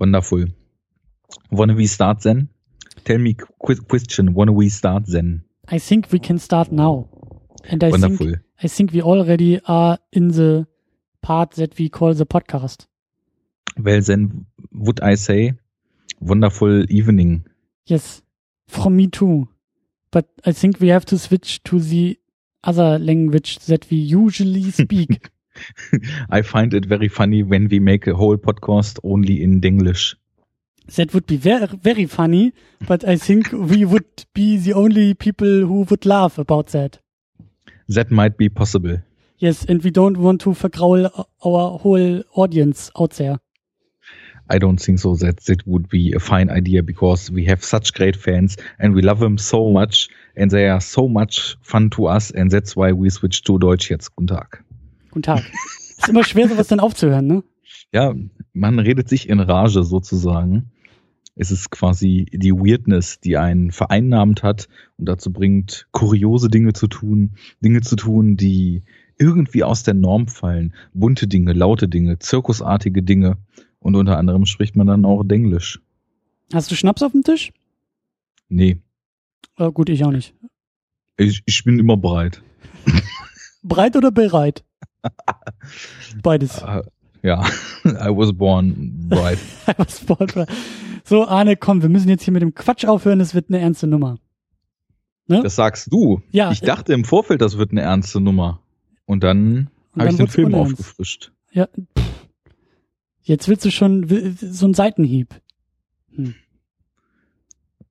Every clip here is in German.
Wonderful. Wanna we start then? Tell me question. Wanna we start then? I think we can start now. And I Wonderful. think I think we already are in the part that we call the podcast. Well then, would I say, wonderful evening. Yes, from me too. But I think we have to switch to the other language that we usually speak. I find it very funny when we make a whole podcast only in English. that would be very, very funny, but I think we would be the only people who would laugh about that. That might be possible. Yes, and we don't want to vergraul our whole audience out there. I don't think so that that would be a fine idea because we have such great fans and we love them so much and they are so much fun to us and that's why we switched to Deutsch jetzt. Guten Tag. Guten Tag. Ist immer schwer, sowas dann aufzuhören, ne? Ja, man redet sich in Rage sozusagen. Es ist quasi die Weirdness, die einen vereinnahmt hat und dazu bringt, kuriose Dinge zu tun, Dinge zu tun, die irgendwie aus der Norm fallen. Bunte Dinge, laute Dinge, zirkusartige Dinge. Und unter anderem spricht man dann auch Denglisch. Hast du Schnaps auf dem Tisch? Nee, Äh, gut, ich auch nicht. ich, ich bin immer bereit. Breit oder bereit? Beides. Äh, ja, I was born bright. Was Sport- so, Arne, komm, wir müssen jetzt hier mit dem Quatsch aufhören, das wird eine ernste Nummer. Ne? Das sagst du. Ja, Ich dachte im Vorfeld, das wird eine ernste Nummer. Und dann habe ich den Film unernst. aufgefrischt. Ja. Jetzt willst du schon so ein Seitenhieb.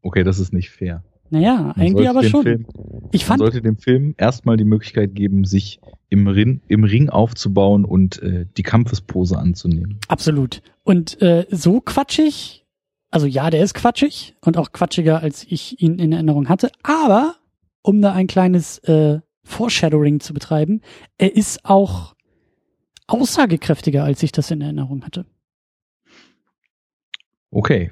Okay, das ist nicht fair. Naja, Man eigentlich aber schon. Film, ich man fand, sollte dem Film erstmal die Möglichkeit geben, sich im Ring, im Ring aufzubauen und äh, die Kampfespose anzunehmen. absolut. Und äh, so quatschig, also ja, der ist quatschig und auch quatschiger, als ich ihn in Erinnerung hatte. Aber, um da ein kleines äh, Foreshadowing zu betreiben, er ist auch aussagekräftiger, als ich das in Erinnerung hatte. Okay.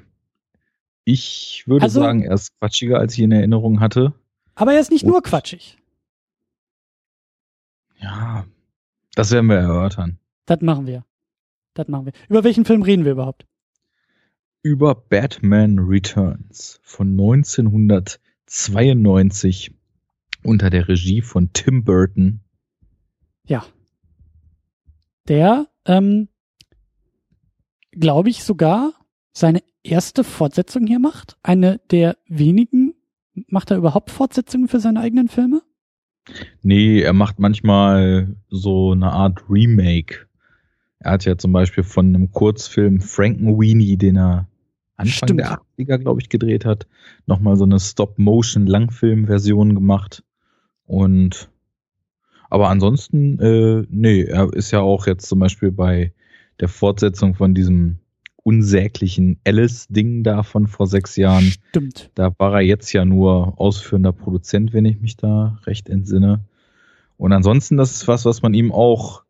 Ich würde Also- sagen, er ist quatschiger, als ich in Erinnerung hatte. Aber er ist nicht Und- nur quatschig. Ja, das werden wir erörtern. Das machen wir. Das machen wir. Über welchen Film reden wir überhaupt? Über Batman Returns von 1992 unter der Regie von Tim Burton. Ja. Der, ähm, glaube ich, sogar seine erste Fortsetzung hier macht. Eine der wenigen. Macht er überhaupt Fortsetzungen für seine eigenen Filme? Nee, er macht manchmal so eine Art Remake. Er hat ja zum Beispiel von einem Kurzfilm Frankenweenie, den er Anfang Stimmt. der 80er, glaube ich, gedreht hat, nochmal so eine Stop-Motion-Langfilm-Version gemacht. Und aber ansonsten, äh, nee, er ist ja auch jetzt zum Beispiel bei der Fortsetzung von diesem unsäglichen Alice-Ding da von vor sechs Jahren. Stimmt. Da war er jetzt ja nur ausführender Produzent, wenn ich mich da recht entsinne. Und ansonsten, das ist was, was man ihm auch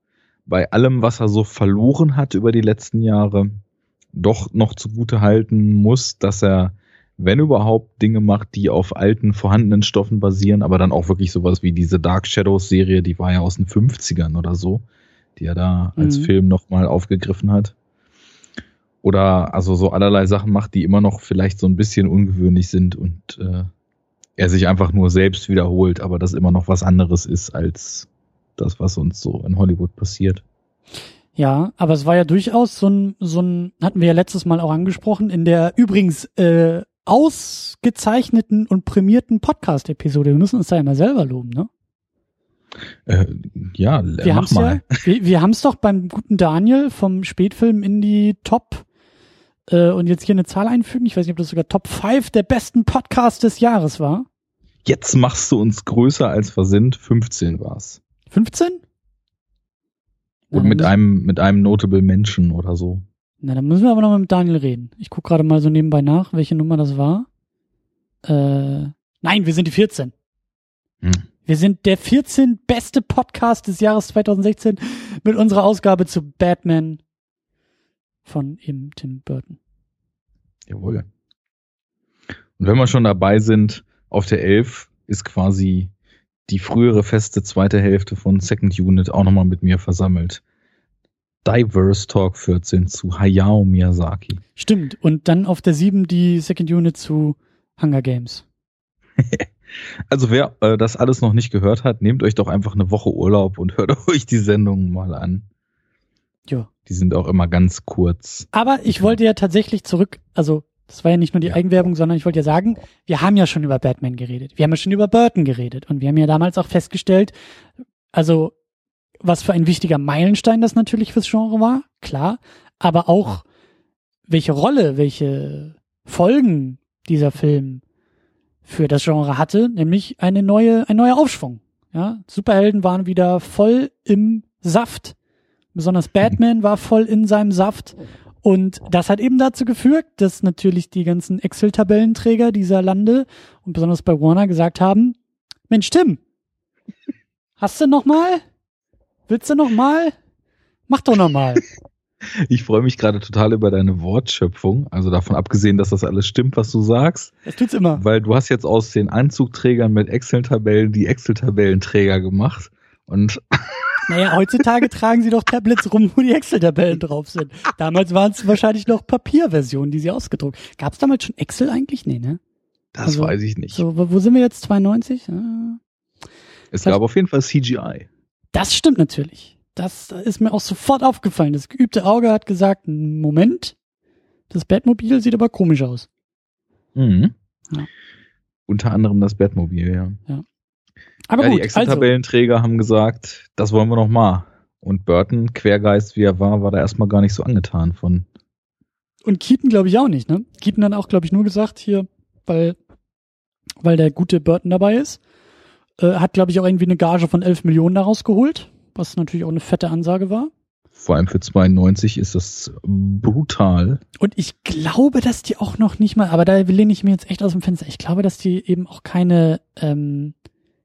bei allem, was er so verloren hat über die letzten Jahre, doch noch zugute halten muss, dass er, wenn überhaupt, Dinge macht, die auf alten, vorhandenen Stoffen basieren, aber dann auch wirklich sowas wie diese Dark Shadows Serie, die war ja aus den 50ern oder so, die er da als Mhm. Film nochmal aufgegriffen hat. Oder also so allerlei Sachen macht, die immer noch vielleicht so ein bisschen ungewöhnlich sind und äh, er sich einfach nur selbst wiederholt, aber das immer noch was anderes ist als das, was uns so in Hollywood passiert. Ja, aber es war ja durchaus so ein, so ein, hatten wir ja letztes Mal auch angesprochen, in der übrigens äh, ausgezeichneten und prämierten Podcast-Episode. Wir müssen uns da ja mal selber loben, ne? Äh, ja, Wir mach haben's mal. ja, wir, wir haben's doch beim guten Daniel vom Spätfilm in die Top äh, und jetzt hier eine Zahl einfügen. Ich weiß nicht, ob das sogar Top 5 der besten Podcasts des Jahres war. Jetzt machst du uns größer als wir sind. 15 war's. 15? Und mit einem, mit einem notable Menschen oder so. Na, dann müssen wir aber noch mit Daniel reden. Ich guck gerade mal so nebenbei nach, welche Nummer das war. Äh, nein, wir sind die 14. Hm. Wir sind der 14 beste Podcast des Jahres 2016 mit unserer Ausgabe zu Batman von eben Tim Burton. Jawohl. Und wenn wir schon dabei sind, auf der 11 ist quasi die frühere feste zweite Hälfte von Second Unit auch nochmal mit mir versammelt. Diverse Talk 14 zu Hayao Miyazaki. Stimmt. Und dann auf der 7 die Second Unit zu Hunger Games. also wer äh, das alles noch nicht gehört hat, nehmt euch doch einfach eine Woche Urlaub und hört euch die Sendungen mal an. Ja. Die sind auch immer ganz kurz. Aber ich wollte ja tatsächlich zurück, also das war ja nicht nur die ja. Eigenwerbung, sondern ich wollte ja sagen, wir haben ja schon über Batman geredet. Wir haben ja schon über Burton geredet. Und wir haben ja damals auch festgestellt, also was für ein wichtiger Meilenstein das natürlich fürs Genre war, klar. Aber auch welche Rolle, welche Folgen dieser Film für das Genre hatte, nämlich eine neue, ein neuer Aufschwung. Ja, Superhelden waren wieder voll im Saft. Besonders Batman war voll in seinem Saft und das hat eben dazu geführt, dass natürlich die ganzen Excel-Tabellenträger dieser Lande und besonders bei Warner gesagt haben, Mensch, Tim, hast du noch mal? Willst du noch mal? Mach doch noch mal. Ich freue mich gerade total über deine Wortschöpfung. Also davon abgesehen, dass das alles stimmt, was du sagst. Das tut's immer. Weil du hast jetzt aus den Anzugträgern mit Excel-Tabellen die Excel-Tabellenträger gemacht. Und naja, heutzutage tragen sie doch Tablets rum, wo die Excel-Tabellen drauf sind. Damals waren es wahrscheinlich noch Papierversionen, die sie ausgedruckt. Gab es damals schon Excel eigentlich? Nee, ne? Das also, weiß ich nicht. So, wo sind wir jetzt? 92? Ja. Es gab auf jeden Fall CGI. Das stimmt natürlich. Das ist mir auch sofort aufgefallen. Das geübte Auge hat gesagt, Moment, das Batmobil sieht aber komisch aus. Mhm. Ja. Unter anderem das Batmobil, ja. ja. Aber ja, gut, die Excel-Tabellenträger also. haben gesagt, das wollen wir noch mal. Und Burton, Quergeist wie er war, war da erstmal gar nicht so angetan von. Und Keaton glaube ich auch nicht, ne? Keaton hat auch, glaube ich, nur gesagt hier, weil, weil der gute Burton dabei ist. Äh, hat, glaube ich, auch irgendwie eine Gage von 11 Millionen daraus geholt, was natürlich auch eine fette Ansage war. Vor allem für 92 ist das brutal. Und ich glaube, dass die auch noch nicht mal, aber da lehne ich mir jetzt echt aus dem Fenster. Ich glaube, dass die eben auch keine ähm,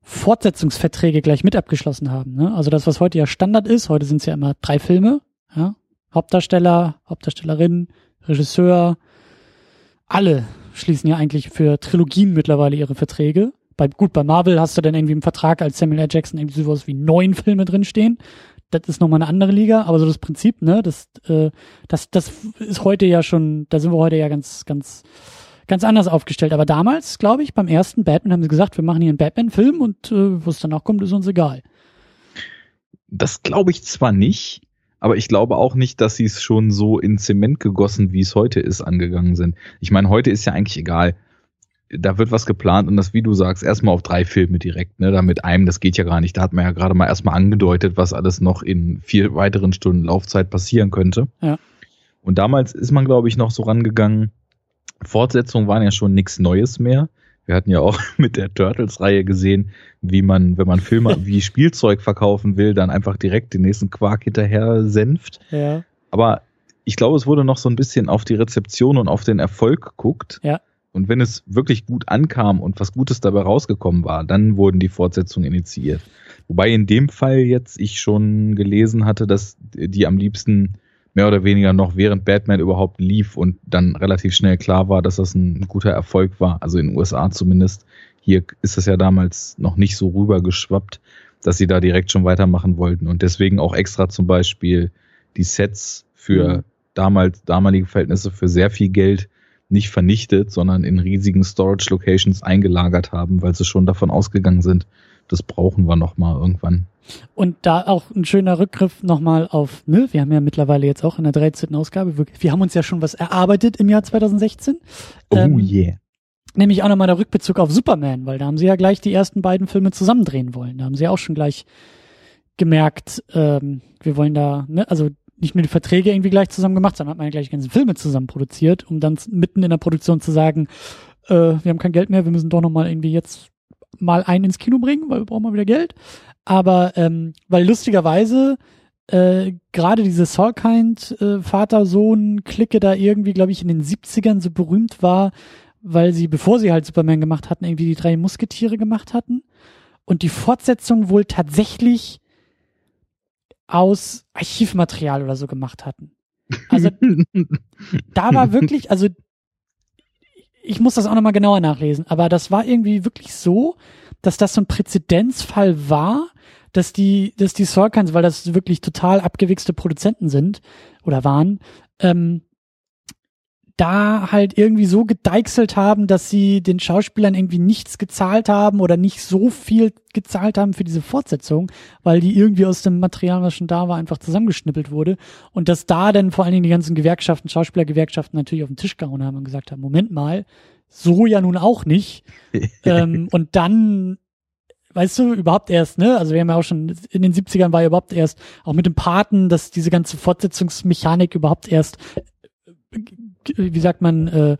Fortsetzungsverträge gleich mit abgeschlossen haben. Ne? Also das, was heute ja Standard ist, heute sind es ja immer drei Filme, ja? Hauptdarsteller, Hauptdarstellerin, Regisseur, alle schließen ja eigentlich für Trilogien mittlerweile ihre Verträge. Bei, gut, bei Marvel hast du dann irgendwie im Vertrag als Samuel L. Jackson irgendwie sowas wie neun Filme drinstehen. Das ist nochmal eine andere Liga, aber so das Prinzip, ne, das, äh, das, das ist heute ja schon, da sind wir heute ja ganz, ganz ganz anders aufgestellt. Aber damals, glaube ich, beim ersten Batman haben sie gesagt, wir machen hier einen Batman-Film und äh, was danach kommt, ist uns egal. Das glaube ich zwar nicht, aber ich glaube auch nicht, dass sie es schon so in Zement gegossen, wie es heute ist, angegangen sind. Ich meine, heute ist ja eigentlich egal. Da wird was geplant und das, wie du sagst, erstmal auf drei Filme direkt, ne? Da mit einem, das geht ja gar nicht. Da hat man ja gerade mal erstmal angedeutet, was alles noch in vier weiteren Stunden Laufzeit passieren könnte. Ja. Und damals ist man, glaube ich, noch so rangegangen, Fortsetzungen waren ja schon nichts Neues mehr. Wir hatten ja auch mit der Turtles-Reihe gesehen, wie man, wenn man Filme wie Spielzeug verkaufen will, dann einfach direkt den nächsten Quark hinterher senft. Ja. Aber ich glaube, es wurde noch so ein bisschen auf die Rezeption und auf den Erfolg geguckt. Ja. Und wenn es wirklich gut ankam und was Gutes dabei rausgekommen war, dann wurden die Fortsetzungen initiiert. Wobei in dem Fall jetzt ich schon gelesen hatte, dass die am liebsten mehr oder weniger noch während Batman überhaupt lief und dann relativ schnell klar war, dass das ein guter Erfolg war, also in den USA zumindest. Hier ist es ja damals noch nicht so rübergeschwappt, dass sie da direkt schon weitermachen wollten und deswegen auch extra zum Beispiel die Sets für mhm. damals, damalige Verhältnisse für sehr viel Geld nicht vernichtet, sondern in riesigen Storage Locations eingelagert haben, weil sie schon davon ausgegangen sind, das brauchen wir noch mal irgendwann. Und da auch ein schöner Rückgriff nochmal auf, ne, wir haben ja mittlerweile jetzt auch in der 13. Ausgabe, wir, wir haben uns ja schon was erarbeitet im Jahr 2016. Oh ähm, yeah. Nämlich auch nochmal der Rückbezug auf Superman, weil da haben sie ja gleich die ersten beiden Filme zusammendrehen wollen. Da haben sie auch schon gleich gemerkt, ähm, wir wollen da, ne, also nicht nur die Verträge irgendwie gleich zusammen gemacht, sondern hat man ja gleich die ganzen Filme zusammen produziert, um dann mitten in der Produktion zu sagen, äh, wir haben kein Geld mehr, wir müssen doch nochmal irgendwie jetzt mal einen ins Kino bringen, weil wir brauchen mal wieder Geld. Aber ähm, weil lustigerweise äh, gerade diese Solkind äh, Vater-Sohn-Clique da irgendwie, glaube ich, in den 70ern so berühmt war, weil sie, bevor sie halt Superman gemacht hatten, irgendwie die drei Musketiere gemacht hatten. Und die Fortsetzung wohl tatsächlich aus Archivmaterial oder so gemacht hatten. Also da war wirklich, also ich muss das auch nochmal genauer nachlesen, aber das war irgendwie wirklich so, dass das so ein Präzedenzfall war, dass die, dass die Sorkins, weil das wirklich total abgewichste Produzenten sind oder waren, ähm, da halt irgendwie so gedeichselt haben, dass sie den Schauspielern irgendwie nichts gezahlt haben oder nicht so viel gezahlt haben für diese Fortsetzung, weil die irgendwie aus dem Material, was schon da war, einfach zusammengeschnippelt wurde. Und dass da dann vor allen Dingen die ganzen Gewerkschaften, Schauspielergewerkschaften natürlich auf den Tisch gehauen haben und gesagt haben, Moment mal, so ja nun auch nicht. ähm, und dann weißt du, überhaupt erst, ne? Also wir haben ja auch schon in den 70ern war ja überhaupt erst, auch mit dem Paten, dass diese ganze Fortsetzungsmechanik überhaupt erst wie sagt man, äh,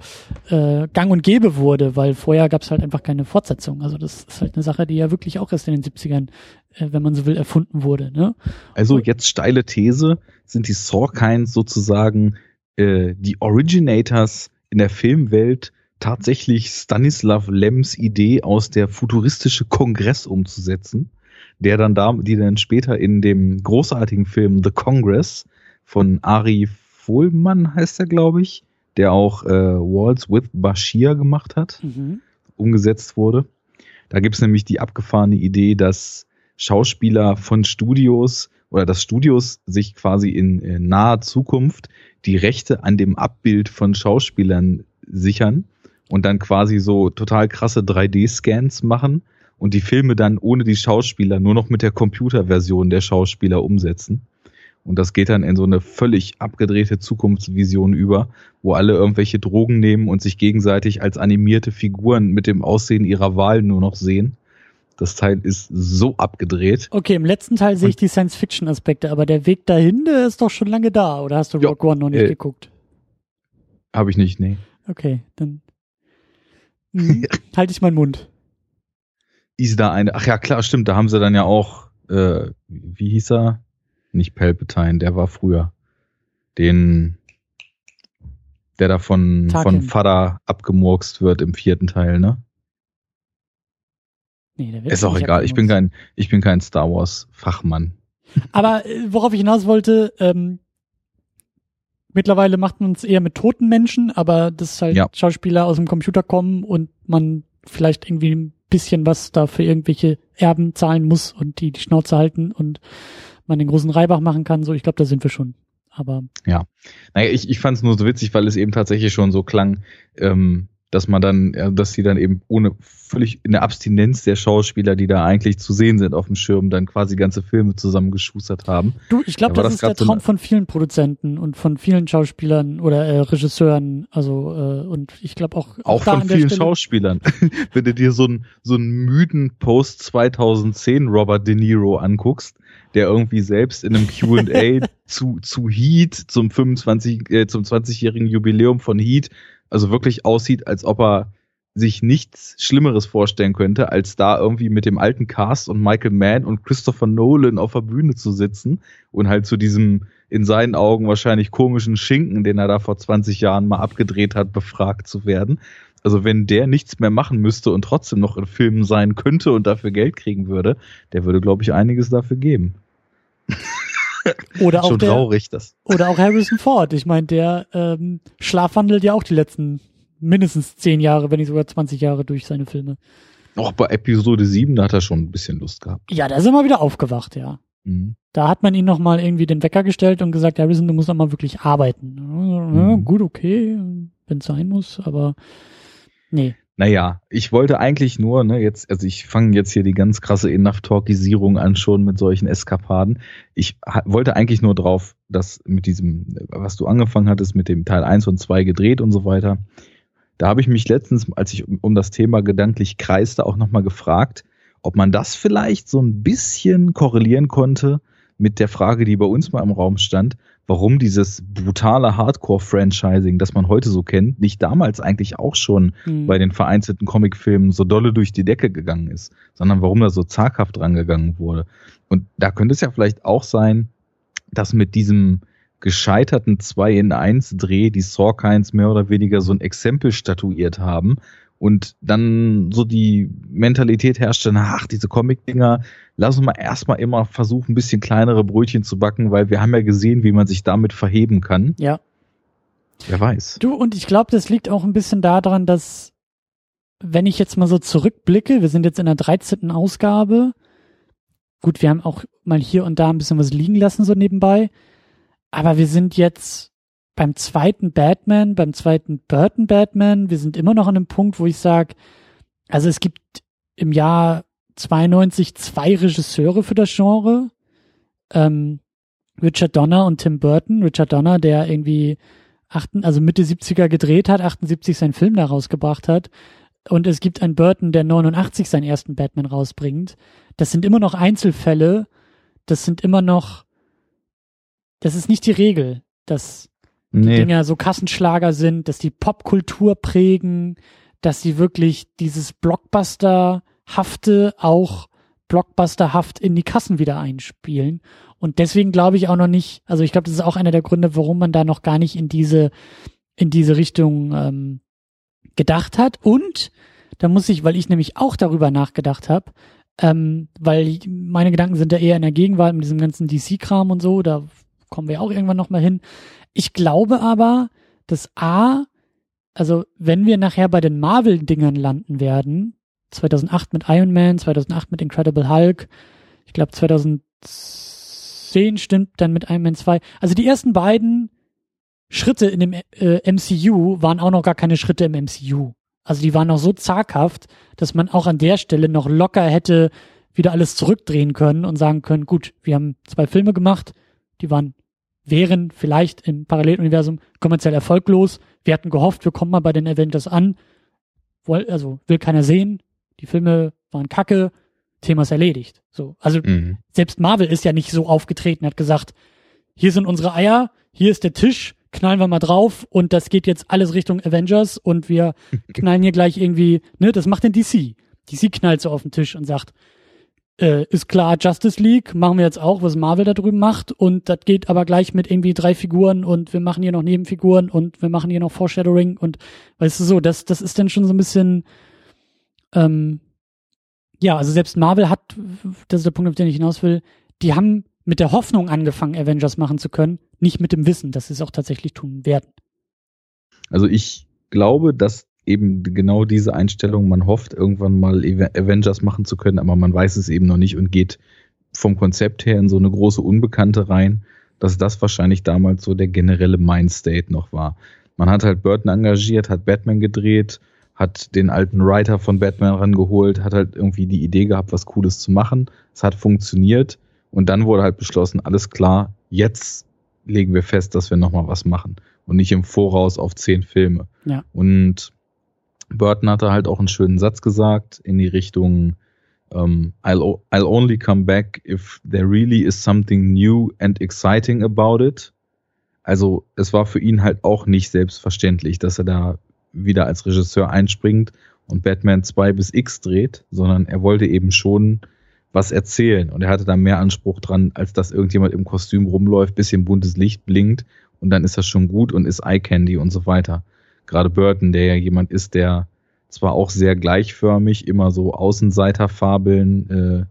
äh, gang und gäbe wurde, weil vorher gab es halt einfach keine Fortsetzung. Also das ist halt eine Sache, die ja wirklich auch erst in den 70ern, äh, wenn man so will, erfunden wurde. Ne? Also jetzt steile These, sind die Sorkines sozusagen äh, die Originators in der Filmwelt tatsächlich Stanislav Lems Idee aus der futuristische Kongress umzusetzen, der dann da, die dann später in dem großartigen Film The Congress von Ari Fohlmann heißt er, glaube ich, der auch äh, Walls with Bashir gemacht hat, mhm. umgesetzt wurde. Da gibt es nämlich die abgefahrene Idee, dass Schauspieler von Studios oder dass Studios sich quasi in, in naher Zukunft die Rechte an dem Abbild von Schauspielern sichern und dann quasi so total krasse 3D-Scans machen und die Filme dann ohne die Schauspieler nur noch mit der Computerversion der Schauspieler umsetzen. Und das geht dann in so eine völlig abgedrehte Zukunftsvision über, wo alle irgendwelche Drogen nehmen und sich gegenseitig als animierte Figuren mit dem Aussehen ihrer Wahl nur noch sehen. Das Teil ist so abgedreht. Okay, im letzten Teil sehe ich die Science-Fiction-Aspekte, aber der Weg dahin, der ist doch schon lange da. Oder hast du Rock ja, One noch nicht äh, geguckt? Habe ich nicht, nee. Okay, dann hm, halte ich meinen Mund. Ist da eine, ach ja, klar, stimmt, da haben sie dann ja auch, äh, wie hieß er? Nicht Palpatine, der war früher. Den, der da von, von Vater abgemurkst wird im vierten Teil, ne? Nee, Ist auch egal, ich bin kein, ich bin kein Star Wars Fachmann. Aber äh, worauf ich hinaus wollte, ähm, mittlerweile macht man es eher mit toten Menschen, aber dass halt ja. Schauspieler aus dem Computer kommen und man vielleicht irgendwie ein bisschen was da für irgendwelche Erben zahlen muss und die die Schnauze halten und man den großen Reibach machen kann. So, ich glaube, da sind wir schon. Aber ja, naja, ich, ich fand es nur so witzig, weil es eben tatsächlich schon so klang, ähm, dass man dann, ja, dass sie dann eben ohne völlig in der Abstinenz der Schauspieler, die da eigentlich zu sehen sind auf dem Schirm, dann quasi ganze Filme zusammengeschustert haben. Du, ich glaube, das, das, ist der Traum so von vielen Produzenten und von vielen Schauspielern oder äh, Regisseuren, also äh, und ich glaube auch auch, auch von vielen Schauspielern. Wenn du dir so einen so einen müden Post 2010 Robert De Niro anguckst, der irgendwie selbst in einem Q&A zu zu Heat zum 25 äh, zum 20-jährigen Jubiläum von Heat also wirklich aussieht, als ob er sich nichts Schlimmeres vorstellen könnte, als da irgendwie mit dem alten Cast und Michael Mann und Christopher Nolan auf der Bühne zu sitzen und halt zu diesem in seinen Augen wahrscheinlich komischen Schinken, den er da vor 20 Jahren mal abgedreht hat, befragt zu werden. Also wenn der nichts mehr machen müsste und trotzdem noch in Filmen sein könnte und dafür Geld kriegen würde, der würde, glaube ich, einiges dafür geben. Oder auch Schon der, traurig, das. Oder auch Harrison Ford. Ich meine, der ähm, schlafwandelt ja auch die letzten mindestens zehn Jahre, wenn nicht sogar 20 Jahre durch seine Filme. Auch bei Episode 7, da hat er schon ein bisschen Lust gehabt. Ja, da ist er mal wieder aufgewacht, ja. Mhm. Da hat man ihn nochmal irgendwie den Wecker gestellt und gesagt, Harrison, du musst noch mal wirklich arbeiten. Ja, mhm. Gut, okay, wenn es sein muss, aber nee. Naja, ich wollte eigentlich nur, ne, jetzt, also ich fange jetzt hier die ganz krasse Enough-Talkisierung an schon mit solchen Eskapaden. Ich wollte eigentlich nur drauf, dass mit diesem, was du angefangen hattest, mit dem Teil 1 und 2 gedreht und so weiter. Da habe ich mich letztens, als ich um, um das Thema gedanklich kreiste, auch nochmal gefragt, ob man das vielleicht so ein bisschen korrelieren konnte mit der Frage, die bei uns mal im Raum stand, warum dieses brutale Hardcore-Franchising, das man heute so kennt, nicht damals eigentlich auch schon mhm. bei den vereinzelten Comicfilmen so dolle durch die Decke gegangen ist, sondern warum da so zaghaft rangegangen wurde. Und da könnte es ja vielleicht auch sein, dass mit diesem gescheiterten 2 in 1 Dreh die Sorkines mehr oder weniger so ein Exempel statuiert haben und dann so die Mentalität herrschte, ach, diese Comic-Dinger, lass uns mal erstmal immer versuchen, ein bisschen kleinere Brötchen zu backen, weil wir haben ja gesehen, wie man sich damit verheben kann. Ja. Wer weiß. Du, und ich glaube, das liegt auch ein bisschen daran, dass, wenn ich jetzt mal so zurückblicke, wir sind jetzt in der 13. Ausgabe, gut, wir haben auch mal hier und da ein bisschen was liegen lassen, so nebenbei. Aber wir sind jetzt beim zweiten Batman, beim zweiten Burton Batman, wir sind immer noch an einem Punkt, wo ich sage, also es gibt im Jahr 92 zwei Regisseure für das Genre. Ähm, Richard Donner und Tim Burton. Richard Donner, der irgendwie achten, also Mitte 70er gedreht hat, 78 seinen Film da rausgebracht hat. Und es gibt einen Burton, der 89 seinen ersten Batman rausbringt. Das sind immer noch Einzelfälle. Das sind immer noch, das ist nicht die Regel, dass nee. die Dinger so Kassenschlager sind, dass die Popkultur prägen, dass sie wirklich dieses Blockbuster-hafte auch Blockbuster-haft in die Kassen wieder einspielen. Und deswegen glaube ich auch noch nicht, also ich glaube, das ist auch einer der Gründe, warum man da noch gar nicht in diese, in diese Richtung ähm, gedacht hat. Und da muss ich, weil ich nämlich auch darüber nachgedacht habe, ähm, weil meine Gedanken sind ja eher in der Gegenwart mit diesem ganzen DC-Kram und so, da kommen wir auch irgendwann nochmal hin. Ich glaube aber, dass A, also wenn wir nachher bei den Marvel-Dingern landen werden, 2008 mit Iron Man, 2008 mit Incredible Hulk, ich glaube 2000 10 stimmt dann mit Iron Man 2. Also die ersten beiden Schritte in dem äh, MCU waren auch noch gar keine Schritte im MCU. Also die waren noch so zaghaft, dass man auch an der Stelle noch locker hätte wieder alles zurückdrehen können und sagen können, gut, wir haben zwei Filme gemacht, die waren, wären vielleicht im Paralleluniversum kommerziell erfolglos. Wir hatten gehofft, wir kommen mal bei den Avengers an. Woll, also will keiner sehen. Die Filme waren kacke. Thema ist erledigt. So, also mhm. selbst Marvel ist ja nicht so aufgetreten, hat gesagt, hier sind unsere Eier, hier ist der Tisch, knallen wir mal drauf und das geht jetzt alles Richtung Avengers und wir knallen hier gleich irgendwie, ne, das macht den DC. DC knallt so auf den Tisch und sagt, äh, ist klar, Justice League machen wir jetzt auch, was Marvel da drüben macht und das geht aber gleich mit irgendwie drei Figuren und wir machen hier noch Nebenfiguren und wir machen hier noch Foreshadowing und weißt du so, das, das ist dann schon so ein bisschen, ähm, ja, also selbst Marvel hat, das ist der Punkt, auf den ich hinaus will, die haben mit der Hoffnung angefangen, Avengers machen zu können, nicht mit dem Wissen, dass sie es auch tatsächlich tun werden. Also ich glaube, dass eben genau diese Einstellung, man hofft, irgendwann mal Avengers machen zu können, aber man weiß es eben noch nicht und geht vom Konzept her in so eine große Unbekannte rein, dass das wahrscheinlich damals so der generelle Mindstate noch war. Man hat halt Burton engagiert, hat Batman gedreht, hat den alten Writer von Batman rangeholt, hat halt irgendwie die Idee gehabt, was Cooles zu machen. Es hat funktioniert und dann wurde halt beschlossen, alles klar, jetzt legen wir fest, dass wir nochmal was machen und nicht im Voraus auf zehn Filme. Ja. Und Burton hatte halt auch einen schönen Satz gesagt in die Richtung um, ähm, I'll, I'll only come back if there really is something new and exciting about it. Also es war für ihn halt auch nicht selbstverständlich, dass er da wieder als Regisseur einspringt und Batman 2 bis X dreht, sondern er wollte eben schon was erzählen und er hatte da mehr Anspruch dran, als dass irgendjemand im Kostüm rumläuft, bisschen buntes Licht blinkt und dann ist das schon gut und ist Eye Candy und so weiter. Gerade Burton, der ja jemand ist, der zwar auch sehr gleichförmig, immer so Außenseiterfabeln äh,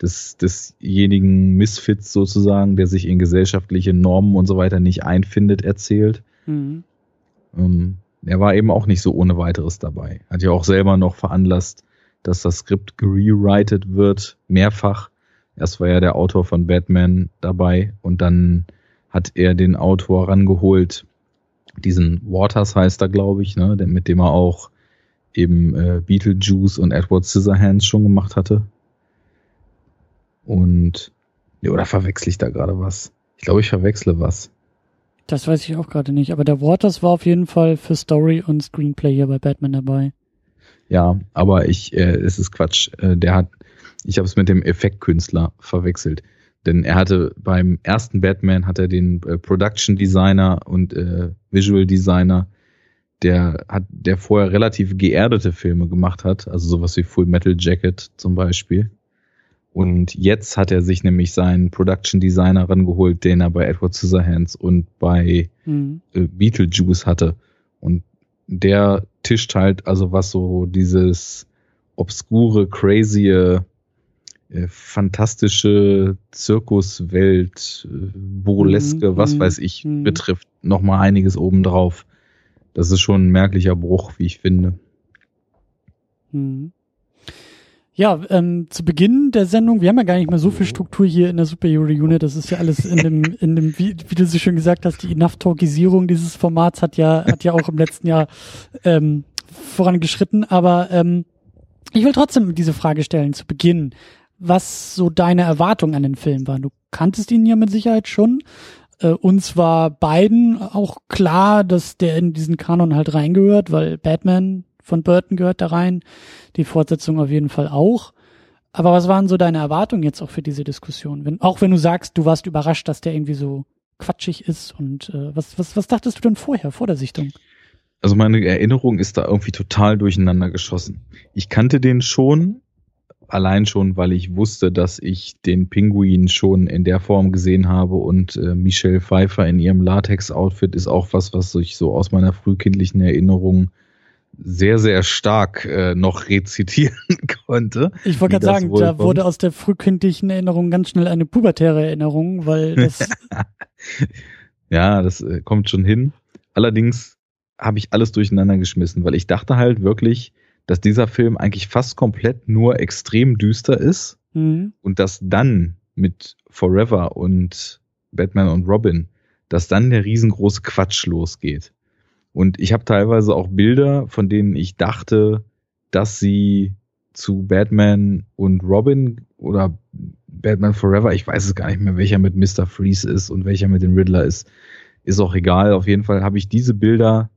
des, desjenigen Misfits sozusagen, der sich in gesellschaftliche Normen und so weiter nicht einfindet, erzählt. Mhm. Ähm, er war eben auch nicht so ohne weiteres dabei. Hat ja auch selber noch veranlasst, dass das Skript gerewritet wird, mehrfach. Erst war ja der Autor von Batman dabei und dann hat er den Autor rangeholt, diesen Waters heißt er, glaube ich, ne, mit dem er auch eben äh, Beetlejuice und Edward Scissorhands schon gemacht hatte. Und, ja, oder verwechsel ich da gerade was? Ich glaube, ich verwechsle was. Das weiß ich auch gerade nicht, aber der Waters war auf jeden Fall für Story und Screenplay hier bei Batman dabei. Ja, aber ich, äh, es ist Quatsch. Äh, der hat, ich habe es mit dem Effektkünstler verwechselt. Denn er hatte beim ersten Batman hat er den äh, Production Designer und äh, Visual Designer, der hat, der vorher relativ geerdete Filme gemacht hat, also sowas wie Full Metal Jacket zum Beispiel. Und jetzt hat er sich nämlich seinen Production Designer rangeholt, den er bei Edward Scissorhands und bei mhm. äh, Beetlejuice hatte. Und der tischt halt, also was so dieses obskure, crazy, äh, fantastische Zirkuswelt, äh, burleske, mhm. was mhm. weiß ich, mhm. betrifft, nochmal einiges obendrauf. Das ist schon ein merklicher Bruch, wie ich finde. Mhm. Ja, ähm, zu Beginn der Sendung, wir haben ja gar nicht mehr so viel Struktur hier in der Superhero Unit. Das ist ja alles in dem, in dem, wie, wie du so schön gesagt hast, die Enough-Talkisierung dieses Formats hat ja, hat ja auch im letzten Jahr ähm, vorangeschritten. Aber ähm, ich will trotzdem diese Frage stellen zu Beginn, was so deine Erwartungen an den Film waren. Du kanntest ihn ja mit Sicherheit schon. Äh, uns war beiden auch klar, dass der in diesen Kanon halt reingehört, weil Batman von Burton gehört da rein, die Fortsetzung auf jeden Fall auch. Aber was waren so deine Erwartungen jetzt auch für diese Diskussion? Wenn, auch wenn du sagst, du warst überrascht, dass der irgendwie so quatschig ist und äh, was, was, was dachtest du denn vorher, vor der Sichtung? Also meine Erinnerung ist da irgendwie total durcheinander geschossen. Ich kannte den schon, allein schon, weil ich wusste, dass ich den Pinguin schon in der Form gesehen habe und äh, Michelle Pfeiffer in ihrem Latex-Outfit ist auch was, was ich so aus meiner frühkindlichen Erinnerung sehr, sehr stark äh, noch rezitieren konnte. Ich wollte gerade sagen, da kommt. wurde aus der frühkindlichen Erinnerung ganz schnell eine pubertäre Erinnerung, weil das. ja, das äh, kommt schon hin. Allerdings habe ich alles durcheinander geschmissen, weil ich dachte halt wirklich, dass dieser Film eigentlich fast komplett nur extrem düster ist mhm. und dass dann mit Forever und Batman und Robin, dass dann der riesengroße Quatsch losgeht. Und ich habe teilweise auch Bilder, von denen ich dachte, dass sie zu Batman und Robin oder Batman Forever, ich weiß es gar nicht mehr, welcher mit Mr. Freeze ist und welcher mit dem Riddler ist, ist auch egal. Auf jeden Fall habe ich diese Bilder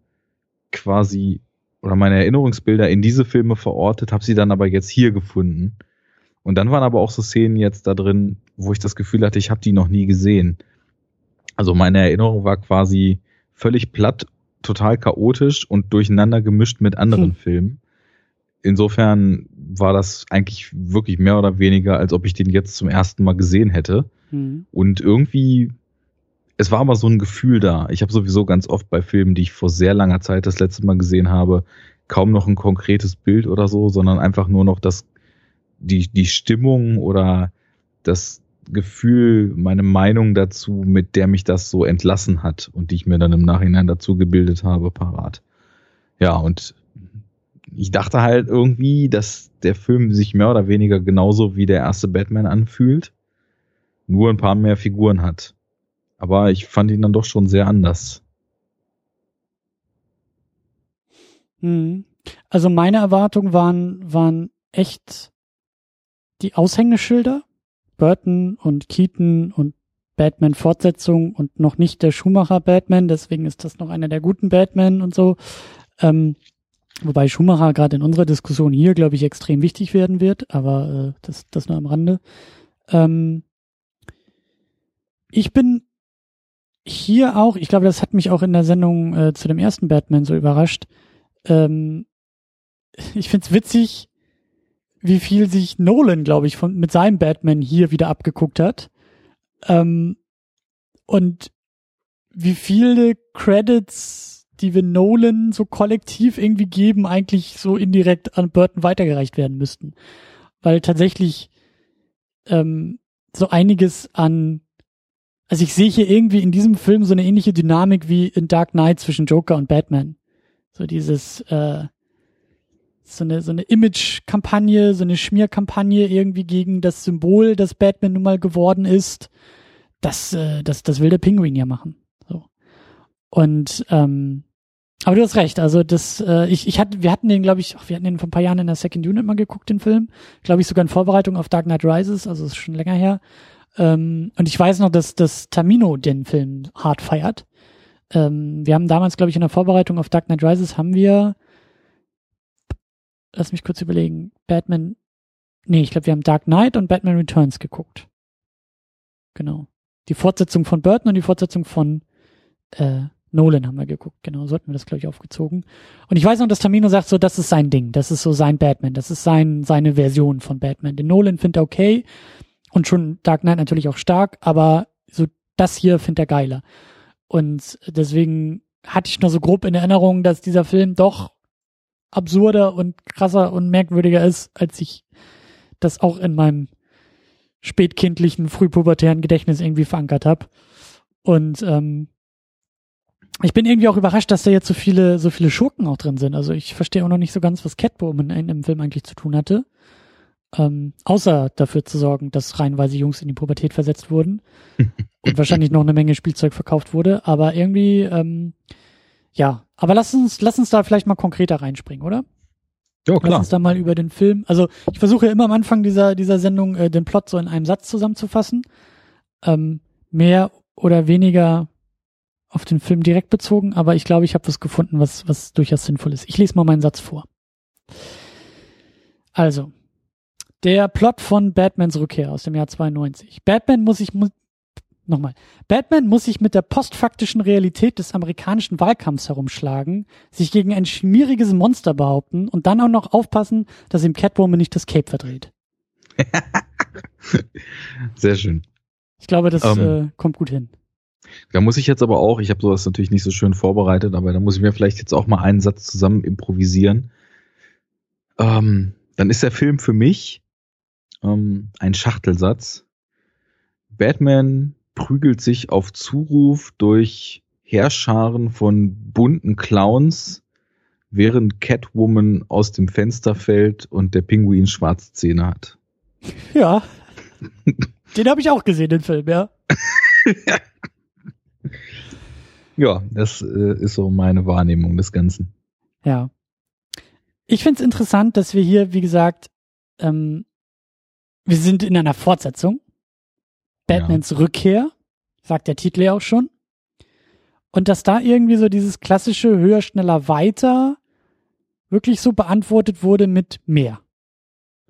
quasi oder meine Erinnerungsbilder in diese Filme verortet, habe sie dann aber jetzt hier gefunden. Und dann waren aber auch so Szenen jetzt da drin, wo ich das Gefühl hatte, ich habe die noch nie gesehen. Also meine Erinnerung war quasi völlig platt total chaotisch und durcheinander gemischt mit anderen hm. Filmen. Insofern war das eigentlich wirklich mehr oder weniger, als ob ich den jetzt zum ersten Mal gesehen hätte. Hm. Und irgendwie, es war aber so ein Gefühl da. Ich habe sowieso ganz oft bei Filmen, die ich vor sehr langer Zeit das letzte Mal gesehen habe, kaum noch ein konkretes Bild oder so, sondern einfach nur noch das, die, die Stimmung oder das, Gefühl, meine Meinung dazu, mit der mich das so entlassen hat und die ich mir dann im Nachhinein dazu gebildet habe, parat. Ja, und ich dachte halt irgendwie, dass der Film sich mehr oder weniger genauso wie der erste Batman anfühlt, nur ein paar mehr Figuren hat. Aber ich fand ihn dann doch schon sehr anders. Hm. Also meine Erwartungen waren, waren echt die Aushängeschilder Burton und Keaton und Batman-Fortsetzung und noch nicht der Schumacher-Batman, deswegen ist das noch einer der guten Batman und so. Ähm, wobei Schumacher gerade in unserer Diskussion hier, glaube ich, extrem wichtig werden wird, aber äh, das, das nur am Rande. Ähm, ich bin hier auch, ich glaube, das hat mich auch in der Sendung äh, zu dem ersten Batman so überrascht. Ähm, ich find's witzig, wie viel sich Nolan, glaube ich, von, mit seinem Batman hier wieder abgeguckt hat. Ähm, und wie viele Credits, die wir Nolan so kollektiv irgendwie geben, eigentlich so indirekt an Burton weitergereicht werden müssten. Weil tatsächlich ähm, so einiges an also ich sehe hier irgendwie in diesem Film so eine ähnliche Dynamik wie in Dark Knight zwischen Joker und Batman. So dieses, äh, so eine, so eine Image-Kampagne, so eine Schmierkampagne irgendwie gegen das Symbol, das Batman nun mal geworden ist. Das, äh, das, das will der Pinguin ja machen. So. Und ähm, aber du hast recht, also das, äh, ich, ich hatte, wir hatten den, glaube ich, ach, wir hatten den vor ein paar Jahren in der Second Unit mal geguckt, den Film. Glaube ich sogar in Vorbereitung auf Dark Knight Rises, also ist schon länger her. Ähm, und ich weiß noch, dass, dass Tamino den Film hart feiert. Ähm, wir haben damals, glaube ich, in der Vorbereitung auf Dark Knight Rises haben wir lass mich kurz überlegen, Batman, nee, ich glaube, wir haben Dark Knight und Batman Returns geguckt. Genau. Die Fortsetzung von Burton und die Fortsetzung von äh, Nolan haben wir geguckt. Genau, so hatten wir das, glaube ich, aufgezogen. Und ich weiß noch, dass Tamino sagt so, das ist sein Ding. Das ist so sein Batman. Das ist sein, seine Version von Batman. Den Nolan findet er okay. Und schon Dark Knight natürlich auch stark. Aber so das hier findet er geiler. Und deswegen hatte ich noch so grob in Erinnerung, dass dieser Film doch absurder und krasser und merkwürdiger ist, als ich das auch in meinem spätkindlichen, frühpubertären Gedächtnis irgendwie verankert habe. Und ähm, ich bin irgendwie auch überrascht, dass da jetzt so viele, so viele Schurken auch drin sind. Also ich verstehe auch noch nicht so ganz, was Catwoman in dem Film eigentlich zu tun hatte. Ähm, außer dafür zu sorgen, dass reihenweise Jungs in die Pubertät versetzt wurden und wahrscheinlich noch eine Menge Spielzeug verkauft wurde. Aber irgendwie, ähm, ja. Aber lass uns, lass uns da vielleicht mal konkreter reinspringen, oder? Ja, Lass klar. uns da mal über den Film. Also ich versuche immer am Anfang dieser, dieser Sendung äh, den Plot so in einem Satz zusammenzufassen. Ähm, mehr oder weniger auf den Film direkt bezogen, aber ich glaube, ich habe was gefunden, was, was durchaus sinnvoll ist. Ich lese mal meinen Satz vor. Also, der Plot von Batmans Rückkehr aus dem Jahr 92. Batman muss sich, mu nochmal, Batman muss sich mit der postfaktischen Realität des amerikanischen Wahlkampfs herumschlagen, sich gegen ein schmieriges Monster behaupten und dann auch noch aufpassen, dass ihm Catwoman nicht das Cape verdreht. Sehr schön. Ich glaube, das Ähm. äh, kommt gut hin. Da muss ich jetzt aber auch, ich habe sowas natürlich nicht so schön vorbereitet, aber da muss ich mir vielleicht jetzt auch mal einen Satz zusammen improvisieren. Ähm, dann ist der Film für mich ähm, ein Schachtelsatz. Batman prügelt sich auf Zuruf durch Heerscharen von bunten Clowns, während Catwoman aus dem Fenster fällt und der Pinguin schwarze Zähne hat. Ja. den habe ich auch gesehen, den Film, ja. Ja, das äh, ist so meine Wahrnehmung des Ganzen. Ja. Ich finde es interessant, dass wir hier, wie gesagt, ähm, wir sind in einer Fortsetzung. Batmans Rückkehr, sagt der Titel ja auch schon. Und dass da irgendwie so dieses klassische höher, schneller, weiter wirklich so beantwortet wurde mit mehr.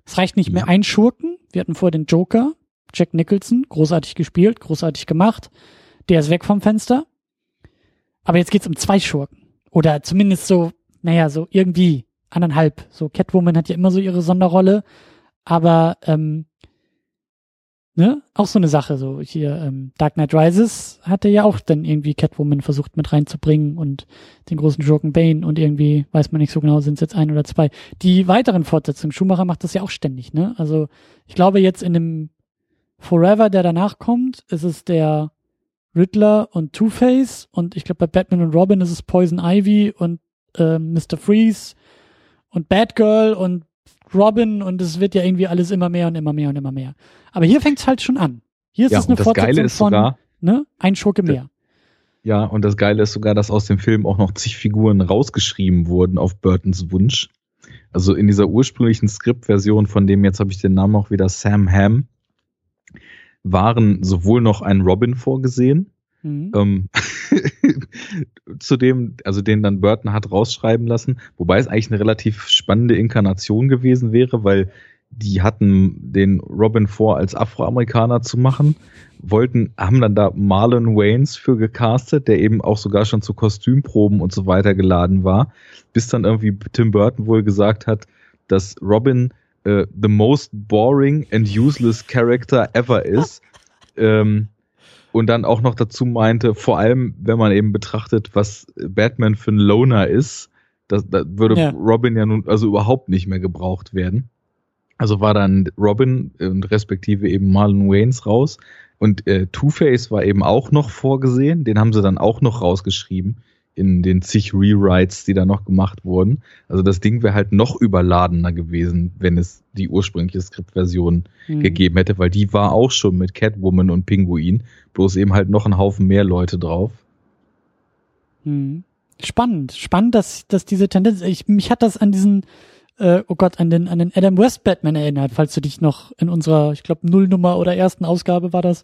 Es reicht nicht mehr Ja. ein Schurken. Wir hatten vorher den Joker, Jack Nicholson, großartig gespielt, großartig gemacht. Der ist weg vom Fenster. Aber jetzt geht's um zwei Schurken. Oder zumindest so, naja, so irgendwie anderthalb. So Catwoman hat ja immer so ihre Sonderrolle. Aber, ähm, ne, auch so eine Sache. So hier, ähm, Dark Knight Rises hatte ja auch dann irgendwie Catwoman versucht mit reinzubringen und den großen Schurken Bane und irgendwie, weiß man nicht so genau, sind es jetzt ein oder zwei. Die weiteren Fortsetzungen, Schumacher macht das ja auch ständig, ne? Also ich glaube jetzt in dem Forever, der danach kommt, ist es der Riddler und Two-Face und ich glaube bei Batman und Robin ist es Poison Ivy und ähm, Mr. Freeze und Batgirl und Robin und es wird ja irgendwie alles immer mehr und immer mehr und immer mehr. Aber hier fängt's halt schon an. Hier ist ja, es eine Fortsetzung Geile ist von sogar, ne, ein Schurke mehr. Ja, und das Geile ist sogar, dass aus dem Film auch noch zig Figuren rausgeschrieben wurden auf Burtons Wunsch. Also in dieser ursprünglichen Skriptversion, von dem jetzt habe ich den Namen auch wieder Sam Ham, waren sowohl noch ein Robin vorgesehen, Mhm. ähm, zu dem, also den dann Burton hat rausschreiben lassen, wobei es eigentlich eine relativ spannende Inkarnation gewesen wäre, weil die hatten den Robin vor, als Afroamerikaner zu machen, wollten, haben dann da Marlon Waynes für gecastet, der eben auch sogar schon zu Kostümproben und so weiter geladen war, bis dann irgendwie Tim Burton wohl gesagt hat, dass Robin äh, the most boring and useless character ever is. ähm, und dann auch noch dazu meinte, vor allem, wenn man eben betrachtet, was Batman für ein Loner ist, das, da würde Ja. Robin ja nun also überhaupt nicht mehr gebraucht werden. Also war dann Robin und respektive eben Marlon Waynes raus. Und äh, Two-Face war eben auch noch vorgesehen. Den haben sie dann auch noch rausgeschrieben in den zig Rewrites, die da noch gemacht wurden. Also das Ding wäre halt noch überladener gewesen, wenn es die ursprüngliche Skriptversion Mhm. gegeben hätte, weil die war auch schon mit Catwoman und Pinguin, bloß eben halt noch ein Haufen mehr Leute drauf. Mhm. Spannend, spannend, dass, dass diese Tendenz, ich, mich hat das an diesen, äh, oh Gott, an den, an den Adam West Batman erinnert, falls du dich noch in unserer, ich glaube, Nullnummer oder ersten Ausgabe war das,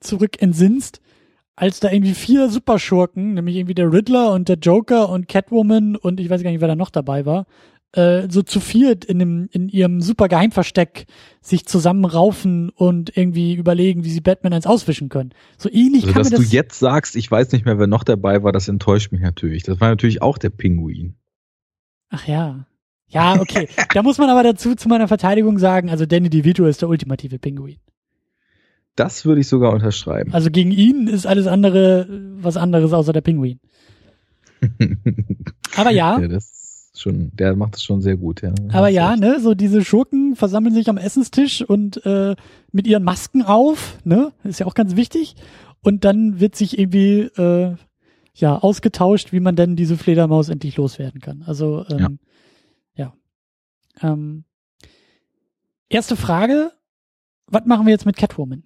zurück entsinnst, als da irgendwie vier Superschurken, nämlich irgendwie der Riddler und der Joker und Catwoman und ich weiß gar nicht, wer da noch dabei war, äh, so zu viert in dem, in ihrem super Geheimversteck sich zusammenraufen und irgendwie überlegen, wie sie Batman eins auswischen können. So ähnlich Also, kann dass du das jetzt sagst, ich weiß nicht mehr, wer noch dabei war, das enttäuscht mich natürlich. Das war natürlich auch der Pinguin. Ach ja. Ja, okay. da muss man aber dazu zu meiner Verteidigung sagen, also Danny DeVito ist der ultimative Pinguin. Das würde ich sogar unterschreiben. Also gegen ihn ist alles andere äh, was anderes außer der Pinguin. Aber ja, ja, schon, der macht das schon sehr gut, ja. aber ja, ne, so diese Schurken versammeln sich am Essenstisch und äh, mit ihren Masken auf, ne, ist ja auch ganz wichtig. Und dann wird sich irgendwie äh, ja ausgetauscht, wie man denn diese Fledermaus endlich loswerden kann. Also ähm, ja. Ähm, erste Frage, was machen wir jetzt mit Catwoman?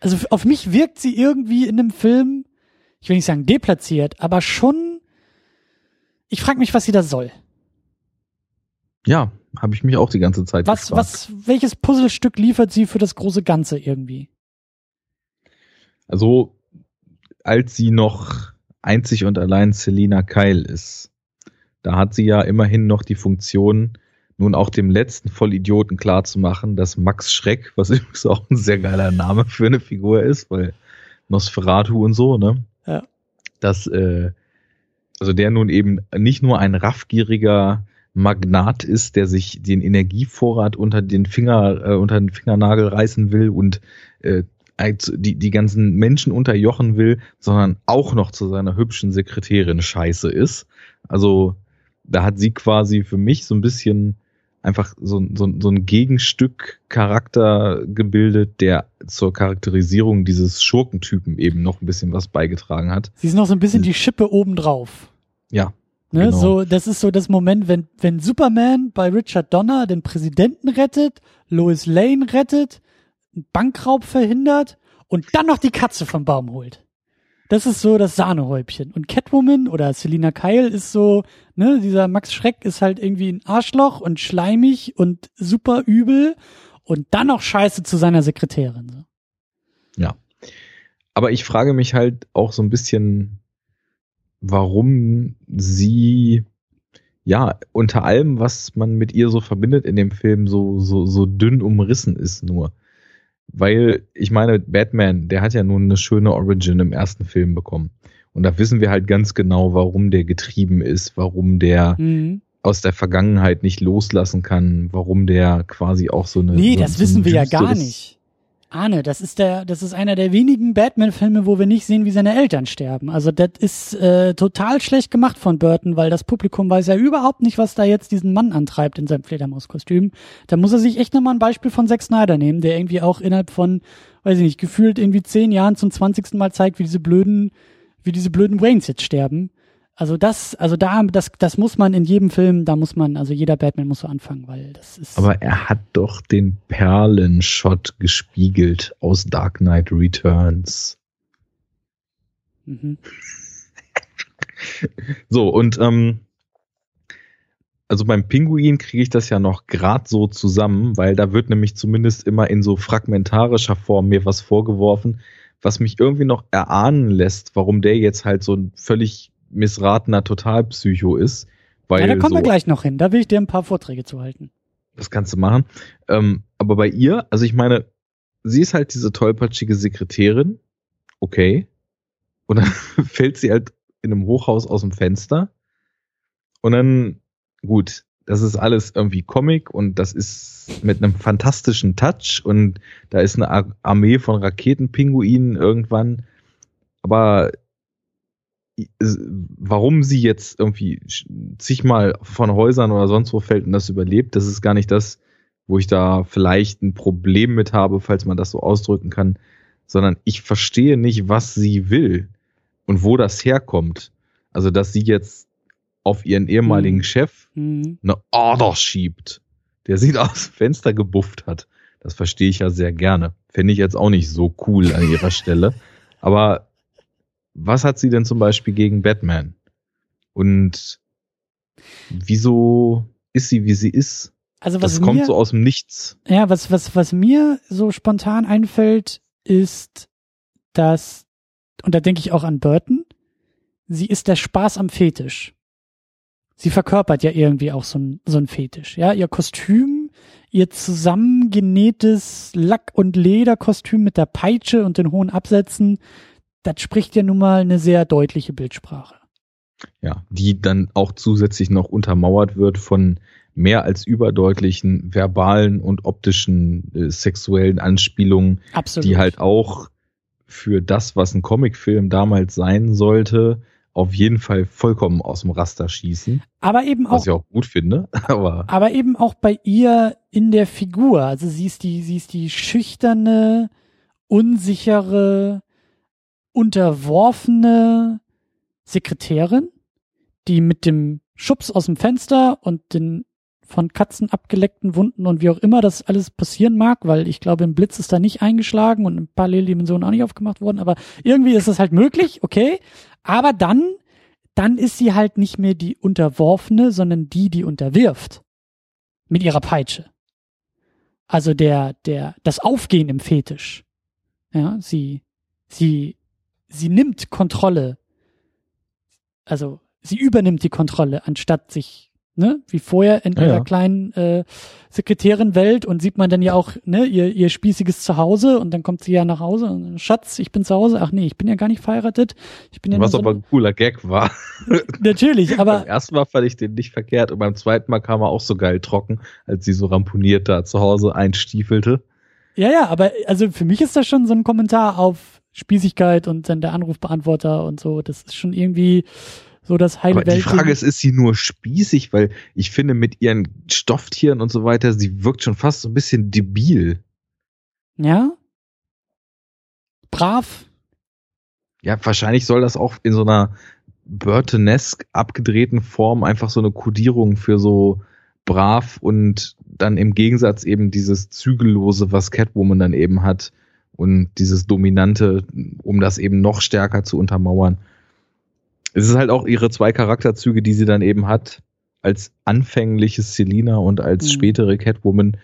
Also auf mich wirkt sie irgendwie in dem Film, ich will nicht sagen deplatziert, aber schon, ich frage mich, was sie da soll. Ja, habe ich mich auch die ganze Zeit Was, gefragt. was, welches Puzzlestück liefert sie für das große Ganze irgendwie? Also, als sie noch einzig und allein Selina Kyle ist, da hat sie ja immerhin noch die Funktion, nun auch dem letzten Vollidioten klarzumachen, dass Max Schreck, was übrigens auch ein sehr geiler Name für eine Figur ist, weil Nosferatu und so, ne? Ja. Dass, äh, also der nun eben nicht nur ein raffgieriger Magnat ist, der sich den Energievorrat unter den Finger, äh, unter den Fingernagel reißen will und äh, die, die ganzen Menschen unterjochen will, sondern auch noch zu seiner hübschen Sekretärin scheiße ist. Also da hat sie quasi für mich so ein bisschen einfach so, so, so ein Gegenstück Charakter gebildet, der zur Charakterisierung dieses Schurkentypen eben noch ein bisschen was beigetragen hat. Sie ist noch so ein bisschen die Schippe obendrauf. Ja. Ne, Genau. so, das ist so das Moment, wenn, wenn Superman bei Richard Donner den Präsidenten rettet, Lois Lane rettet, Bankraub verhindert und dann noch die Katze vom Baum holt. Das ist so das Sahnehäubchen. Und Catwoman oder Selina Kyle ist so, ne, dieser Max Schreck ist halt irgendwie ein Arschloch und schleimig und super übel und dann noch scheiße zu seiner Sekretärin. So. Ja. Aber ich frage mich halt auch so ein bisschen, warum sie ja unter allem, was man mit ihr so verbindet in dem Film, so, so, so dünn umrissen ist nur. Weil, ich meine, Batman, der hat ja nun eine schöne Origin im ersten Film bekommen. Und da wissen wir halt ganz genau, warum der getrieben ist, warum der Mhm. aus der Vergangenheit nicht loslassen kann, warum der quasi auch so eine. Nee, so, das so wissen wir ja gar nicht. Arne, das ist der, das ist einer der wenigen Batman-Filme, wo wir nicht sehen, wie seine Eltern sterben. Also das ist äh, total schlecht gemacht von Burton, weil das Publikum weiß ja überhaupt nicht, was da jetzt diesen Mann antreibt in seinem Fledermauskostüm. Da muss er sich echt nochmal ein Beispiel von Zack Snyder nehmen, der irgendwie auch innerhalb von, weiß ich nicht, gefühlt irgendwie zehn Jahren zum zwanzigsten Mal zeigt, wie diese blöden, wie diese blöden Waynes jetzt sterben. Also das, also da, das, das muss man in jedem Film, da muss man, also jeder Batman muss so anfangen, weil das ist. Aber er hat doch den Perlenshot gespiegelt aus Dark Knight Returns. mhm. So, und ähm, also beim Pinguin kriege ich das ja noch grad so zusammen, weil da wird nämlich zumindest immer in so fragmentarischer Form mir was vorgeworfen, was mich irgendwie noch erahnen lässt, warum der jetzt halt so ein völlig missratener Totalpsycho ist. Weil ja, da kommen so, wir gleich noch hin. Da will ich dir ein paar Vorträge zu halten. das kannst du machen. Ähm, aber bei ihr, also ich meine, sie ist halt diese tollpatschige Sekretärin, okay. Und dann fällt sie halt in einem Hochhaus aus dem Fenster. Und dann, gut, das ist alles irgendwie Comic und das ist mit einem fantastischen Touch und da ist eine Ar- Armee von Raketenpinguinen irgendwann. Aber warum sie jetzt irgendwie zigmal von Häusern oder sonst wo fällt und das überlebt, das ist gar nicht das, wo ich da vielleicht ein Problem mit habe, falls man das so ausdrücken kann, sondern ich verstehe nicht, was sie will und wo das herkommt. Also, dass sie jetzt auf ihren ehemaligen Hm. Chef Mhm. eine Order schiebt, der sie aus dem Fenster gebufft hat. Das verstehe ich ja sehr gerne. Fände ich jetzt auch nicht so cool an ihrer Stelle. Aber was hat sie denn zum Beispiel gegen Batman? Und wieso ist sie, wie sie ist? Also was Das kommt mir, so aus dem Nichts. ja, was, was, was mir so spontan einfällt, ist, dass, und da denke ich auch an Burton, sie ist der Spaß am Fetisch. Sie verkörpert ja irgendwie auch so ein, so ein Fetisch. Ja, ihr Kostüm, ihr zusammengenähtes Lack- und Lederkostüm mit der Peitsche und den hohen Absätzen, das spricht ja nun mal eine sehr deutliche Bildsprache. Ja, die dann auch zusätzlich noch untermauert wird von mehr als überdeutlichen verbalen und optischen äh, sexuellen Anspielungen, Absolut. die halt auch für das, was ein Comicfilm damals sein sollte, auf jeden Fall vollkommen aus dem Raster schießen, aber eben auch was ich auch gut finde, aber aber eben auch bei ihr in der Figur. Also sie ist die, sie ist die schüchterne, unsichere, unterworfene Sekretärin, die mit dem Schubs aus dem Fenster und den von Katzen abgeleckten Wunden und wie auch immer das alles passieren mag, weil ich glaube, ein Blitz ist da nicht eingeschlagen und ein Paralleldimension auch nicht aufgemacht worden, aber irgendwie ist es halt möglich, okay. Aber dann, dann ist sie halt nicht mehr die Unterworfene, sondern die, die unterwirft. Mit ihrer Peitsche. Also der, der, das Aufgehen im Fetisch. Ja, sie, sie, sie nimmt Kontrolle. Also, sie übernimmt die Kontrolle, anstatt sich ne, wie vorher in ja, ihrer ja. kleinen äh, Sekretärin-Welt und sieht man dann ja auch, ne, ihr, ihr spießiges Zuhause und dann kommt sie ja nach Hause und Schatz, ich bin zu Hause. Ach nee, ich bin ja gar nicht verheiratet. Ich bin ja Was so aber ein cooler Gag war. Natürlich, aber. beim ersten Mal fand ich den nicht verkehrt und beim zweiten Mal kam er auch so geil trocken, als sie so ramponiert da zu Hause einstiefelte. Ja, ja, aber also für mich ist das schon so ein Kommentar auf Spießigkeit und dann der Anrufbeantworter und so. Das ist schon irgendwie, so das heile Aber Welt. Die Frage ist, ist sie nur spießig? Weil ich finde, mit ihren Stofftieren und so weiter, sie wirkt schon fast so ein bisschen debil. Ja? Brav? Ja, wahrscheinlich soll das auch in so einer Burtonesque abgedrehten Form einfach so eine Kodierung für so brav und dann im Gegensatz eben dieses Zügellose, was Catwoman dann eben hat und dieses Dominante, um das eben noch stärker zu untermauern es ist halt auch ihre zwei Charakterzüge, die sie dann eben hat, als anfängliches Selina und als mhm. spätere Catwoman,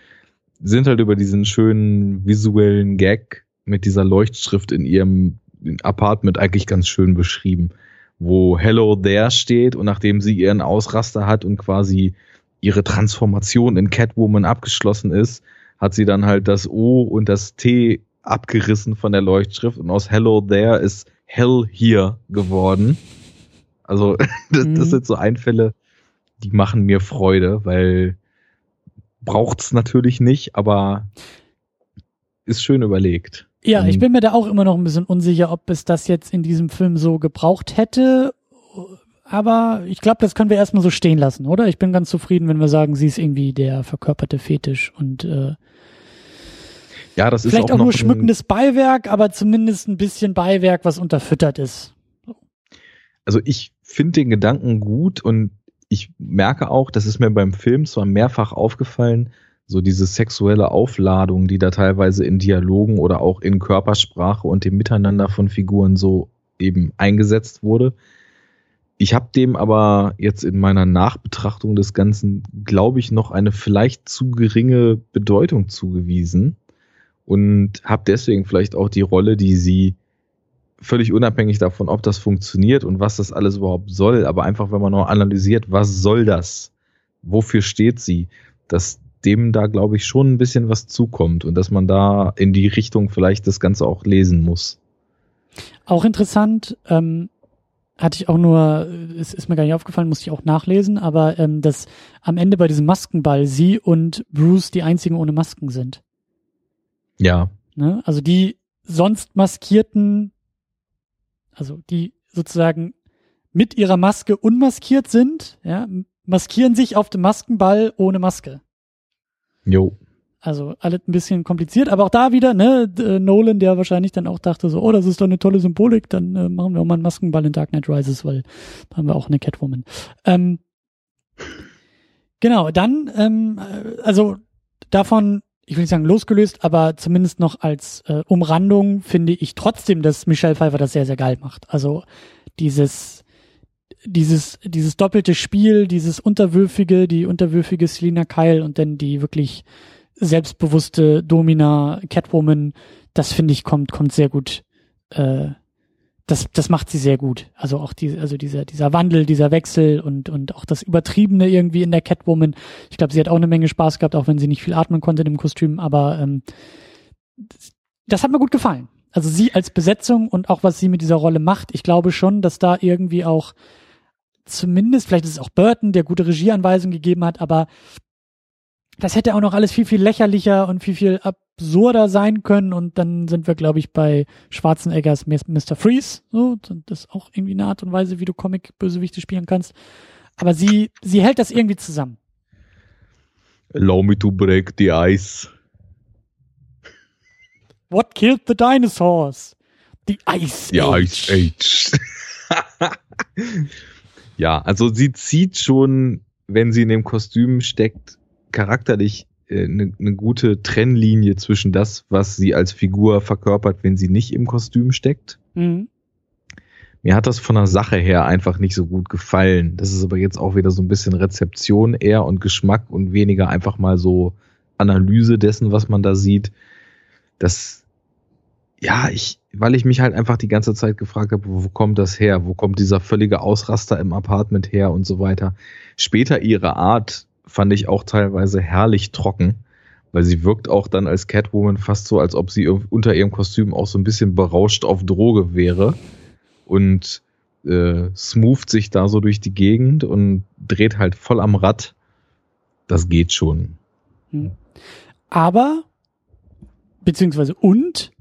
sind halt über diesen schönen visuellen Gag mit dieser Leuchtschrift in ihrem Apartment eigentlich ganz schön beschrieben, wo Hello There steht und nachdem sie ihren Ausraster hat und quasi ihre Transformation in Catwoman abgeschlossen ist, hat sie dann halt das O und das T abgerissen von der Leuchtschrift und aus Hello There ist Hell Here geworden. Also das, mhm. das sind so Einfälle, die machen mir Freude, weil braucht's natürlich nicht, aber ist schön überlegt. Ja, ich mhm. bin mir da auch immer noch ein bisschen unsicher, ob es das jetzt in diesem Film so gebraucht hätte. Aber ich glaube, das können wir erstmal so stehen lassen, oder? Ich bin ganz zufrieden, wenn wir sagen, sie ist irgendwie der verkörperte Fetisch und äh, ja, das ist vielleicht auch, auch nur schmückendes Beiwerk, aber zumindest ein bisschen Beiwerk, was unterfüttert ist. Also ich finde den Gedanken gut und ich merke auch, das ist mir beim Film zwar mehrfach aufgefallen, so diese sexuelle Aufladung, die da teilweise in Dialogen oder auch in Körpersprache und dem Miteinander von Figuren so eben eingesetzt wurde. Ich habe dem aber jetzt in meiner Nachbetrachtung des Ganzen, glaube ich, noch eine vielleicht zu geringe Bedeutung zugewiesen und habe deswegen vielleicht auch die Rolle, die sie völlig unabhängig davon, ob das funktioniert und was das alles überhaupt soll, aber einfach, wenn man noch analysiert, was soll das? Wofür steht sie? Dass dem da, glaube ich, schon ein bisschen was zukommt und dass man da in die Richtung vielleicht das Ganze auch lesen muss. Auch interessant, ähm, hatte ich auch nur, es ist mir gar nicht aufgefallen, musste ich auch nachlesen, aber ähm, dass am Ende bei diesem Maskenball sie und Bruce die einzigen ohne Masken sind. Ja. Ne? Also die sonst maskierten also die sozusagen mit ihrer Maske unmaskiert sind, ja, maskieren sich auf dem Maskenball ohne Maske. Jo. Also alles ein bisschen kompliziert, aber auch da wieder, ne, äh, Nolan, der wahrscheinlich dann auch dachte so, oh, das ist doch eine tolle Symbolik, dann äh, machen wir auch mal einen Maskenball in Dark Knight Rises, weil da haben wir auch eine Catwoman. Ähm, genau, dann, ähm, äh, also davon ich will nicht sagen losgelöst, aber zumindest noch als äh, Umrandung finde ich trotzdem, dass Michelle Pfeiffer das sehr, sehr geil macht. Also dieses, dieses, dieses doppelte Spiel, dieses unterwürfige, die unterwürfige Selina Kyle und dann die wirklich selbstbewusste Domina Catwoman, das finde ich kommt, kommt sehr gut äh, das, das macht sie sehr gut. Also auch die, also dieser, dieser Wandel, dieser Wechsel und, und auch das Übertriebene irgendwie in der Catwoman. Ich glaube, sie hat auch eine Menge Spaß gehabt, auch wenn sie nicht viel atmen konnte in dem Kostüm, aber ähm, das hat mir gut gefallen. Also sie als Besetzung und auch was sie mit dieser Rolle macht, ich glaube schon, dass da irgendwie auch zumindest, vielleicht ist es auch Burton, der gute Regieanweisungen gegeben hat, aber das hätte auch noch alles viel, viel lächerlicher und viel, viel absurder sein können. Und dann sind wir, glaube ich, bei Schwarzeneggers Mr. Freeze. So, das ist auch irgendwie eine Art und Weise, wie du Comic-Bösewichte spielen kannst. Aber sie, sie hält das irgendwie zusammen. Allow me to break the ice. What killed the dinosaurs? The Ice the Age. Ice Age. ja, also sie zieht schon wenn sie in dem Kostüm steckt, charakterlich eine, äh, eine gute Trennlinie zwischen das, was sie als Figur verkörpert, wenn sie nicht im Kostüm steckt. Mhm. Mir hat das von der Sache her einfach nicht so gut gefallen. Das ist aber jetzt auch wieder so ein bisschen Rezeption eher und Geschmack und weniger einfach mal so Analyse dessen, was man da sieht. Das, ja, ich, weil ich mich halt einfach die ganze Zeit gefragt habe, wo kommt das her? Wo kommt dieser völlige Ausraster im Apartment her und so weiter? Später ihre Art fand ich auch teilweise herrlich trocken, weil sie wirkt auch dann als Catwoman fast so, als ob sie unter ihrem Kostüm auch so ein bisschen berauscht auf Droge wäre und äh, smootht sich da so durch die Gegend und dreht halt voll am Rad. Das geht schon. Hm. Aber, beziehungsweise und,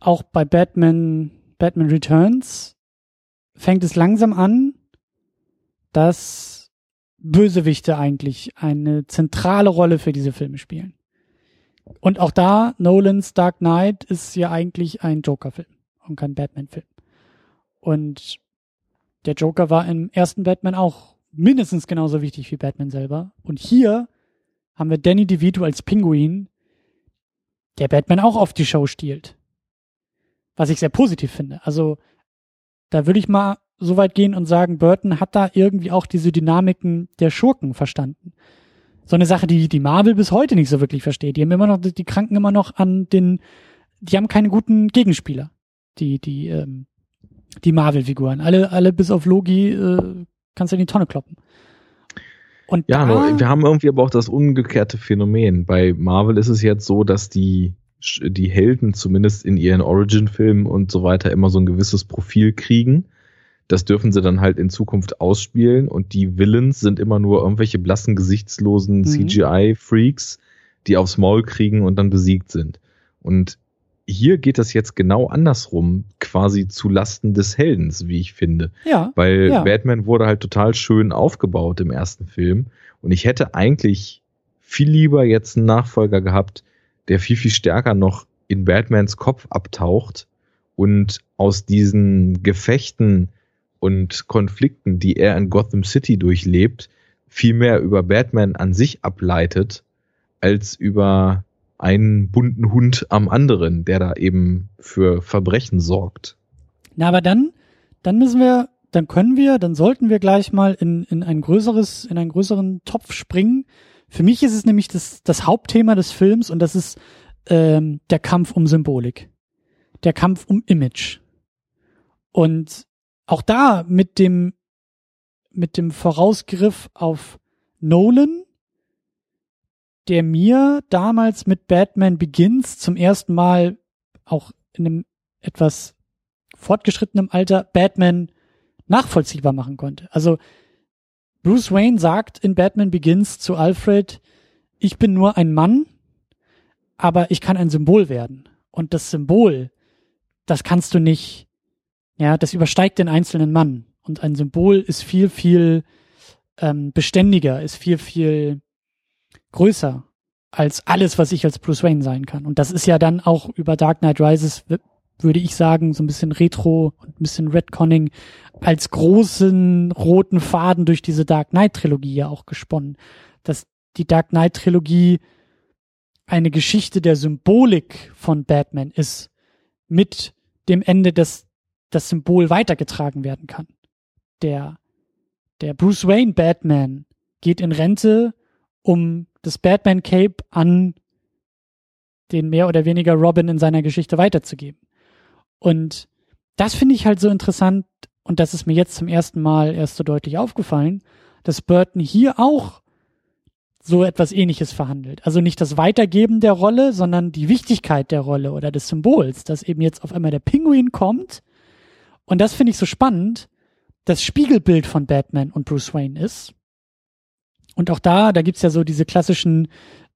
auch bei Batman, Batman Returns fängt es langsam an, dass Bösewichte eigentlich eine zentrale Rolle für diese Filme spielen. Und auch da, Nolans Dark Knight ist ja eigentlich ein Joker-Film und kein Batman-Film. Und der Joker war im ersten Batman auch mindestens genauso wichtig wie Batman selber. Und hier haben wir Danny DeVito als Pinguin, der Batman auch auf die Show stiehlt. Was ich sehr positiv finde. Also, da würde ich mal so weit gehen und sagen, Burton hat da irgendwie auch diese Dynamiken der Schurken verstanden. So eine Sache, die die Marvel bis heute nicht so wirklich versteht. Die haben immer noch, die kranken immer noch an den, die haben keine guten Gegenspieler. Die, die, ähm, die Marvel-Figuren. Alle, alle bis auf Logi äh, kannst du in die Tonne kloppen. Und ja, da, wir haben irgendwie aber auch das umgekehrte Phänomen. Bei Marvel ist es jetzt so, dass die, die Helden zumindest in ihren Origin-Filmen und so weiter immer so ein gewisses Profil kriegen. Das dürfen sie dann halt in Zukunft ausspielen und die Villains sind immer nur irgendwelche blassen, gesichtslosen mhm. CGI-Freaks, die aufs Maul kriegen und dann besiegt sind. Und hier geht das jetzt genau andersrum, quasi zu Lasten des Heldens, wie ich finde. Ja. Weil ja. Batman wurde halt total schön aufgebaut im ersten Film. Und ich hätte eigentlich viel lieber jetzt einen Nachfolger gehabt, der viel, viel stärker noch in Batmans Kopf abtaucht und aus diesen Gefechten und Konflikten, die er in Gotham City durchlebt, viel mehr über Batman an sich ableitet, als über einen bunten Hund am anderen, der da eben für Verbrechen sorgt. Na, aber dann, dann müssen wir, dann können wir, dann sollten wir gleich mal in, in ein größeres, in einen größeren Topf springen. Für mich ist es nämlich das, das Hauptthema des Films und das ist ähm, der Kampf um Symbolik. Der Kampf um Image. Und auch da mit dem, mit dem Vorausgriff auf Nolan, der mir damals mit Batman Begins zum ersten Mal auch in einem etwas fortgeschrittenem Alter Batman nachvollziehbar machen konnte. Also Bruce Wayne sagt in Batman Begins zu Alfred, ich bin nur ein Mann, aber ich kann ein Symbol werden. Und das Symbol, das kannst du nicht, ja, das übersteigt den einzelnen Mann. Und ein Symbol ist viel, viel ähm, beständiger, ist viel, viel größer als alles, was ich als Bruce Wayne sein kann. Und das ist ja dann auch über Dark Knight Rises, würde ich sagen, so ein bisschen Retro und ein bisschen Redconning als großen roten Faden durch diese Dark Knight Trilogie ja auch gesponnen. Dass die Dark Knight Trilogie eine Geschichte der Symbolik von Batman ist, mit dem Ende, dass das Symbol weitergetragen werden kann. Der, der Bruce Wayne Batman geht in Rente, um das Batman Cape an den mehr oder weniger Robin in seiner Geschichte weiterzugeben. Und das finde ich halt so interessant und das ist mir jetzt zum ersten Mal erst so deutlich aufgefallen, dass Burton hier auch so etwas ähnliches verhandelt. Also nicht das Weitergeben der Rolle, sondern die Wichtigkeit der Rolle oder des Symbols, dass eben jetzt auf einmal der Pinguin kommt. Und das finde ich so spannend, das Spiegelbild von Batman und Bruce Wayne ist. Und auch da, da gibt's ja so diese klassischen,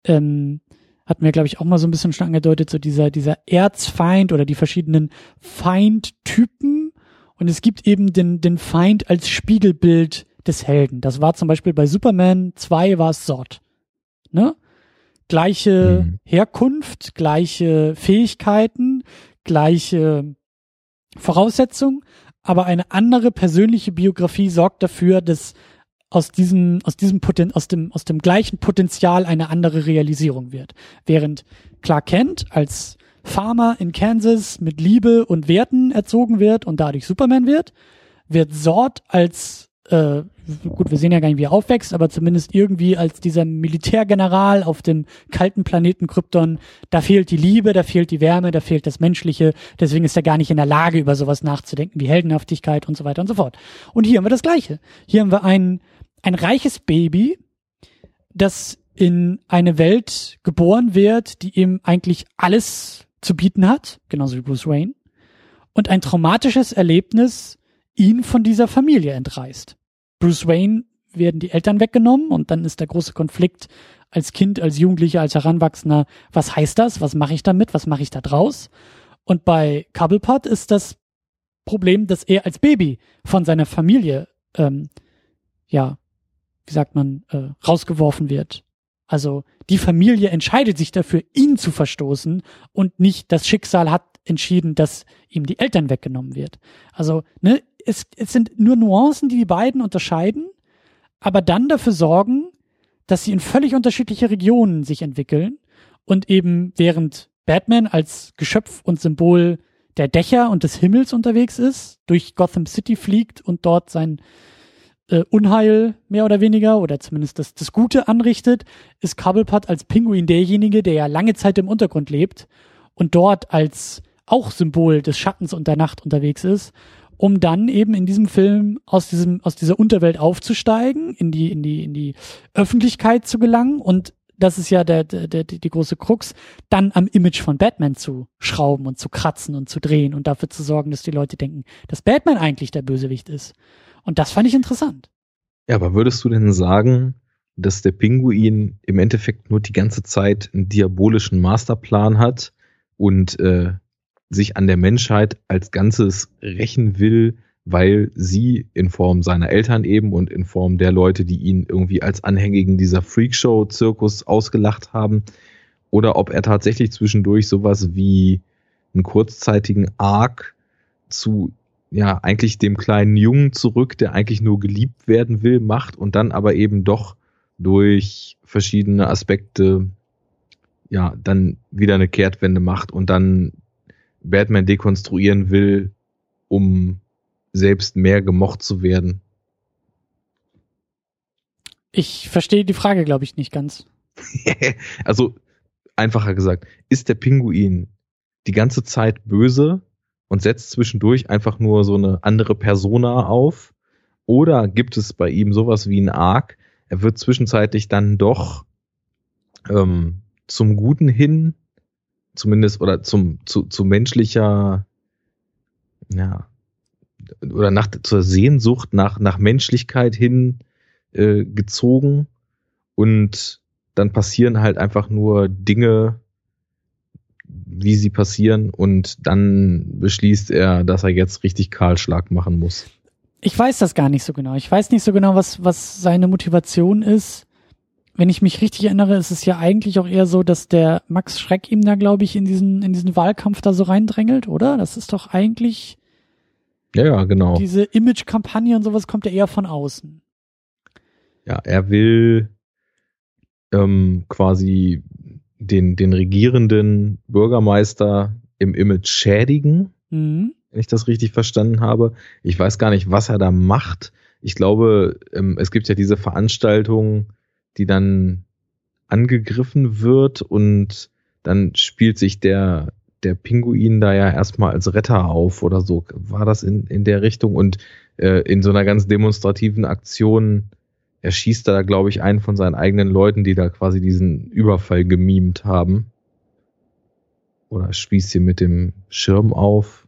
ähm, hatten wir, glaube ich, auch mal so ein bisschen schon angedeutet, so dieser, dieser Erzfeind oder die verschiedenen Feindtypen. Und es gibt eben den, den Feind als Spiegelbild des Helden. Das war zum Beispiel bei Superman 2 war es Sort. Ne? Gleiche mhm. Herkunft, gleiche Fähigkeiten, gleiche Voraussetzungen, aber eine andere persönliche Biografie sorgt dafür, dass aus diesem, aus diesem Poten aus dem, aus dem gleichen Potenzial eine andere Realisierung wird. Während Clark Kent als Farmer in Kansas mit Liebe und Werten erzogen wird und dadurch Superman wird, wird Zord als äh, gut, wir sehen ja gar nicht, wie er aufwächst, aber zumindest irgendwie als dieser Militärgeneral auf dem kalten Planeten Krypton, da fehlt die Liebe, da fehlt die Wärme, da fehlt das Menschliche, deswegen ist er gar nicht in der Lage, über sowas nachzudenken, wie Heldenhaftigkeit und so weiter und so fort. Und hier haben wir das Gleiche. Hier haben wir ein, ein reiches Baby, das in eine Welt geboren wird, die ihm eigentlich alles zu bieten hat, genauso wie Bruce Wayne, und ein traumatisches Erlebnis ihn von dieser Familie entreißt. Bruce Wayne werden die Eltern weggenommen und dann ist der große Konflikt als Kind, als Jugendlicher, als Heranwachsender, was heißt das? Was mache ich damit? Was mache ich da draus? Und bei Cobblepot ist das Problem, dass er als Baby von seiner Familie, ähm, ja, wie sagt man, äh, rausgeworfen wird. Also die Familie entscheidet sich dafür, ihn zu verstoßen und nicht das Schicksal hat entschieden, dass ihm die Eltern weggenommen wird. Also ne, es, es sind nur Nuancen, die die beiden unterscheiden, aber dann dafür sorgen, dass sie in völlig unterschiedliche Regionen sich entwickeln und eben während Batman als Geschöpf und Symbol der Dächer und des Himmels unterwegs ist, durch Gotham City fliegt und dort sein äh, Unheil mehr oder weniger oder zumindest das, das Gute anrichtet, ist Cobblepot als Pinguin derjenige, der ja lange Zeit im Untergrund lebt und dort als auch Symbol des Schattens und der Nacht unterwegs ist um dann eben in diesem Film aus diesem aus dieser Unterwelt aufzusteigen, in die in die in die Öffentlichkeit zu gelangen und das ist ja der, der, der die große Krux, dann am Image von Batman zu schrauben und zu kratzen und zu drehen und dafür zu sorgen, dass die Leute denken, dass Batman eigentlich der Bösewicht ist. Und das fand ich interessant. Ja, aber würdest du denn sagen, dass der Pinguin im Endeffekt nur die ganze Zeit einen diabolischen Masterplan hat und äh, sich an der Menschheit als Ganzes rächen will, weil sie in Form seiner Eltern eben und in Form der Leute, die ihn irgendwie als Anhängigen dieser Freakshow-Zirkus ausgelacht haben, oder ob er tatsächlich zwischendurch sowas wie einen kurzzeitigen Arc zu ja eigentlich dem kleinen Jungen zurück, der eigentlich nur geliebt werden will, macht und dann aber eben doch durch verschiedene Aspekte ja dann wieder eine Kehrtwende macht und dann Batman dekonstruieren will, um selbst mehr gemocht zu werden. Ich verstehe die Frage, glaube ich, nicht ganz. also, einfacher gesagt, ist der Pinguin die ganze Zeit böse und setzt zwischendurch einfach nur so eine andere Persona auf? Oder gibt es bei ihm sowas wie ein Arc? Er wird zwischenzeitlich dann doch ähm, zum Guten hin zumindest oder zum zu, zu menschlicher ja oder nach zur Sehnsucht nach nach Menschlichkeit hin äh, gezogen und dann passieren halt einfach nur Dinge wie sie passieren und dann beschließt er, dass er jetzt richtig Kahlschlag machen muss. Ich weiß das gar nicht so genau. Ich weiß nicht so genau, was was seine Motivation ist wenn ich mich richtig erinnere, ist es ja eigentlich auch eher so, dass der Max Schreck ihm da, glaube ich, in diesen, in diesen Wahlkampf da so reindrängelt, oder? Das ist doch eigentlich. Ja, ja, genau. Diese Image-Kampagne und sowas kommt ja eher von außen. Ja, er will ähm, quasi den, den regierenden Bürgermeister im Image schädigen, mhm. wenn ich das richtig verstanden habe. Ich weiß gar nicht, was er da macht. Ich glaube, ähm, es gibt ja diese Veranstaltung, die dann angegriffen wird und dann spielt sich der, der Pinguin da ja erstmal als Retter auf oder so. War das in, in der Richtung? Und äh, in so einer ganz demonstrativen Aktion er da, glaube ich, einen von seinen eigenen Leuten, die da quasi diesen Überfall gemimt haben. Oder spießt sie mit dem Schirm auf.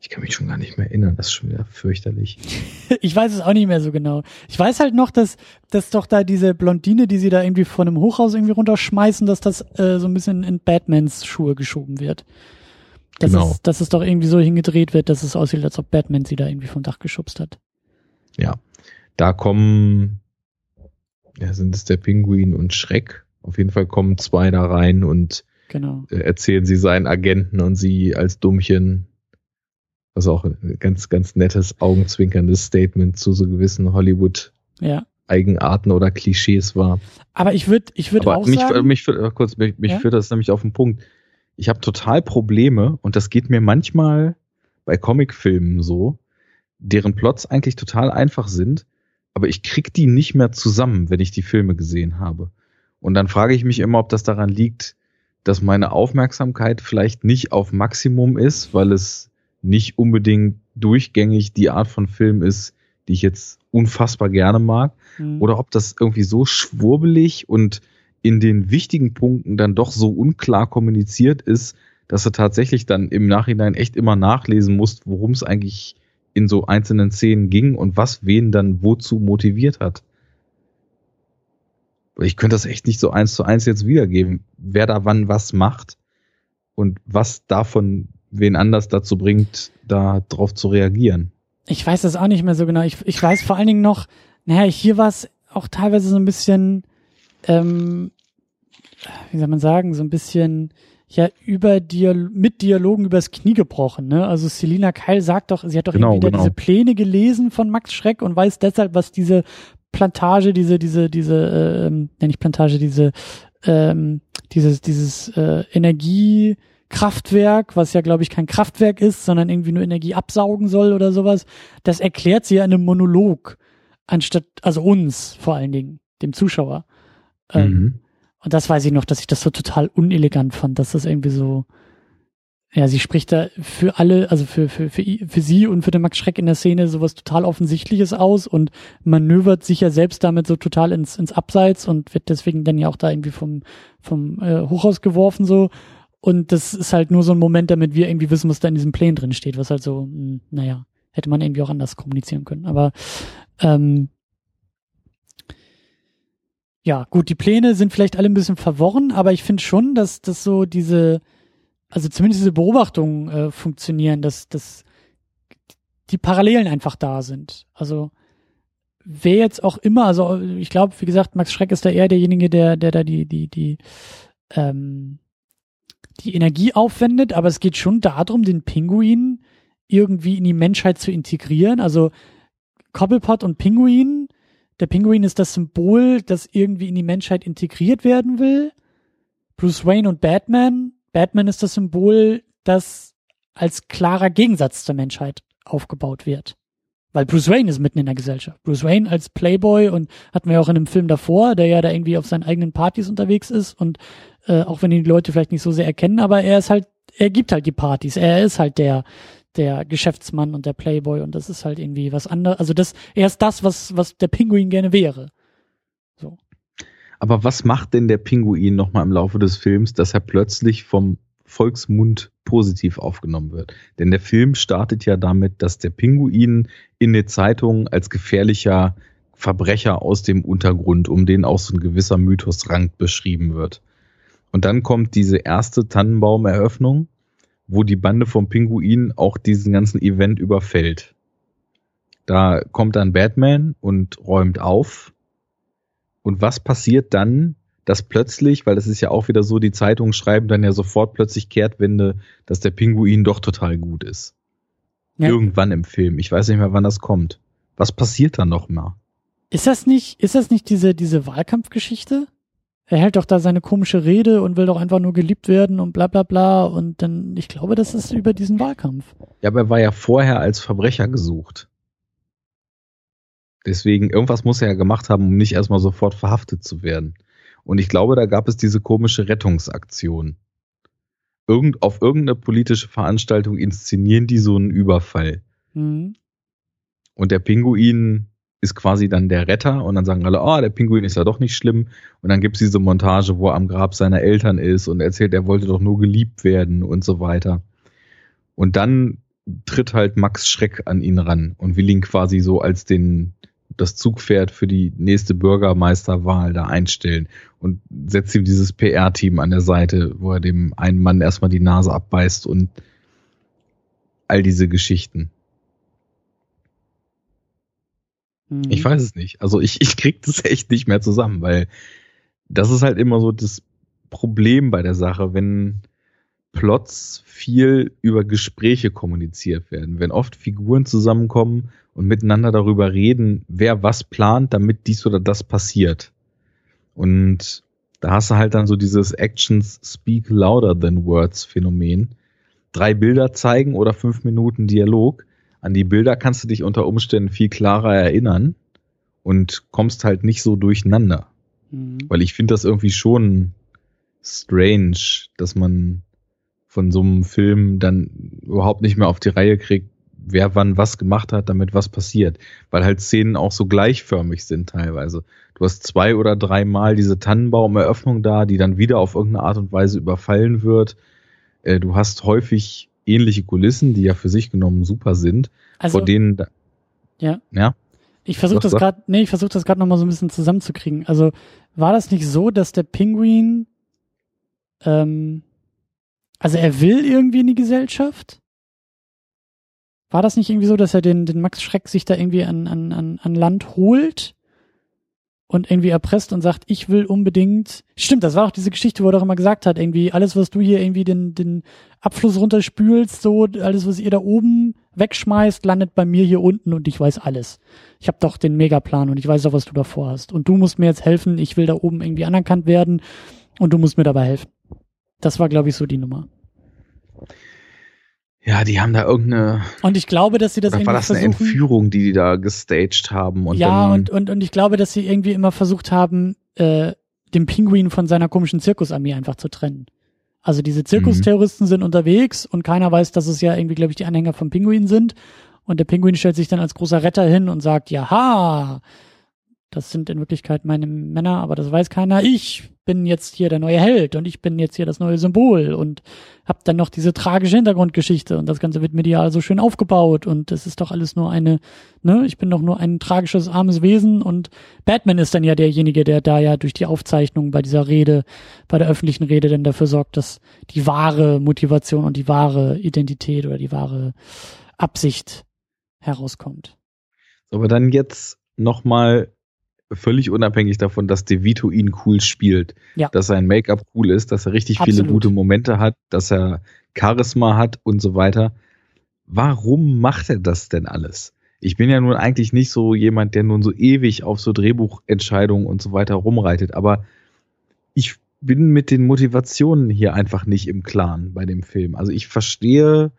Ich kann mich schon gar nicht mehr erinnern, das ist schon wieder fürchterlich. ich weiß es auch nicht mehr so genau. Ich weiß halt noch, dass, dass doch da diese Blondine, die sie da irgendwie von einem Hochhaus irgendwie runterschmeißen, dass das äh, so ein bisschen in Batmans Schuhe geschoben wird. Dass, genau. es, dass es doch irgendwie so hingedreht wird, dass es aussieht, als ob Batman sie da irgendwie vom Dach geschubst hat. Ja, da kommen, ja, sind es der Pinguin und Schreck. Auf jeden Fall kommen zwei da rein und genau. äh, erzählen sie seinen Agenten und sie als Dummchen was auch ein ganz, ganz nettes, augenzwinkerndes Statement zu so gewissen Hollywood ja. Eigenarten oder Klischees war. Aber ich würde ich würd auch mich, sagen... Mich, mich, kurz, mich, mich ja? führt das nämlich auf den Punkt. Ich habe total Probleme und das geht mir manchmal bei Comicfilmen so, deren Plots eigentlich total einfach sind, aber ich krieg die nicht mehr zusammen, wenn ich die Filme gesehen habe. Und dann frage ich mich immer, ob das daran liegt, dass meine Aufmerksamkeit vielleicht nicht auf Maximum ist, weil es nicht unbedingt durchgängig die Art von Film ist, die ich jetzt unfassbar gerne mag, mhm. oder ob das irgendwie so schwurbelig und in den wichtigen Punkten dann doch so unklar kommuniziert ist, dass du tatsächlich dann im Nachhinein echt immer nachlesen musst, worum es eigentlich in so einzelnen Szenen ging und was wen dann wozu motiviert hat. Ich könnte das echt nicht so eins zu eins jetzt wiedergeben, wer da wann was macht und was davon wen anders dazu bringt, da drauf zu reagieren. Ich weiß das auch nicht mehr so genau. Ich, ich weiß vor allen Dingen noch, naja, hier war es auch teilweise so ein bisschen, ähm, wie soll man sagen, so ein bisschen ja über Dial mit Dialogen übers Knie gebrochen. Ne? Also Selina Keil sagt doch, sie hat doch genau, irgendwie genau. diese Pläne gelesen von Max Schreck und weiß deshalb, was diese Plantage, diese, diese, diese, ähm, nenne ich Plantage, diese, ähm, dieses, dieses äh, Energiekraftwerk, was ja, glaube ich, kein Kraftwerk ist, sondern irgendwie nur Energie absaugen soll oder sowas, das erklärt sie ja in einem Monolog, anstatt, also uns vor allen Dingen, dem Zuschauer. Ähm, mhm. Und das weiß ich noch, dass ich das so total unelegant fand, dass das irgendwie so, ja, sie spricht da für alle, also für, für, für, für sie und für den Max Schreck in der Szene sowas total Offensichtliches aus und manövert sich ja selbst damit so total ins, ins Abseits und wird deswegen dann ja auch da irgendwie vom, vom äh, Hochhaus geworfen so. Und das ist halt nur so ein Moment, damit wir irgendwie wissen, was da in diesem Plan drin steht, was halt so, mh, hm, naja, hätte man irgendwie auch anders kommunizieren können. Aber ähm, ja, gut, die Pläne sind vielleicht alle ein bisschen verworren, aber ich finde schon, dass das so diese, also zumindest diese Beobachtungen äh, funktionieren, dass, dass die Parallelen einfach da sind. Also wer jetzt auch immer, also ich glaube, wie gesagt, Max Schreck ist da eher derjenige, der, der da die, die, die, ähm, die Energie aufwendet, aber es geht schon darum, den Pinguin irgendwie in die Menschheit zu integrieren. Also Cobblepot und Pinguin der Pinguin ist das Symbol, das irgendwie in die Menschheit integriert werden will. Bruce Wayne und Batman. Batman ist das Symbol, das als klarer Gegensatz zur Menschheit aufgebaut wird. Weil Bruce Wayne ist mitten in der Gesellschaft. Bruce Wayne als Playboy und hatten wir auch in einem Film davor, der ja da irgendwie auf seinen eigenen Partys unterwegs ist und äh, auch wenn ihn die Leute vielleicht nicht so sehr erkennen, aber er ist halt, er gibt halt die Partys. Er ist halt der, der Geschäftsmann und der Playboy und das ist halt irgendwie was anderes. Also das, er ist das, was, was der Pinguin gerne wäre. So. Aber was macht denn der Pinguin nochmal im Laufe des Films, dass er plötzlich vom Volksmund positiv aufgenommen wird? Denn der Film startet ja damit, dass der Pinguin in den Zeitungen als gefährlicher Verbrecher aus dem Untergrund, um den auch so ein gewisser Mythosrang beschrieben wird. Und dann kommt diese erste Tannenbaumeröffnung wo die Bande vom Pinguin auch diesen ganzen Event überfällt. Da kommt dann Batman und räumt auf. Und was passiert dann, dass plötzlich, weil das ist ja auch wieder so, die Zeitungen schreiben dann ja sofort plötzlich Kehrtwende, dass der Pinguin doch total gut ist. Ja. Irgendwann im Film. Ich weiß nicht mehr, wann das kommt. Was passiert dann noch mal? Ist das nicht, ist das nicht diese, diese Wahlkampfgeschichte? Er hält doch da seine komische Rede und will doch einfach nur geliebt werden und bla bla bla. Und dann, ich glaube, das ist über diesen Wahlkampf. Ja, aber er war ja vorher als Verbrecher gesucht. Deswegen, irgendwas muss er ja gemacht haben, um nicht erstmal sofort verhaftet zu werden. Und ich glaube, da gab es diese komische Rettungsaktion. Irgend, auf irgendeine politische Veranstaltung inszenieren die so einen Überfall. Mhm. Und der Pinguin ist quasi dann der Retter und dann sagen alle, oh, der Pinguin ist ja doch nicht schlimm. Und dann gibt's diese Montage, wo er am Grab seiner Eltern ist und erzählt, er wollte doch nur geliebt werden und so weiter. Und dann tritt halt Max Schreck an ihn ran und will ihn quasi so als den das Zugpferd für die nächste Bürgermeisterwahl da einstellen und setzt ihm dieses PR-Team an der Seite, wo er dem einen Mann erstmal die Nase abbeißt und all diese Geschichten. Mhm. Ich weiß es nicht. Also ich, ich krieg das echt nicht mehr zusammen, weil das ist halt immer so das Problem bei der Sache, wenn Plots viel über Gespräche kommuniziert werden. Wenn oft Figuren zusammenkommen und miteinander darüber reden, wer was plant, damit dies oder das passiert. Und da hast du halt dann so dieses Actions speak louder than words Phänomen. Drei Bilder zeigen oder fünf Minuten Dialog. An die Bilder kannst du dich unter Umständen viel klarer erinnern und kommst halt nicht so durcheinander. Mhm. Weil ich finde das irgendwie schon strange, dass man von so einem Film dann überhaupt nicht mehr auf die Reihe kriegt, wer wann was gemacht hat, damit was passiert. Weil halt Szenen auch so gleichförmig sind teilweise. Du hast zwei oder dreimal diese Tannenbaumeröffnung da, die dann wieder auf irgendeine Art und Weise überfallen wird. Äh, du hast häufig ähnliche Kulissen, die ja für sich genommen super sind, also, vor denen da, ja. Ja. Ich versuche das gerade, nee, ich versuche das gerade nochmal so ein bisschen zusammenzukriegen. Also war das nicht so, dass der Pinguin, ähm, also er will irgendwie in die Gesellschaft? War das nicht irgendwie so, dass er den, den Max Schreck sich da irgendwie an, an, an, an Land holt und irgendwie erpresst und sagt, ich will unbedingt. Stimmt, das war auch diese Geschichte, wo er doch immer gesagt hat, irgendwie alles, was du hier irgendwie den, den Abfluss runterspülst, so alles, was ihr da oben wegschmeißt, landet bei mir hier unten und ich weiß alles. Ich habe doch den Megaplan und ich weiß doch, was du davor hast. Und du musst mir jetzt helfen, ich will da oben irgendwie anerkannt werden und du musst mir dabei helfen. Das war, glaube ich, so die Nummer. Ja, die haben da irgendeine. Und ich glaube, dass sie das irgendwie war das versuchen. eine Entführung, die die da gestaged haben? Und ja, und, und, und ich glaube, dass sie irgendwie immer versucht haben, äh, den Pinguin von seiner komischen Zirkusarmee einfach zu trennen. Also diese Zirkusterroristen mhm. sind unterwegs und keiner weiß, dass es ja irgendwie, glaube ich, die Anhänger vom Pinguin sind. Und der Pinguin stellt sich dann als großer Retter hin und sagt, ja, das sind in Wirklichkeit meine Männer, aber das weiß keiner. Ich bin jetzt hier der neue Held und ich bin jetzt hier das neue Symbol und hab dann noch diese tragische Hintergrundgeschichte und das Ganze wird medial so schön aufgebaut und es ist doch alles nur eine, ne, ich bin doch nur ein tragisches, armes Wesen und Batman ist dann ja derjenige, der da ja durch die Aufzeichnung bei dieser Rede, bei der öffentlichen Rede dann dafür sorgt, dass die wahre Motivation und die wahre Identität oder die wahre Absicht herauskommt. Aber dann jetzt nochmal völlig unabhängig davon, dass DeVito ihn cool spielt, ja. dass sein Make-up cool ist, dass er richtig Absolut. viele gute Momente hat, dass er Charisma hat und so weiter. Warum macht er das denn alles? Ich bin ja nun eigentlich nicht so jemand, der nun so ewig auf so Drehbuchentscheidungen und so weiter rumreitet, aber ich bin mit den Motivationen hier einfach nicht im Klaren bei dem Film. Also ich verstehe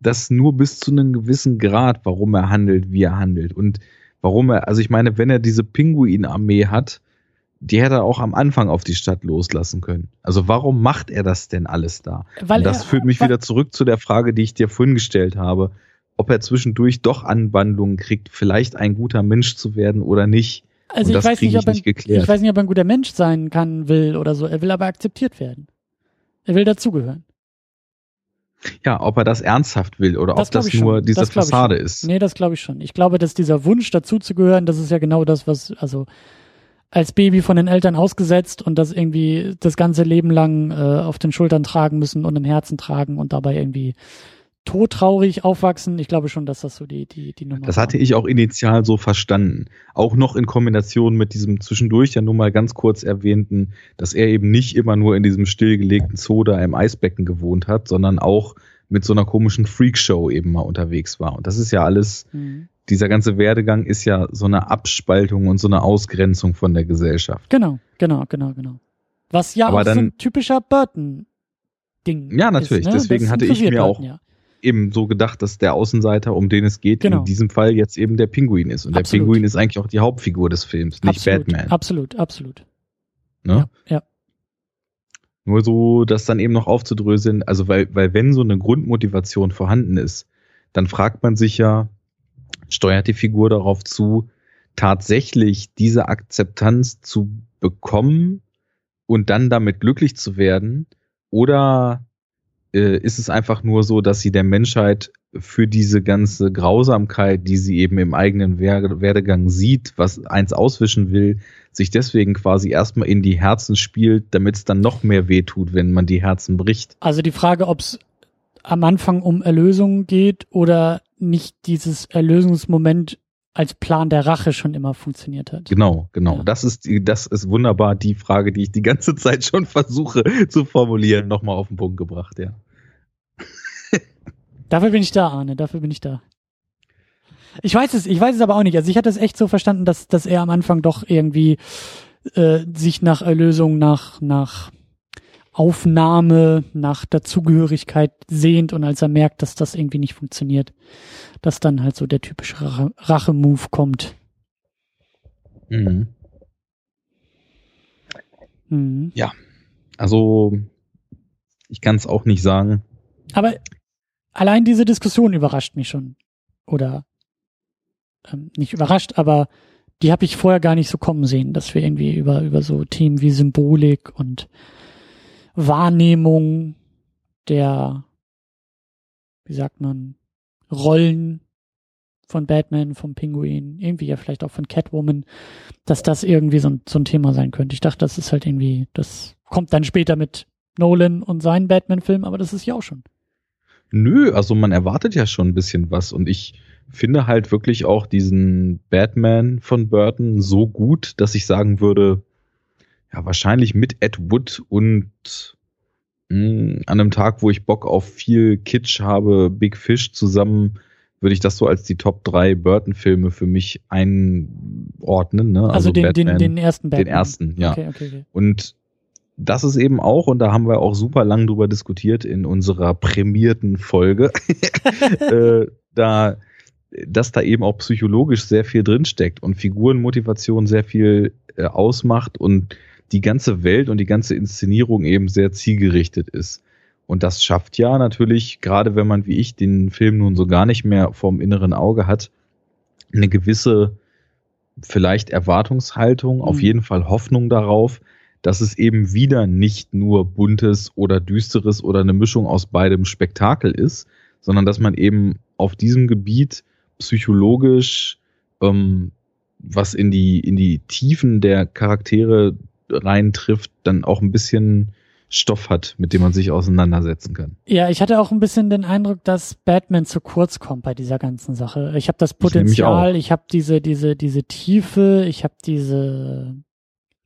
das nur bis zu einem gewissen Grad, warum er handelt, wie er handelt. Und warum er, also ich meine, wenn er diese Pinguin-Armee hat, die hätte er auch am Anfang auf die Stadt loslassen können. Also warum macht er das denn alles da? Weil Und das er, führt mich wieder zurück zu der Frage, die ich dir vorhin gestellt habe, ob er zwischendurch doch Anwandlungen kriegt, vielleicht ein guter Mensch zu werden oder nicht. Also ich weiß nicht, ob er, nicht ich weiß nicht, ob er ein guter Mensch sein kann, will oder so. Er will aber akzeptiert werden. Er will dazugehören. Ja, ob er das ernsthaft will oder das ob das nur diese das Fassade ist. Nee, das glaube ich schon. Ich glaube, dass dieser Wunsch dazuzugehören, das ist ja genau das, was, also als Baby von den Eltern ausgesetzt und das irgendwie das ganze Leben lang äh, auf den Schultern tragen müssen und im Herzen tragen und dabei irgendwie todtraurig aufwachsen. Ich glaube schon, dass das so die, die, die Nummer Das hatte war. ich auch initial so verstanden. Auch noch in Kombination mit diesem zwischendurch ja nur mal ganz kurz erwähnten, dass er eben nicht immer nur in diesem stillgelegten Zoo da im Eisbecken gewohnt hat, sondern auch mit so einer komischen Freakshow eben mal unterwegs war. Und das ist ja alles, mhm. dieser ganze Werdegang ist ja so eine Abspaltung und so eine Ausgrenzung von der Gesellschaft. Genau, genau, genau, genau. Was ja Aber auch dann, so ein typischer Burton-Ding Ja, natürlich. Ist, ne? Deswegen hatte ich mir auch ja eben so gedacht, dass der Außenseiter, um den es geht, genau. in diesem Fall jetzt eben der Pinguin ist. Und absolut. der Pinguin ist eigentlich auch die Hauptfigur des Films, nicht absolut, Batman. Absolut, absolut. Ne? Ja, ja. Nur so, das dann eben noch aufzudröseln, also weil, weil wenn so eine Grundmotivation vorhanden ist, dann fragt man sich ja, steuert die Figur darauf zu, tatsächlich diese Akzeptanz zu bekommen und dann damit glücklich zu werden? Oder äh, ist es einfach nur so, dass sie der Menschheit für diese ganze Grausamkeit, die sie eben im eigenen Werdegang sieht, was eins auswischen will, sich deswegen quasi erstmal in die Herzen spielt, damit es dann noch mehr wehtut, wenn man die Herzen bricht. Also die Frage, ob es am Anfang um Erlösung geht oder nicht dieses Erlösungsmoment als Plan der Rache schon immer funktioniert hat. Genau, genau. Ja. Das ist die, das ist wunderbar die Frage, die ich die ganze Zeit schon versuche zu formulieren, nochmal auf den Punkt gebracht, ja. Dafür bin ich da, Arne, dafür bin ich da. Ich weiß es, ich weiß es aber auch nicht. Also ich hatte es echt so verstanden, dass, dass er am Anfang doch irgendwie äh, sich nach Erlösung, nach, nach Aufnahme, nach Dazugehörigkeit sehnt und als er merkt, dass das irgendwie nicht funktioniert, dass dann halt so der typische Rache-Move kommt. Mhm. Mhm. Ja, also ich kann es auch nicht sagen. Aber allein diese Diskussion überrascht mich schon. Oder ähm, nicht überrascht, aber die habe ich vorher gar nicht so kommen sehen, dass wir irgendwie über, über so Themen wie Symbolik und Wahrnehmung der, wie sagt man, Rollen von Batman, vom Pinguin, irgendwie ja vielleicht auch von Catwoman, dass das irgendwie so ein, so ein Thema sein könnte. Ich dachte, das ist halt irgendwie, das kommt dann später mit Nolan und seinen Batman-Film, aber das ist ja auch schon. Nö, also man erwartet ja schon ein bisschen was und ich finde halt wirklich auch diesen Batman von Burton so gut, dass ich sagen würde, ja, wahrscheinlich mit Ed Wood und mh, hm, an einem Tag, wo ich Bock auf viel Kitsch habe, Big Fish zusammen, würde ich das so als die Top 3 Burton-Filme für mich einordnen. Ne? Also, also den, Batman, den, den ersten Batman. Den ersten, ja. Okay, okay, okay. Und das ist eben auch, und da haben wir auch super lang drüber diskutiert in unserer prämierten Folge, äh, da, dass da eben auch psychologisch sehr viel drinsteckt und Figurenmotivation sehr viel äh, ausmacht und die ganze Welt und die ganze Inszenierung eben sehr zielgerichtet ist. Und das schafft ja natürlich, gerade wenn man wie ich den Film nun so gar nicht mehr vorm inneren Auge hat, eine gewisse vielleicht Erwartungshaltung, mhm. auf jeden Fall Hoffnung darauf, dass es eben wieder nicht nur buntes oder düsteres oder eine Mischung aus beidem Spektakel ist, sondern dass man eben auf diesem Gebiet psychologisch ähm, was in die in die Tiefen der Charaktere reintrifft, dann auch ein bisschen Stoff hat, mit dem man sich auseinandersetzen kann. Ja, ich hatte auch ein bisschen den Eindruck, dass Batman zu kurz kommt bei dieser ganzen Sache. Ich habe das Potenzial, ich, ich habe diese diese diese Tiefe, ich habe diese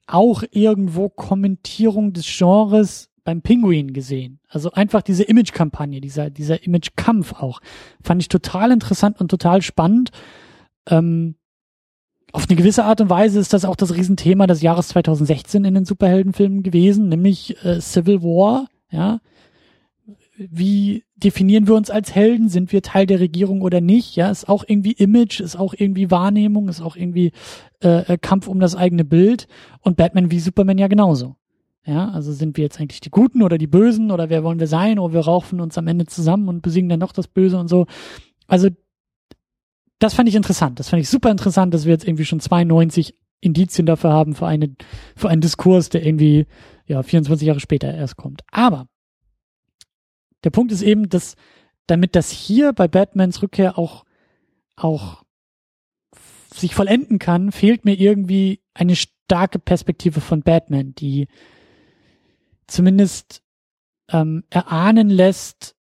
auch irgendwo Kommentierung des Genres beim Pinguin gesehen. Also einfach diese Image-Kampagne, dieser dieser Image-Kampf auch fand ich total interessant und total spannend. Ähm, auf eine gewisse Art und Weise ist das auch das Riesenthema des Jahres 2016 in den Superheldenfilmen gewesen, nämlich äh, Civil War, ja. Wie definieren wir uns als Helden? Sind wir Teil der Regierung oder nicht? Ja, ist auch irgendwie Image, ist auch irgendwie Wahrnehmung, ist auch irgendwie äh, äh Kampf um das eigene Bild. Und Batman wie Superman ja genauso. Ja, also sind wir jetzt eigentlich die Guten oder die Bösen oder wer wollen wir sein? Oder wir raufen uns am Ende zusammen und besiegen dann noch das Böse und so. Also das fand ich interessant. Das fand ich super interessant, dass wir jetzt irgendwie schon 92 Indizien dafür haben für eine, für einen Diskurs, der irgendwie, ja, 24 Jahre später erst kommt. Aber der Punkt ist eben, dass, damit das hier bei Batmans Rückkehr auch, auch sich vollenden kann, fehlt mir irgendwie eine starke Perspektive von Batman, die zumindest ähm, erahnen lässt,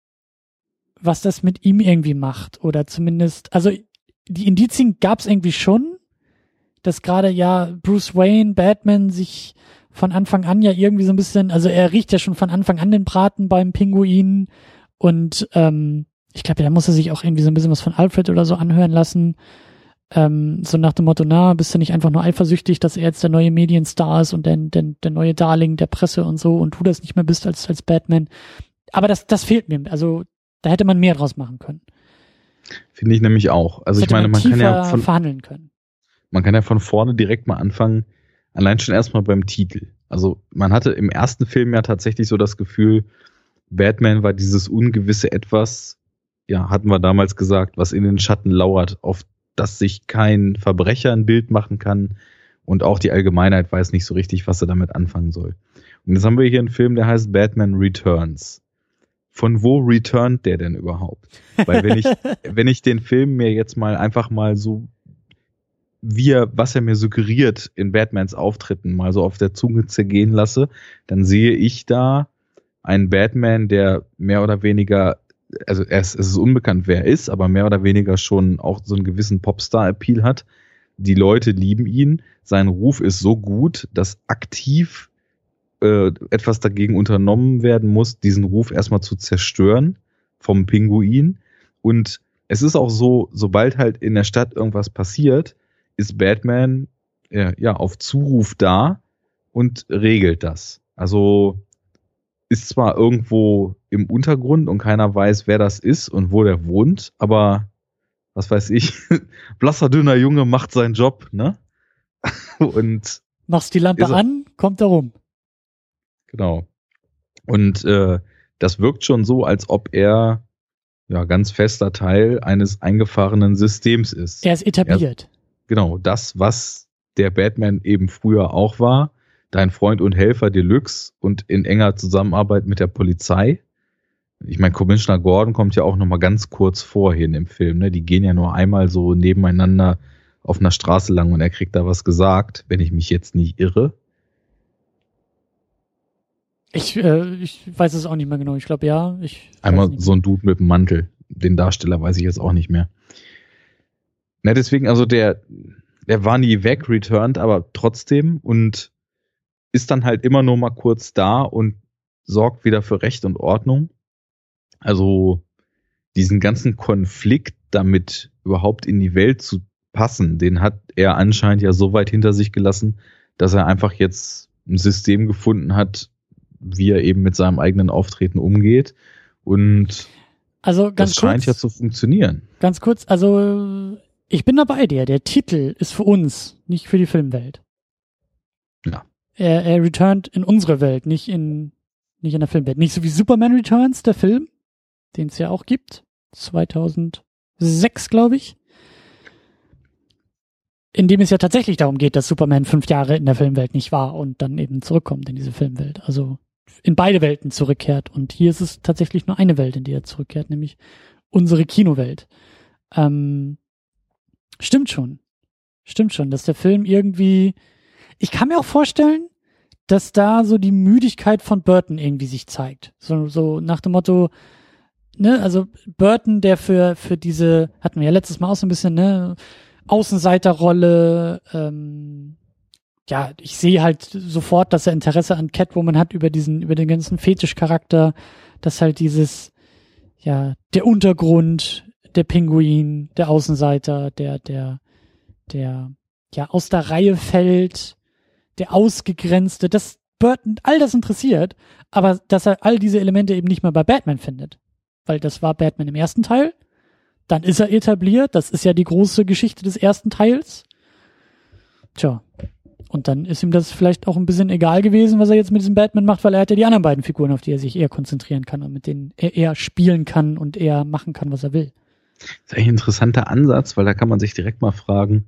was das mit ihm irgendwie macht. Oder zumindest, also die Indizien gab es irgendwie schon, dass gerade ja Bruce Wayne, Batman sich von Anfang an ja irgendwie so ein bisschen, also er riecht ja schon von Anfang an den Braten beim Pinguin und ähm, ich glaube, da muss er sich auch irgendwie so ein bisschen was von Alfred oder so anhören lassen. Ähm, so nach dem Motto, na, bist du nicht einfach nur eifersüchtig, dass er jetzt der neue Medienstar ist und der, der, der neue Darling der Presse und so und du das nicht mehr bist als, als Batman. Aber das, das fehlt mir. Also da hätte man mehr draus machen können. Finde ich nämlich auch. Also ich meine, man kann ja von, verhandeln können. Man kann ja von vorne direkt mal anfangen, allein schon erstmal beim Titel. Also man hatte im ersten Film ja tatsächlich so das Gefühl, Batman war dieses ungewisse Etwas, ja, hatten wir damals gesagt, was in den Schatten lauert, auf das sich kein Verbrecher ein Bild machen kann und auch die Allgemeinheit weiß nicht so richtig, was er damit anfangen soll. Und jetzt haben wir hier einen Film, der heißt Batman Returns von wo returnt der denn überhaupt? Weil wenn ich, wenn ich den Film mir jetzt mal einfach mal so, wie er, was er mir suggeriert in Batmans Auftritten mal so auf der Zunge zergehen lasse, dann sehe ich da einen Batman, der mehr oder weniger also ist, es ist unbekannt, wer er ist, aber mehr oder weniger schon auch so einen gewissen Popstar-Appeal hat. Die Leute lieben ihn. Sein Ruf ist so gut, dass aktiv äh, etwas dagegen unternommen werden muss, diesen Ruf erstmal zu zerstören vom Pinguin. Und es ist auch so, sobald halt in der Stadt irgendwas passiert, ist Batman äh, ja auf Zuruf da und regelt das. Also ist zwar irgendwo im Untergrund und keiner weiß, wer das ist und wo der wohnt, aber was weiß ich, blasser, dünner Junge macht seinen Job, ne? und machst die Lampe an, kommt er rum. Genau. Und äh, das wirkt schon so, als ob er ja ganz fester Teil eines eingefahrenen Systems ist. Er ist etabliert. Er, genau, das, was der Batman eben früher auch war, dein Freund und Helfer Deluxe und in enger Zusammenarbeit mit der Polizei. Ich meine, Commissioner Gordon kommt ja auch noch mal ganz kurz vorhin im Film. Ne? Die gehen ja nur einmal so nebeneinander auf einer Straße lang und er kriegt da was gesagt, wenn ich mich jetzt nicht irre. Ich, äh, ich weiß es auch nicht mehr genau. Ich glaube ja. Ich Einmal so ein Dude mit dem Mantel. Den Darsteller weiß ich jetzt auch nicht mehr. Na, deswegen, also der, der war nie weg, returned, aber trotzdem und ist dann halt immer nur mal kurz da und sorgt wieder für Recht und Ordnung. Also diesen ganzen Konflikt damit überhaupt in die Welt zu passen, den hat er anscheinend ja so weit hinter sich gelassen, dass er einfach jetzt ein System gefunden hat, wie er eben mit seinem eigenen Auftreten umgeht. Und also ganz das scheint kurz, ja zu funktionieren. Ganz kurz, also ich bin dabei dir. Der Titel ist für uns, nicht für die Filmwelt. Ja. Er, er returned in unsere Welt, nicht in, nicht in der Filmwelt. Nicht so wie Superman Returns, der Film, den es ja auch gibt. 2006, glaube ich. In dem es ja tatsächlich darum geht, dass Superman fünf Jahre in der Filmwelt nicht war und dann eben zurückkommt in diese Filmwelt. Also in beide Welten zurückkehrt. Und hier ist es tatsächlich nur eine Welt, in die er zurückkehrt, nämlich unsere Kinowelt. Ähm, stimmt schon. Stimmt schon, dass der Film irgendwie. Ich kann mir auch vorstellen, dass da so die Müdigkeit von Burton irgendwie sich zeigt. So, so nach dem Motto, ne, also Burton, der für, für diese, hatten wir ja letztes Mal auch so ein bisschen, ne, Außenseiterrolle, ähm, ja, ich sehe halt sofort, dass er Interesse an Catwoman hat über diesen, über den ganzen Fetischcharakter, dass halt dieses, ja, der Untergrund, der Pinguin, der Außenseiter, der, der, der, ja, aus der Reihe fällt, der Ausgegrenzte, das Burton all das interessiert, aber dass er all diese Elemente eben nicht mehr bei Batman findet. Weil das war Batman im ersten Teil, dann ist er etabliert, das ist ja die große Geschichte des ersten Teils. Tja, und dann ist ihm das vielleicht auch ein bisschen egal gewesen, was er jetzt mit diesem Batman macht, weil er hat ja die anderen beiden Figuren, auf die er sich eher konzentrieren kann und mit denen er eher spielen kann und eher machen kann, was er will. Das ist eigentlich ein interessanter Ansatz, weil da kann man sich direkt mal fragen,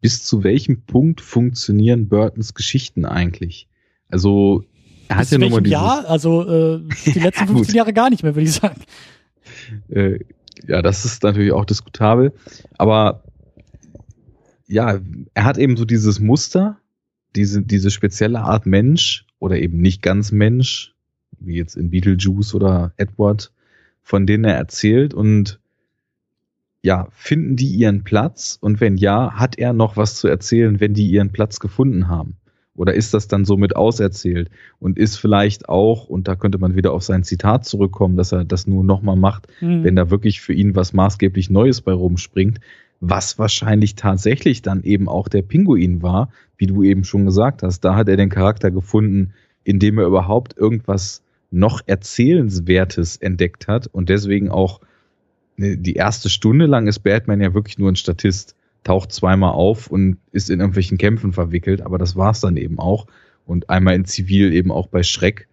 bis zu welchem Punkt funktionieren Burtons Geschichten eigentlich? Also, er hat bis ja nur mal dieses... Jahr? Also, äh, die letzten 15 Jahre gar nicht mehr, würde ich sagen. Äh, ja, das ist natürlich auch diskutabel. Aber ja, er hat eben so dieses Muster, diese, diese spezielle Art Mensch oder eben nicht ganz Mensch, wie jetzt in Beetlejuice oder Edward, von denen er erzählt und ja, finden die ihren Platz? Und wenn ja, hat er noch was zu erzählen, wenn die ihren Platz gefunden haben? Oder ist das dann so mit auserzählt? Und ist vielleicht auch, und da könnte man wieder auf sein Zitat zurückkommen, dass er das nur nochmal macht, mhm. wenn da wirklich für ihn was maßgeblich Neues bei rumspringt, was wahrscheinlich tatsächlich dann eben auch der Pinguin war, wie du eben schon gesagt hast. Da hat er den Charakter gefunden, indem er überhaupt irgendwas noch Erzählenswertes entdeckt hat und deswegen auch ne, die erste Stunde lang ist Batman ja wirklich nur ein Statist, taucht zweimal auf und ist in irgendwelchen Kämpfen verwickelt, aber das war's dann eben auch und einmal in Zivil eben auch bei Schreck.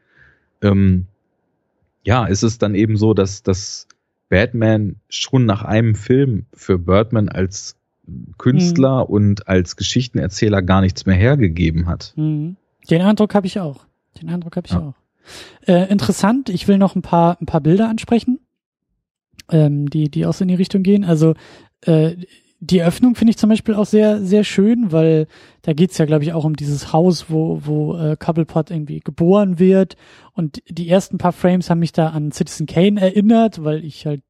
Ähm, ja, ist es dann eben so, dass, dass Batman schon nach einem Film für Birdman als Künstler mhm. und als Geschichtenerzähler gar nichts mehr hergegeben hat. Mhm. Den Eindruck habe ich auch. Den Eindruck habe ich ja. auch. Äh, interessant, ich will noch ein paar, ein paar Bilder ansprechen, ähm, die, die auch so in die Richtung gehen. Also äh, die Öffnung finde ich zum Beispiel auch sehr, sehr schön, weil da geht's ja, glaube ich, auch um dieses Haus, wo, wo äh, Cobblepot irgendwie geboren wird. Und die ersten paar Frames haben mich da an Citizen Kane erinnert, weil ich halt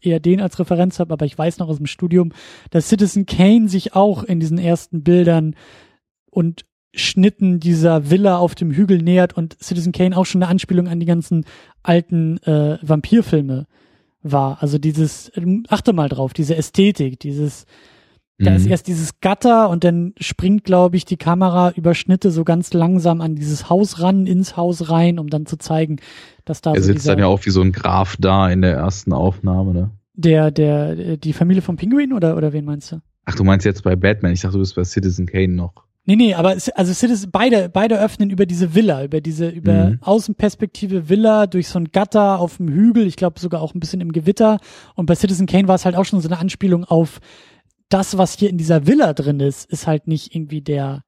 eher den als Referenz habe, aber ich weiß noch aus dem Studium, dass Citizen Kane sich auch in diesen ersten Bildern und Schnitten dieser Villa auf dem Hügel nähert und Citizen Kane auch schon eine Anspielung an die ganzen alten äh, Vampirfilme war. Also dieses, achte mal drauf, diese Ästhetik, dieses, da ist mhm. erst dieses Gatter und dann springt, glaube ich, die Kamera über Schnitte so ganz langsam an dieses Haus ran, ins Haus rein, um dann zu zeigen, dass da. Er so sitzt dann ja auch wie so ein Graf da in der ersten Aufnahme, ne? Der, der, die Familie vom Pinguin oder, oder wen meinst du? Ach, du meinst jetzt bei Batman? Ich dachte, du bist bei Citizen Kane noch. Nee, nee, aber also Citizen, beide, beide öffnen über diese Villa, über diese, über mhm. Außenperspektive Villa durch so ein Gatter auf dem Hügel, ich glaube sogar auch ein bisschen im Gewitter. Und bei Citizen Kane war es halt auch schon so eine Anspielung auf das, was hier in dieser Villa drin ist, ist halt nicht irgendwie der,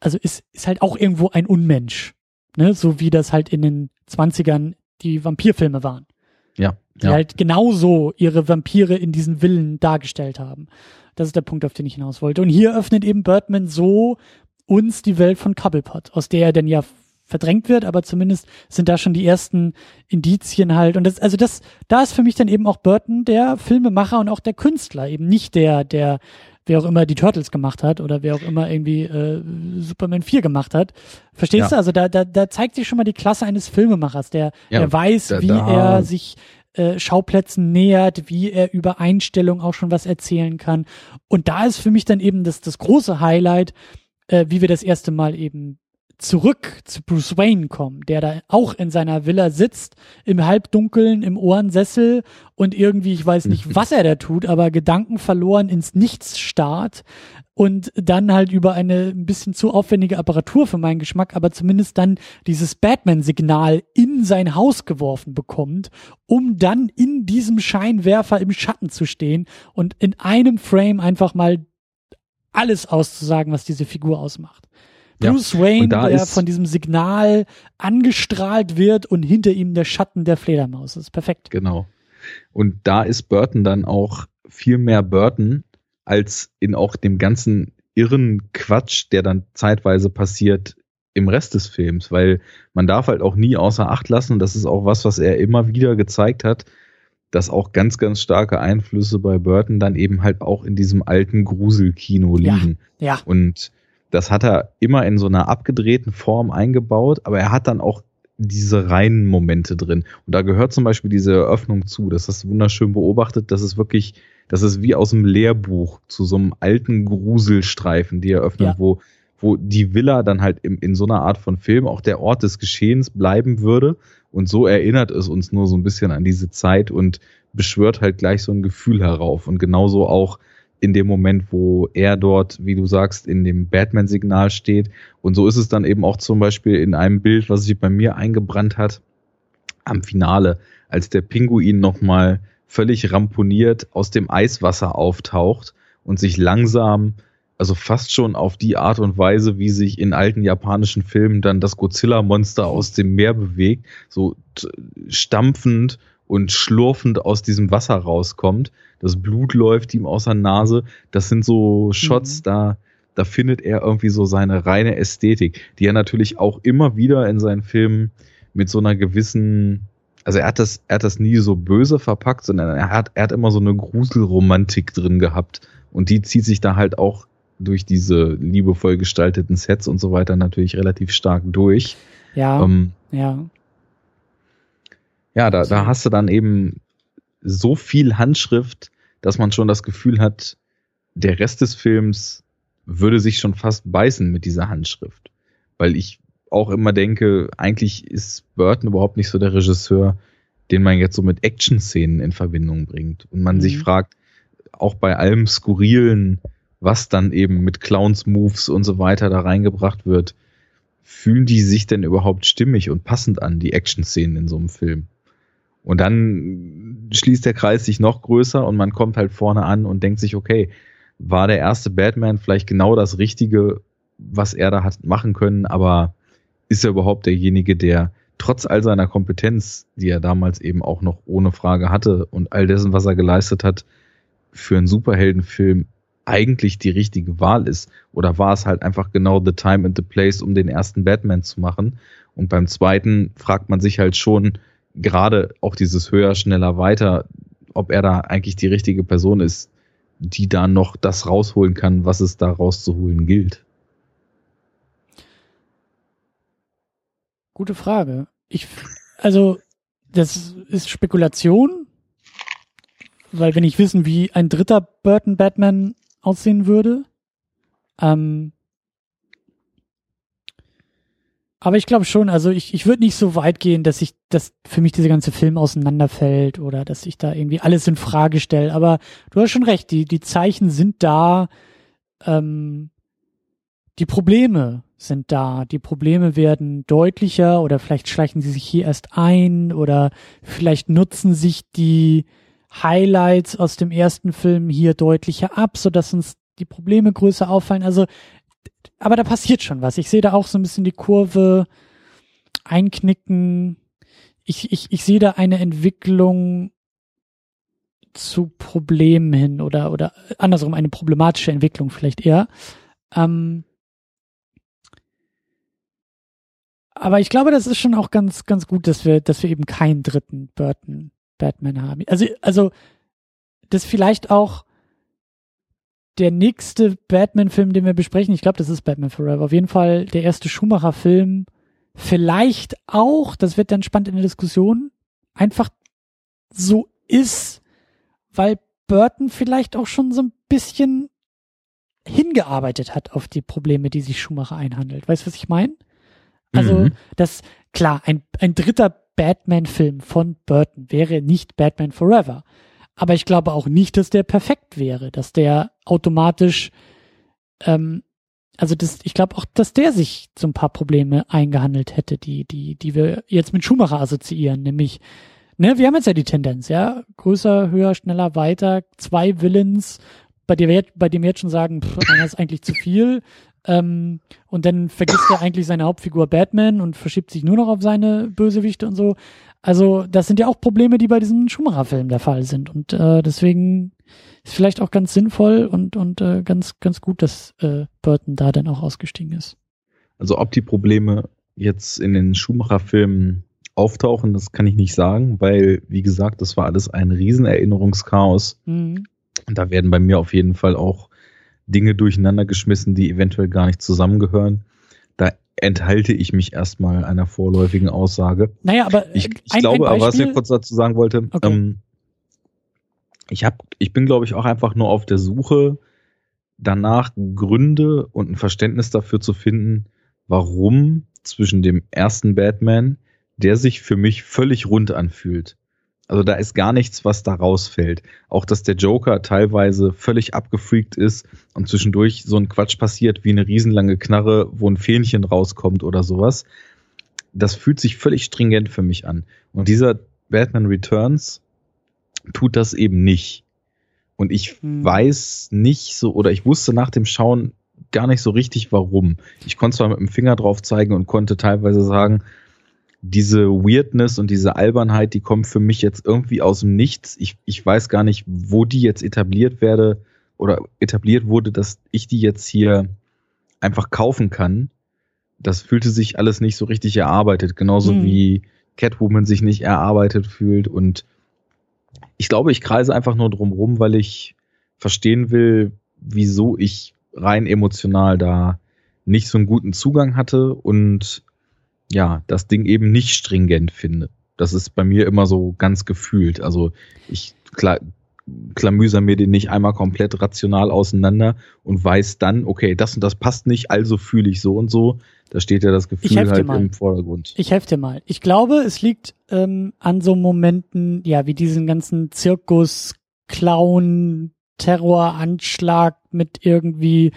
also ist, ist halt auch irgendwo ein Unmensch. Ne? So wie das halt in den Zwanzigern die Vampirfilme waren. Ja. Die ja. halt genauso ihre Vampire in diesen Villen dargestellt haben. Das ist der Punkt, auf den ich hinaus wollte. Und hier öffnet eben Birdman so uns die Welt von Cobblepot, aus der er denn ja verdrängt wird, aber zumindest sind da schon die ersten Indizien halt. Und das, also das, da ist für mich dann eben auch Burton der Filmemacher und auch der Künstler, eben nicht der, der, wer auch immer die Turtles gemacht hat oder wer auch immer irgendwie äh, Superman 4 gemacht hat. Verstehst ja. du? Also da, da, da zeigt sich schon mal die Klasse eines Filmemachers, der, ja, der weiß, da, wie da, er sich äh, Schauplätzen nähert, wie er über Einstellung auch schon was erzählen kann. Und da ist für mich dann eben das, das große Highlight, äh, wie wir das erste Mal eben zurück zu Bruce Wayne kommen, der da auch in seiner Villa sitzt, im Halbdunkeln, im Ohrensessel und irgendwie, ich weiß nicht, was er da tut, aber Gedanken verloren ins Nichts starrt und dann halt über eine ein bisschen zu aufwendige Apparatur für meinen Geschmack, aber zumindest dann dieses Batman-Signal in sein Haus geworfen bekommt, um dann in diesem Scheinwerfer im Schatten zu stehen und in einem Frame einfach mal alles auszusagen, was diese Figur ausmacht. Bruce ja. Wayne, der von diesem Signal angestrahlt wird und hinter ihm der Schatten der Fledermaus. Das ist perfekt. Genau. Und da ist Burton dann auch viel mehr Burton als in auch dem ganzen irren Quatsch, der dann zeitweise passiert im Rest des Films, weil man darf halt auch nie außer Acht lassen, das ist auch was, was er immer wieder gezeigt hat, dass auch ganz, ganz starke Einflüsse bei Burton dann eben halt auch in diesem alten Gruselkino liegen. Ja, ja. Und das hat er immer in so einer abgedrehten Form eingebaut, aber er hat dann auch diese reinen Momente drin. Und da gehört zum Beispiel diese Eröffnung zu. Das hast du wunderschön beobachtet. Das ist wirklich, das ist wie aus dem Lehrbuch zu so einem alten Gruselstreifen, die Eröffnung, ja. wo, wo die Villa dann halt in, in so einer Art von Film auch der Ort des Geschehens bleiben würde. Und so erinnert es uns nur so ein bisschen an diese Zeit und beschwört halt gleich so ein Gefühl herauf. Und genauso auch in dem Moment, wo er dort, wie du sagst, in dem Batman-Signal steht. Und so ist es dann eben auch zum Beispiel in einem Bild, was sich bei mir eingebrannt hat, am Finale, als der Pinguin nochmal völlig ramponiert aus dem Eiswasser auftaucht und sich langsam, also fast schon auf die Art und Weise, wie sich in alten japanischen Filmen dann das Godzilla-Monster aus dem Meer bewegt, so stampfend und schlurfend aus diesem Wasser rauskommt. Das Blut läuft ihm aus der Nase. Das sind so Shots, mhm. da, da findet er irgendwie so seine reine Ästhetik, die er natürlich auch immer wieder in seinen Filmen mit so einer gewissen, also er hat das, er hat das nie so böse verpackt, sondern er hat, er hat immer so eine Gruselromantik drin gehabt. Und die zieht sich da halt auch durch diese liebevoll gestalteten Sets und so weiter natürlich relativ stark durch. Ja. Ähm, ja. Ja, da, da hast du dann eben so viel Handschrift, dass man schon das Gefühl hat, der Rest des Films würde sich schon fast beißen mit dieser Handschrift. Weil ich auch immer denke, eigentlich ist Burton überhaupt nicht so der Regisseur, den man jetzt so mit Action-Szenen in Verbindung bringt. Und man mhm. sich fragt, auch bei allem Skurrilen, was dann eben mit Clowns-Moves und so weiter da reingebracht wird, fühlen die sich denn überhaupt stimmig und passend an, die Action-Szenen in so einem Film? Und dann schließt der Kreis sich noch größer und man kommt halt vorne an und denkt sich, okay, war der erste Batman vielleicht genau das Richtige, was er da hat machen können, aber ist er überhaupt derjenige, der trotz all seiner Kompetenz, die er damals eben auch noch ohne Frage hatte und all dessen, was er geleistet hat, für einen Superheldenfilm eigentlich die richtige Wahl ist. Oder war es halt einfach genau the time and the place, um den ersten Batman zu machen? Und beim zweiten fragt man sich halt schon, gerade auch dieses höher, schneller, weiter, ob er da eigentlich die richtige Person ist, die da noch das rausholen kann, was es da rauszuholen gilt. Gute Frage. Ich, also, das ist Spekulation, weil wenn ich wissen, wie ein dritter Burton Batman aussehen würde, ähm, aber ich glaube schon, also ich, ich würde nicht so weit gehen, dass ich, dass für mich dieser ganze Film auseinanderfällt oder dass ich da irgendwie alles in Frage stelle. Aber du hast schon recht, die, die Zeichen sind da, ähm, die Probleme sind da. Die Probleme werden deutlicher oder vielleicht schleichen sie sich hier erst ein oder vielleicht nutzen sich die Highlights aus dem ersten Film hier deutlicher ab, sodass uns die Probleme größer auffallen. Also aber da passiert schon was. Ich sehe da auch so ein bisschen die Kurve einknicken. Ich, ich, ich sehe da eine Entwicklung zu Problemen hin oder, oder andersrum eine problematische Entwicklung vielleicht eher. Ähm, aber ich glaube, das ist schon auch ganz, ganz gut, dass wir, dass wir eben keinen dritten Burton Batman haben. Also, also, das vielleicht auch der nächste Batman-Film, den wir besprechen, ich glaube, das ist Batman Forever. Auf jeden Fall der erste Schumacher-Film. Vielleicht auch, das wird dann spannend in der Diskussion, einfach so ist, weil Burton vielleicht auch schon so ein bisschen hingearbeitet hat auf die Probleme, die sich Schumacher einhandelt. Weißt du, was ich meine? Also, mhm. das, klar, ein, ein dritter Batman-Film von Burton wäre nicht Batman Forever. Aber ich glaube auch nicht, dass der perfekt wäre, dass der automatisch, ähm, also das, ich glaube auch, dass der sich so ein paar Probleme eingehandelt hätte, die, die, die wir jetzt mit Schumacher assoziieren, nämlich, ne, wir haben jetzt ja die Tendenz, ja, größer, höher, schneller, weiter, zwei Villains, bei dem wir, bei dem wir jetzt schon sagen, pff, einer ist eigentlich zu viel, ähm, und dann vergisst er eigentlich seine Hauptfigur Batman und verschiebt sich nur noch auf seine Bösewichte und so. Also das sind ja auch Probleme, die bei diesen Schumacher-Filmen der Fall sind. Und äh, deswegen ist vielleicht auch ganz sinnvoll und, und äh, ganz, ganz gut, dass äh, Burton da dann auch ausgestiegen ist. Also ob die Probleme jetzt in den Schumacher-Filmen auftauchen, das kann ich nicht sagen, weil, wie gesagt, das war alles ein Riesenerinnerungschaos. Mhm. Und da werden bei mir auf jeden Fall auch Dinge durcheinander geschmissen, die eventuell gar nicht zusammengehören. Da enthalte ich mich erstmal einer vorläufigen Aussage. Naja, aber ich, ich ein, glaube, ein aber was ich kurz dazu sagen wollte, okay. ähm, ich habe, ich bin glaube ich auch einfach nur auf der Suche danach Gründe und ein Verständnis dafür zu finden, warum zwischen dem ersten Batman, der sich für mich völlig rund anfühlt, also da ist gar nichts, was da rausfällt. Auch dass der Joker teilweise völlig abgefreakt ist und zwischendurch so ein Quatsch passiert wie eine riesenlange Knarre, wo ein Fähnchen rauskommt oder sowas. Das fühlt sich völlig stringent für mich an. Und dieser Batman Returns tut das eben nicht. Und ich hm. weiß nicht so, oder ich wusste nach dem Schauen gar nicht so richtig warum. Ich konnte zwar mit dem Finger drauf zeigen und konnte teilweise sagen, diese Weirdness und diese Albernheit, die kommt für mich jetzt irgendwie aus dem Nichts. Ich, ich weiß gar nicht, wo die jetzt etabliert werde oder etabliert wurde, dass ich die jetzt hier einfach kaufen kann. Das fühlte sich alles nicht so richtig erarbeitet, genauso hm. wie Catwoman sich nicht erarbeitet fühlt. Und ich glaube, ich kreise einfach nur drum rum, weil ich verstehen will, wieso ich rein emotional da nicht so einen guten Zugang hatte und ja, das Ding eben nicht stringent finde. Das ist bei mir immer so ganz gefühlt. Also ich klar, klamüser mir den nicht einmal komplett rational auseinander und weiß dann, okay, das und das passt nicht, also fühle ich so und so. Da steht ja das Gefühl halt im Vordergrund. Ich helfe dir mal. Ich glaube, es liegt ähm, an so Momenten, ja, wie diesen ganzen Zirkus, Clown, Terroranschlag mit irgendwie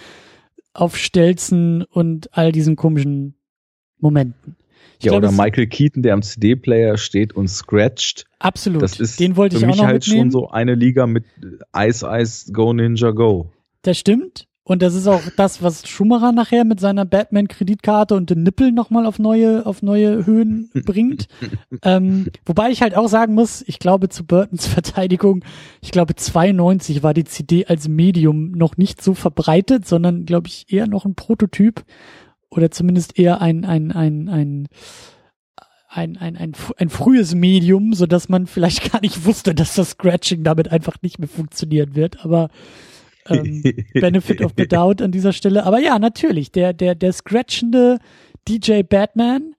auf Stelzen und all diesen komischen Momenten. Ja, glaube, oder Michael Keaton, der am CD-Player steht und scratcht. Absolut. Das ist Den wollte für ich mich auch noch halt mitnehmen. schon so eine Liga mit Ice Ice Go Ninja Go. Das stimmt. Und das ist auch das, was Schumacher nachher mit seiner Batman-Kreditkarte und den Nippel nochmal auf neue, auf neue Höhen bringt. ähm, wobei ich halt auch sagen muss, ich glaube zu Burtons Verteidigung, ich glaube 92 war die CD als Medium noch nicht so verbreitet, sondern glaube ich eher noch ein Prototyp oder zumindest eher ein, ein, ein, ein, ein, ein, ein, ein frühes Medium, so dass man vielleicht gar nicht wusste, dass das Scratching damit einfach nicht mehr funktionieren wird, aber ähm, Benefit of the Doubt an dieser Stelle. Aber ja, natürlich, der, der, der scratchende DJ Batman.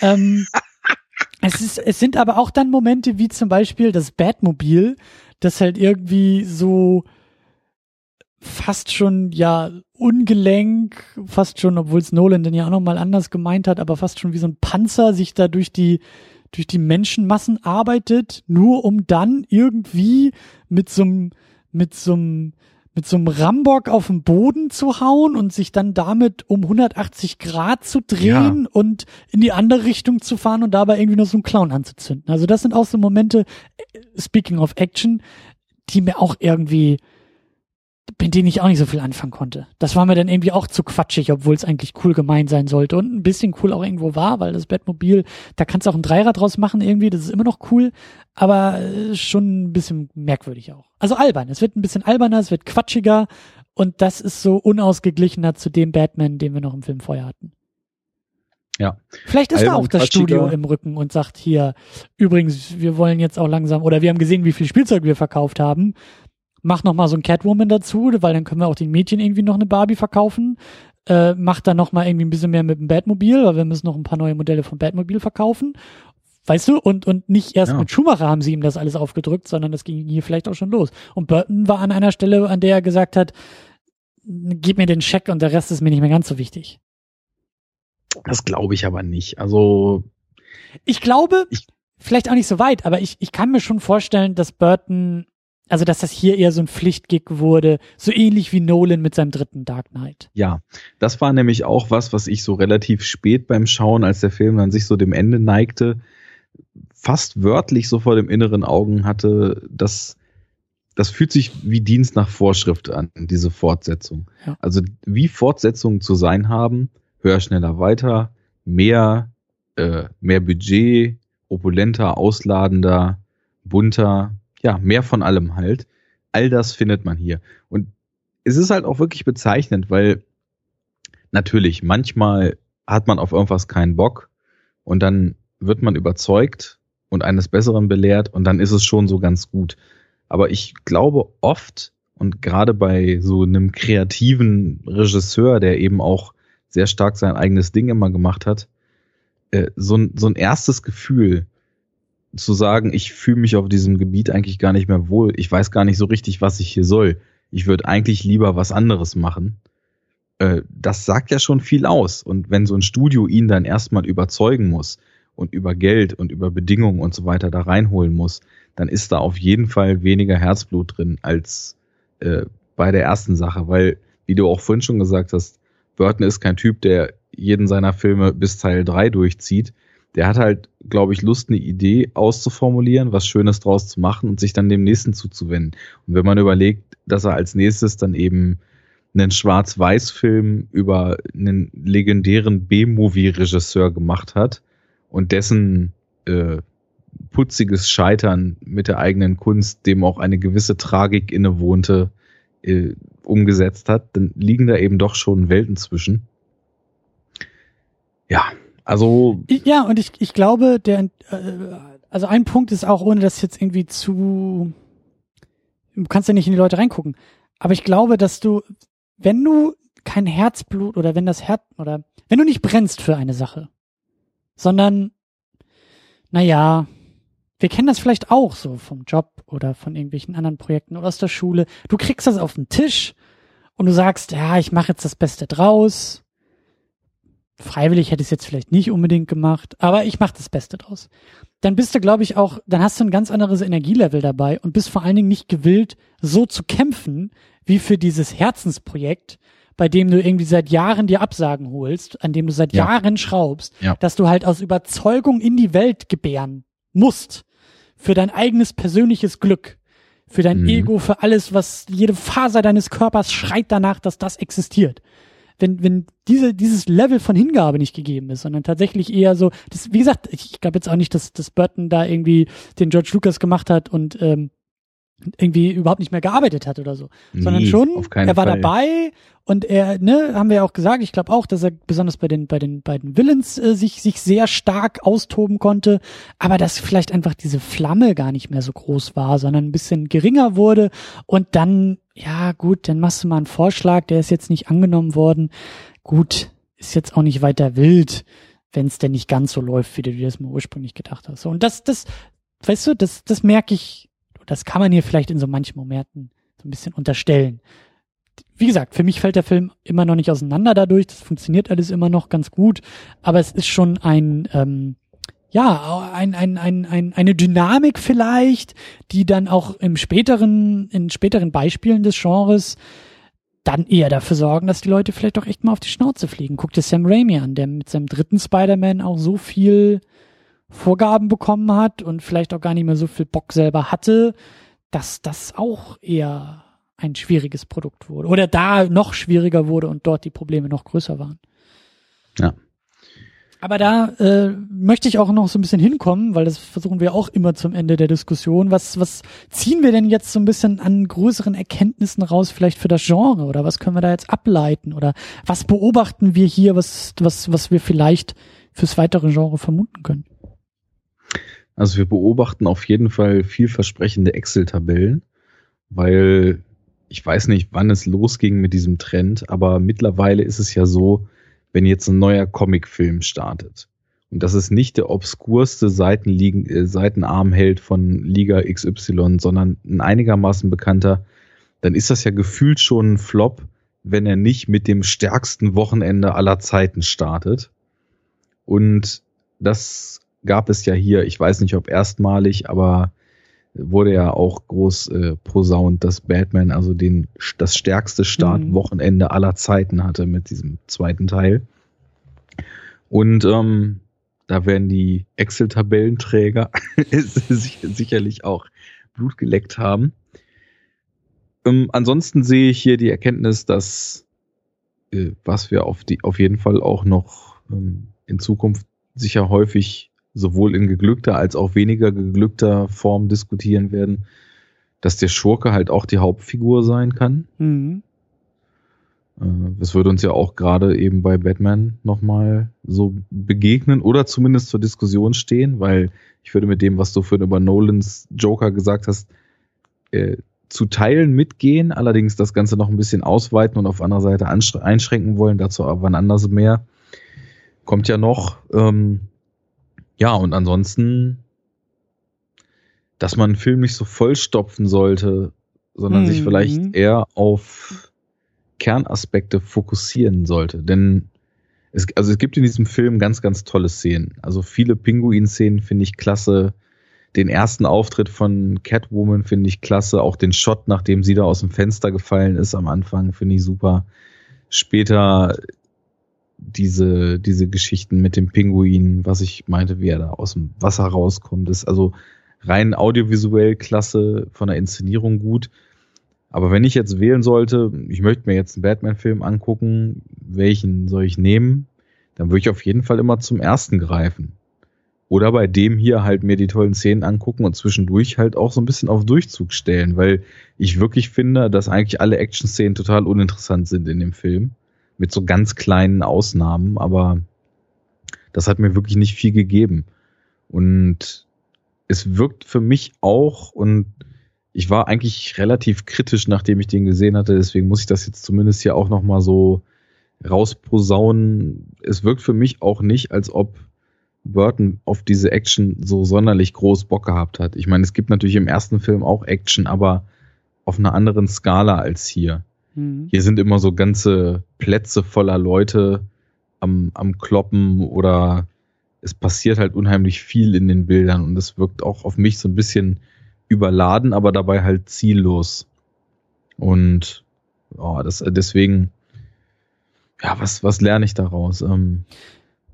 Ähm, es, ist, es sind aber auch dann Momente wie zum Beispiel das Batmobil, das halt irgendwie so fast schon ja ungelenk, fast schon, obwohl es Nolan dann ja auch nochmal anders gemeint hat, aber fast schon wie so ein Panzer sich da durch die durch die Menschenmassen arbeitet, nur um dann irgendwie mit so einem mit so einem mit so einem Rambock auf den Boden zu hauen und sich dann damit um 180 Grad zu drehen ja. und in die andere Richtung zu fahren und dabei irgendwie noch so einen Clown anzuzünden. Also das sind auch so Momente, äh, speaking of Action, die mir auch irgendwie mit denen ich auch nicht so viel anfangen konnte. Das war mir dann irgendwie auch zu quatschig, obwohl es eigentlich cool gemeint sein sollte und ein bisschen cool auch irgendwo war, weil das Bettmobil, da kannst du auch ein Dreirad draus machen irgendwie, das ist immer noch cool, aber äh, schon ein bisschen merkwürdig auch. Also albern, es wird ein bisschen alberner, es wird quatschiger und das ist so unausgeglichener zu dem Batman, den wir noch im Film vorher hatten. Ja. Vielleicht ist da auch das Studio im Rücken und sagt hier, übrigens, wir wollen jetzt auch langsam, oder wir haben gesehen, wie viel Spielzeug wir verkauft haben mach noch mal so ein Catwoman dazu, weil dann können wir auch den Mädchen irgendwie noch eine Barbie verkaufen. Äh, mach dann noch mal irgendwie ein bisschen mehr mit dem Batmobil, weil wir müssen noch ein paar neue Modelle vom Batmobil verkaufen. Weißt du, und, und nicht erst ja. mit Schumacher haben sie ihm das alles aufgedrückt, sondern das ging hier vielleicht auch schon los. Und Burton war an einer Stelle, an der er gesagt hat, gib mir den Scheck und der Rest ist mir nicht mehr ganz so wichtig. Das glaube ich aber nicht. Also. Ich glaube, ich, vielleicht auch nicht so weit, aber ich, ich kann mir schon vorstellen, dass Burton also dass das hier eher so ein Pflichtgig wurde, so ähnlich wie Nolan mit seinem dritten Dark Knight. Ja, das war nämlich auch was, was ich so relativ spät beim Schauen, als der Film dann sich so dem Ende neigte, fast wörtlich so vor dem inneren Augen hatte, dass das fühlt sich wie Dienst nach Vorschrift an, diese Fortsetzung. Ja. Also wie Fortsetzungen zu sein haben, höher, schneller, weiter, mehr, äh, mehr Budget, opulenter, ausladender, bunter, ja, mehr von allem halt. All das findet man hier. Und es ist halt auch wirklich bezeichnend, weil natürlich, manchmal hat man auf irgendwas keinen Bock und dann wird man überzeugt und eines Besseren belehrt und dann ist es schon so ganz gut. Aber ich glaube oft und gerade bei so einem kreativen Regisseur, der eben auch sehr stark sein eigenes Ding immer gemacht hat, äh, so, ein, so ein erstes Gefühl, zu sagen, ich fühle mich auf diesem Gebiet eigentlich gar nicht mehr wohl. Ich weiß gar nicht so richtig, was ich hier soll. Ich würde eigentlich lieber was anderes machen. Äh, das sagt ja schon viel aus. Und wenn so ein Studio ihn dann erstmal überzeugen muss und über Geld und über Bedingungen und so weiter da reinholen muss, dann ist da auf jeden Fall weniger Herzblut drin als äh, bei der ersten Sache. Weil, wie du auch vorhin schon gesagt hast, Burton ist kein Typ, der jeden seiner Filme bis Teil 3 durchzieht der hat halt, glaube ich, Lust, eine Idee auszuformulieren, was Schönes draus zu machen und sich dann dem nächsten zuzuwenden. Und wenn man überlegt, dass er als nächstes dann eben einen Schwarz-Weiß-Film über einen legendären B-Movie-Regisseur gemacht hat und dessen äh, putziges Scheitern mit der eigenen Kunst, dem auch eine gewisse Tragik innewohnte, äh, umgesetzt hat, dann liegen da eben doch schon Welten zwischen. Ja, also. Ja, und ich, ich glaube, der, äh, also ein Punkt ist auch, ohne das jetzt irgendwie zu, du kannst ja nicht in die Leute reingucken, aber ich glaube, dass du, wenn du kein Herzblut oder wenn das Herz, oder wenn du nicht brennst für eine Sache, sondern, naja, wir kennen das vielleicht auch so vom Job oder von irgendwelchen anderen Projekten oder aus der Schule. Du kriegst das auf den Tisch und du sagst, ja, ich mache jetzt das Beste draus Freiwillig hätte ich es jetzt vielleicht nicht unbedingt gemacht, aber ich mache das Beste draus. Dann bist du, glaube ich, auch, dann hast du ein ganz anderes Energielevel dabei und bist vor allen Dingen nicht gewillt, so zu kämpfen, wie für dieses Herzensprojekt, bei dem du irgendwie seit Jahren dir Absagen holst, an dem du seit ja. Jahren schraubst, ja. dass du halt aus Überzeugung in die Welt gebären musst für dein eigenes persönliches Glück Für dein mhm. Ego, für alles, was jede Faser deines Körpers schreit danach, dass das existiert. Wenn, wenn diese, dieses Level von Hingabe nicht gegeben ist, sondern tatsächlich eher so, das, wie gesagt, ich glaube jetzt auch nicht, dass, dass Burton da irgendwie den George Lucas gemacht hat und ähm, irgendwie überhaupt nicht mehr gearbeitet hat oder so, nee, sondern schon, er war Fall. dabei und er, ne, haben wir ja auch gesagt, ich glaube auch, dass er besonders bei den bei den beiden Villains äh, sich sich sehr stark austoben konnte, aber dass vielleicht einfach diese Flamme gar nicht mehr so groß war, sondern ein bisschen geringer wurde und dann ja gut, dann machst du mal einen Vorschlag, der ist jetzt nicht angenommen worden. Gut, ist jetzt auch nicht weiter wild, wenn es denn nicht ganz so läuft, wie du dir das mal ursprünglich gedacht hast. Und das das weißt du, das das merke ich das kann man hier vielleicht in so manchen Momenten so ein bisschen unterstellen. Wie gesagt, für mich fällt der Film immer noch nicht auseinander dadurch. Das funktioniert alles immer noch ganz gut. Aber es ist schon ein, ähm, ja, ein, ein, ein, ein, eine Dynamik vielleicht, die dann auch im späteren, in späteren Beispielen des Genres dann eher dafür sorgen, dass die Leute vielleicht doch echt mal auf die Schnauze fliegen. Guck dir Sam Raimi an, der mit seinem dritten Spider-Man auch so viel Vorgaben bekommen hat und vielleicht auch gar nicht mehr so viel Bock selber hatte, dass das auch eher ein schwieriges Produkt wurde. Oder da noch schwieriger wurde und dort die Probleme noch größer waren. Ja. Aber da äh, möchte ich auch noch so ein bisschen hinkommen, weil das versuchen wir auch immer zum Ende der Diskussion. Was, was ziehen wir denn jetzt so ein bisschen an größeren Erkenntnissen raus, vielleicht für das Genre? Oder was können wir da jetzt ableiten? Oder was beobachten wir hier, was, was, was wir vielleicht fürs weitere Genre vermuten können? Also wir beobachten auf jeden Fall vielversprechende Excel-Tabellen, weil ich weiß nicht, wann es losging mit diesem Trend, aber mittlerweile ist es ja so, wenn jetzt ein neuer Comicfilm startet und das ist nicht der obskurste Seitenliegen, äh, Seitenarmheld von Liga XY, sondern ein einigermaßen bekannter, dann ist das ja gefühlt schon ein Flop, wenn er nicht mit dem stärksten Wochenende aller Zeiten startet. Und das gab es ja hier, ich weiß nicht ob erstmalig, aber wurde ja auch groß äh, posaunt, dass Batman also den das stärkste Startwochenende mhm. aller Zeiten hatte mit diesem zweiten Teil. Und ähm, da werden die Excel-Tabellenträger sicherlich auch Blut geleckt haben. Ähm, ansonsten sehe ich hier die Erkenntnis, dass äh, was wir auf die auf jeden Fall auch noch ähm, in Zukunft sicher häufig sowohl in geglückter als auch weniger geglückter Form diskutieren werden, dass der Schurke halt auch die Hauptfigur sein kann. Mhm. Äh, das würde uns ja auch gerade eben bei Batman nochmal so begegnen oder zumindest zur Diskussion stehen, weil ich würde mit dem, was du vorhin über Nolans Joker gesagt hast, äh, zu Teilen mitgehen, allerdings das Ganze noch ein bisschen ausweiten und auf anderer Seite einschränken wollen, dazu aber wann anders mehr. Kommt ja noch. Ähm, ja, und ansonsten, dass man einen Film nicht so vollstopfen sollte, sondern mhm. sich vielleicht eher auf Kernaspekte fokussieren sollte. Denn es, also es gibt in diesem Film ganz, ganz tolle Szenen. Also viele Pinguin-Szenen finde ich klasse. Den ersten Auftritt von Catwoman finde ich klasse. Auch den Shot, nachdem sie da aus dem Fenster gefallen ist am Anfang, finde ich super. Später diese, diese Geschichten mit dem Pinguin, was ich meinte, wie er da aus dem Wasser rauskommt, ist also rein audiovisuell klasse, von der Inszenierung gut. Aber wenn ich jetzt wählen sollte, ich möchte mir jetzt einen Batman-Film angucken, welchen soll ich nehmen, dann würde ich auf jeden Fall immer zum ersten greifen. Oder bei dem hier halt mir die tollen Szenen angucken und zwischendurch halt auch so ein bisschen auf Durchzug stellen, weil ich wirklich finde, dass eigentlich alle Action-Szenen total uninteressant sind in dem Film mit so ganz kleinen Ausnahmen, aber das hat mir wirklich nicht viel gegeben. Und es wirkt für mich auch, und ich war eigentlich relativ kritisch, nachdem ich den gesehen hatte, deswegen muss ich das jetzt zumindest hier auch nochmal so rausposaunen. Es wirkt für mich auch nicht, als ob Burton auf diese Action so sonderlich groß Bock gehabt hat. Ich meine, es gibt natürlich im ersten Film auch Action, aber auf einer anderen Skala als hier. Mhm. Hier sind immer so ganze Plätze voller Leute am, am Kloppen oder es passiert halt unheimlich viel in den Bildern und es wirkt auch auf mich so ein bisschen überladen, aber dabei halt ziellos. Und oh, das, deswegen, ja, was, was lerne ich daraus? Ähm,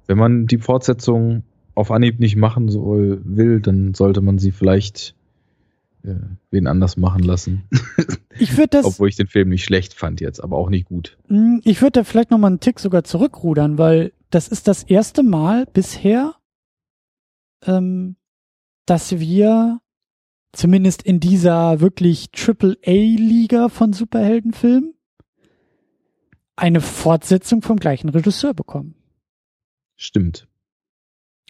wenn man die Fortsetzung auf Anhieb nicht machen soll, will, dann sollte man sie vielleicht äh, wen anders machen lassen. Ich würde das. Obwohl ich den Film nicht schlecht fand jetzt, aber auch nicht gut. Mm, ich würde da vielleicht noch mal einen Tick sogar zurückrudern, weil das ist das erste Mal bisher, ähm, dass wir zumindest in dieser wirklich Triple-A-Liga von Superheldenfilmen eine Fortsetzung vom gleichen Regisseur bekommen. Stimmt.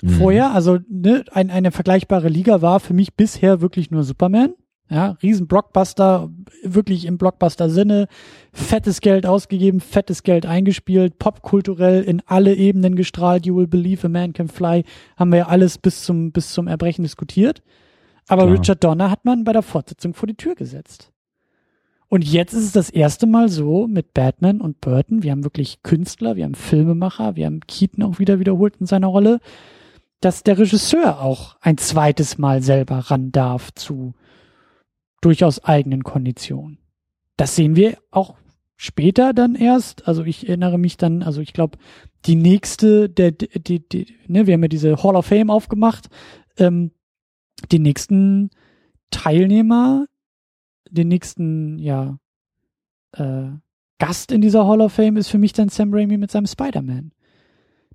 Mhm. Vorher, also ne, ein, eine vergleichbare Liga war für mich bisher wirklich nur Superman. Ja, riesen Blockbuster, wirklich im Blockbuster-Sinne, fettes Geld ausgegeben, fettes Geld eingespielt, popkulturell in alle Ebenen gestrahlt, You Will Believe a Man Can Fly, haben wir ja alles bis zum, bis zum Erbrechen diskutiert. Aber Klar. Richard Donner hat man bei der Fortsetzung vor die Tür gesetzt. Und jetzt ist es das erste Mal so mit Batman und Burton. Wir haben wirklich Künstler, wir haben Filmemacher, wir haben Keaton auch wieder wiederholt in seiner Rolle, dass der Regisseur auch ein zweites Mal selber ran darf zu durchaus eigenen Konditionen. Das sehen wir auch später dann erst. Also ich erinnere mich dann, also ich glaube, die nächste, der, die, die, ne, wir haben ja diese Hall of Fame aufgemacht. Ähm, die nächsten Teilnehmer, den nächsten, ja, äh, Gast in dieser Hall of Fame ist für mich dann Sam Raimi mit seinem Spider-Man,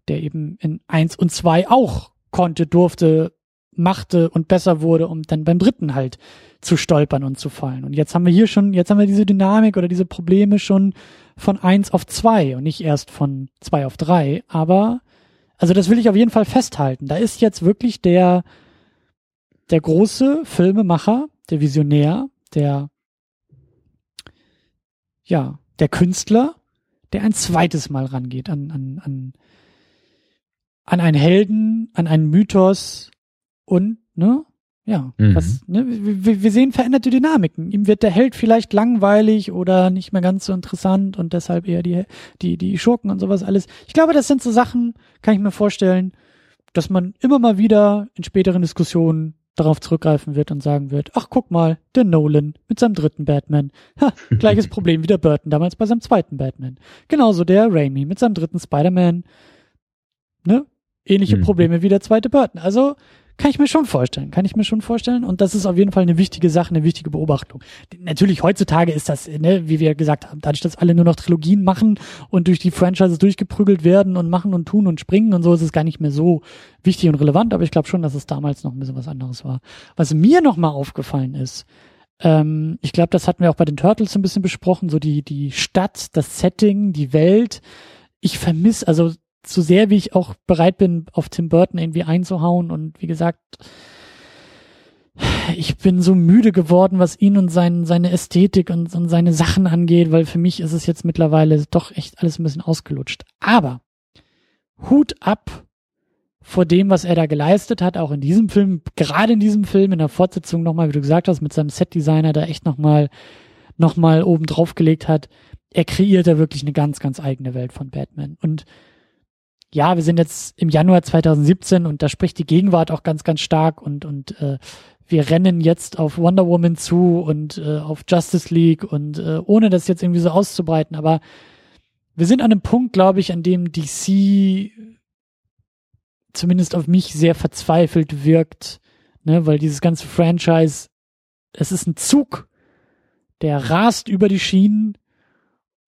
der eben in eins und zwei auch konnte, durfte, machte und besser wurde, um dann beim dritten halt zu stolpern und zu fallen. Und jetzt haben wir hier schon, jetzt haben wir diese Dynamik oder diese Probleme schon von eins auf zwei und nicht erst von zwei auf drei. Aber, also das will ich auf jeden Fall festhalten. Da ist jetzt wirklich der, der große Filmemacher, der Visionär, der, ja, der Künstler, der ein zweites Mal rangeht an, an, an, an einen Helden, an einen Mythos und, ne, ja, mhm. was, ne, wir, wir sehen veränderte Dynamiken. Ihm wird der Held vielleicht langweilig oder nicht mehr ganz so interessant und deshalb eher die, die, die Schurken und sowas alles. Ich glaube, das sind so Sachen, kann ich mir vorstellen, dass man immer mal wieder in späteren Diskussionen darauf zurückgreifen wird und sagen wird, ach guck mal, der Nolan mit seinem dritten Batman. Ha, gleiches Problem wie der Burton damals bei seinem zweiten Batman. Genauso der Raimi mit seinem dritten Spider-Man. Ne? Ähnliche mhm. Probleme wie der zweite Burton. Also kann ich mir schon vorstellen, kann ich mir schon vorstellen. Und das ist auf jeden Fall eine wichtige Sache, eine wichtige Beobachtung. Natürlich heutzutage ist das, ne, wie wir gesagt haben, dadurch, dass alle nur noch Trilogien machen und durch die Franchises durchgeprügelt werden und machen und tun und springen und so, ist es gar nicht mehr so wichtig und relevant. Aber ich glaube schon, dass es damals noch ein bisschen was anderes war. Was mir nochmal aufgefallen ist, ähm, ich glaube, das hatten wir auch bei den Turtles ein bisschen besprochen, so die, die Stadt, das Setting, die Welt. Ich vermisse, also so sehr wie ich auch bereit bin, auf Tim Burton irgendwie einzuhauen und wie gesagt, ich bin so müde geworden, was ihn und sein, seine Ästhetik und, und seine Sachen angeht, weil für mich ist es jetzt mittlerweile doch echt alles ein bisschen ausgelutscht. Aber Hut ab vor dem, was er da geleistet hat, auch in diesem Film, gerade in diesem Film, in der Fortsetzung nochmal, wie du gesagt hast, mit seinem Setdesigner, da echt nochmal noch mal oben drauf gelegt hat. Er kreiert da wirklich eine ganz, ganz eigene Welt von Batman. Und ja, wir sind jetzt im Januar 2017 und da spricht die Gegenwart auch ganz, ganz stark und, und äh, wir rennen jetzt auf Wonder Woman zu und äh, auf Justice League und äh, ohne das jetzt irgendwie so auszubreiten, aber wir sind an einem Punkt, glaube ich, an dem DC zumindest auf mich sehr verzweifelt wirkt, ne, weil dieses ganze Franchise, es ist ein Zug, der rast über die Schienen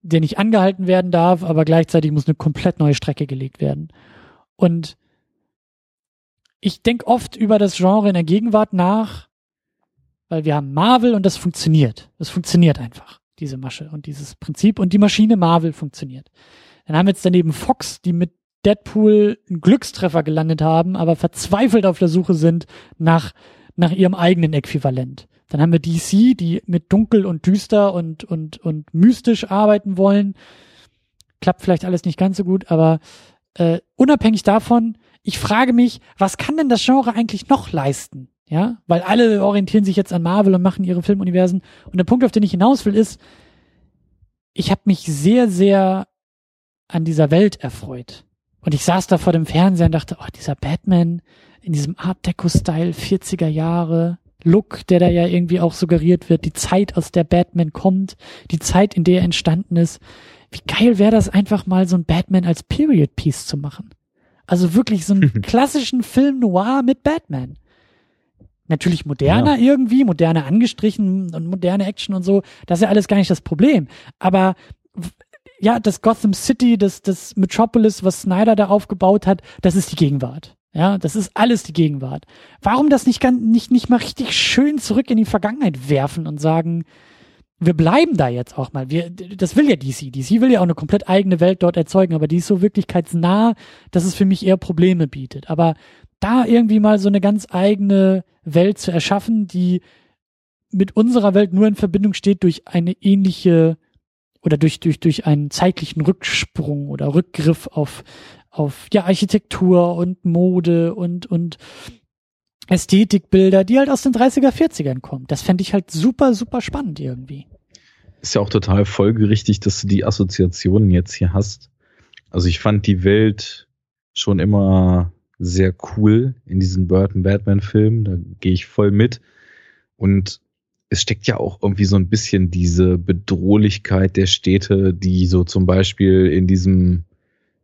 der nicht angehalten werden darf, aber gleichzeitig muss eine komplett neue Strecke gelegt werden. Und ich denke oft über das Genre in der Gegenwart nach, weil wir haben Marvel und das funktioniert. Das funktioniert einfach, diese Masche und dieses Prinzip und die Maschine Marvel funktioniert. Dann haben wir jetzt daneben Fox, die mit Deadpool einen Glückstreffer gelandet haben, aber verzweifelt auf der Suche sind nach, nach ihrem eigenen Äquivalent. Dann haben wir DC, die mit dunkel und düster und, und, und mystisch arbeiten wollen. Klappt vielleicht alles nicht ganz so gut, aber äh, unabhängig davon, ich frage mich, was kann denn das Genre eigentlich noch leisten? Ja, weil alle orientieren sich jetzt an Marvel und machen ihre Filmuniversen. Und der Punkt, auf den ich hinaus will, ist, ich habe mich sehr, sehr an dieser Welt erfreut. Und ich saß da vor dem Fernseher und dachte, oh, dieser Batman in diesem Art Deco-Style 40er Jahre, Look, der da ja irgendwie auch suggeriert wird, die Zeit, aus der Batman kommt, die Zeit, in der er entstanden ist. Wie geil wäre das einfach mal so ein Batman als Period Piece zu machen? Also wirklich so einen klassischen Film noir mit Batman. Natürlich moderner ja. irgendwie, moderner angestrichen und moderne Action und so. Das ist ja alles gar nicht das Problem. Aber ja, das Gotham City, das, das Metropolis, was Snyder da aufgebaut hat, das ist die Gegenwart. Ja, das ist alles die Gegenwart. Warum das nicht, ganz, nicht, nicht mal richtig schön zurück in die Vergangenheit werfen und sagen, wir bleiben da jetzt auch mal. Wir, das will ja DC. DC will ja auch eine komplett eigene Welt dort erzeugen, aber die ist so wirklichkeitsnah, dass es für mich eher Probleme bietet. Aber da irgendwie mal so eine ganz eigene Welt zu erschaffen, die mit unserer Welt nur in Verbindung steht durch eine ähnliche oder durch, durch, durch einen zeitlichen Rücksprung oder Rückgriff auf, auf ja, Architektur und Mode und, und Ästhetikbilder, die halt aus den 30er, 40ern kommen. Das fände ich halt super, super spannend irgendwie. Ist ja auch total folgerichtig, dass du die Assoziationen jetzt hier hast. Also ich fand die Welt schon immer sehr cool in diesen Burton Batman Filmen. Da gehe ich voll mit. Und es steckt ja auch irgendwie so ein bisschen diese Bedrohlichkeit der Städte, die so zum Beispiel in diesem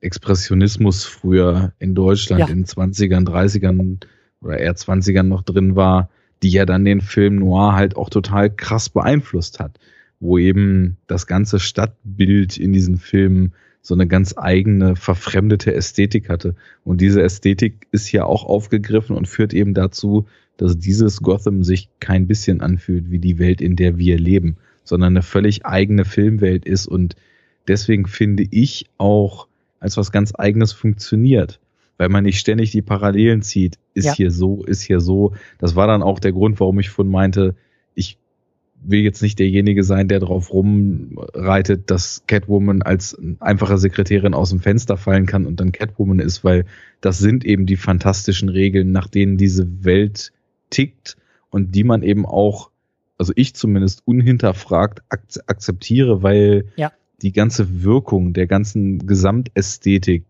Expressionismus früher in Deutschland ja. in den 20ern, 30ern oder eher 20ern noch drin war, die ja dann den Film Noir halt auch total krass beeinflusst hat, wo eben das ganze Stadtbild in diesen Filmen so eine ganz eigene verfremdete Ästhetik hatte. Und diese Ästhetik ist ja auch aufgegriffen und führt eben dazu, dass dieses Gotham sich kein bisschen anfühlt wie die Welt, in der wir leben, sondern eine völlig eigene Filmwelt ist und deswegen finde ich auch als was ganz eigenes funktioniert, weil man nicht ständig die Parallelen zieht, ist ja. hier so, ist hier so. Das war dann auch der Grund, warum ich von meinte, ich will jetzt nicht derjenige sein, der drauf rumreitet, dass Catwoman als einfache Sekretärin aus dem Fenster fallen kann und dann Catwoman ist, weil das sind eben die fantastischen Regeln, nach denen diese Welt tickt und die man eben auch, also ich zumindest unhinterfragt ak akzeptiere, weil ja. Die ganze Wirkung der ganzen Gesamtästhetik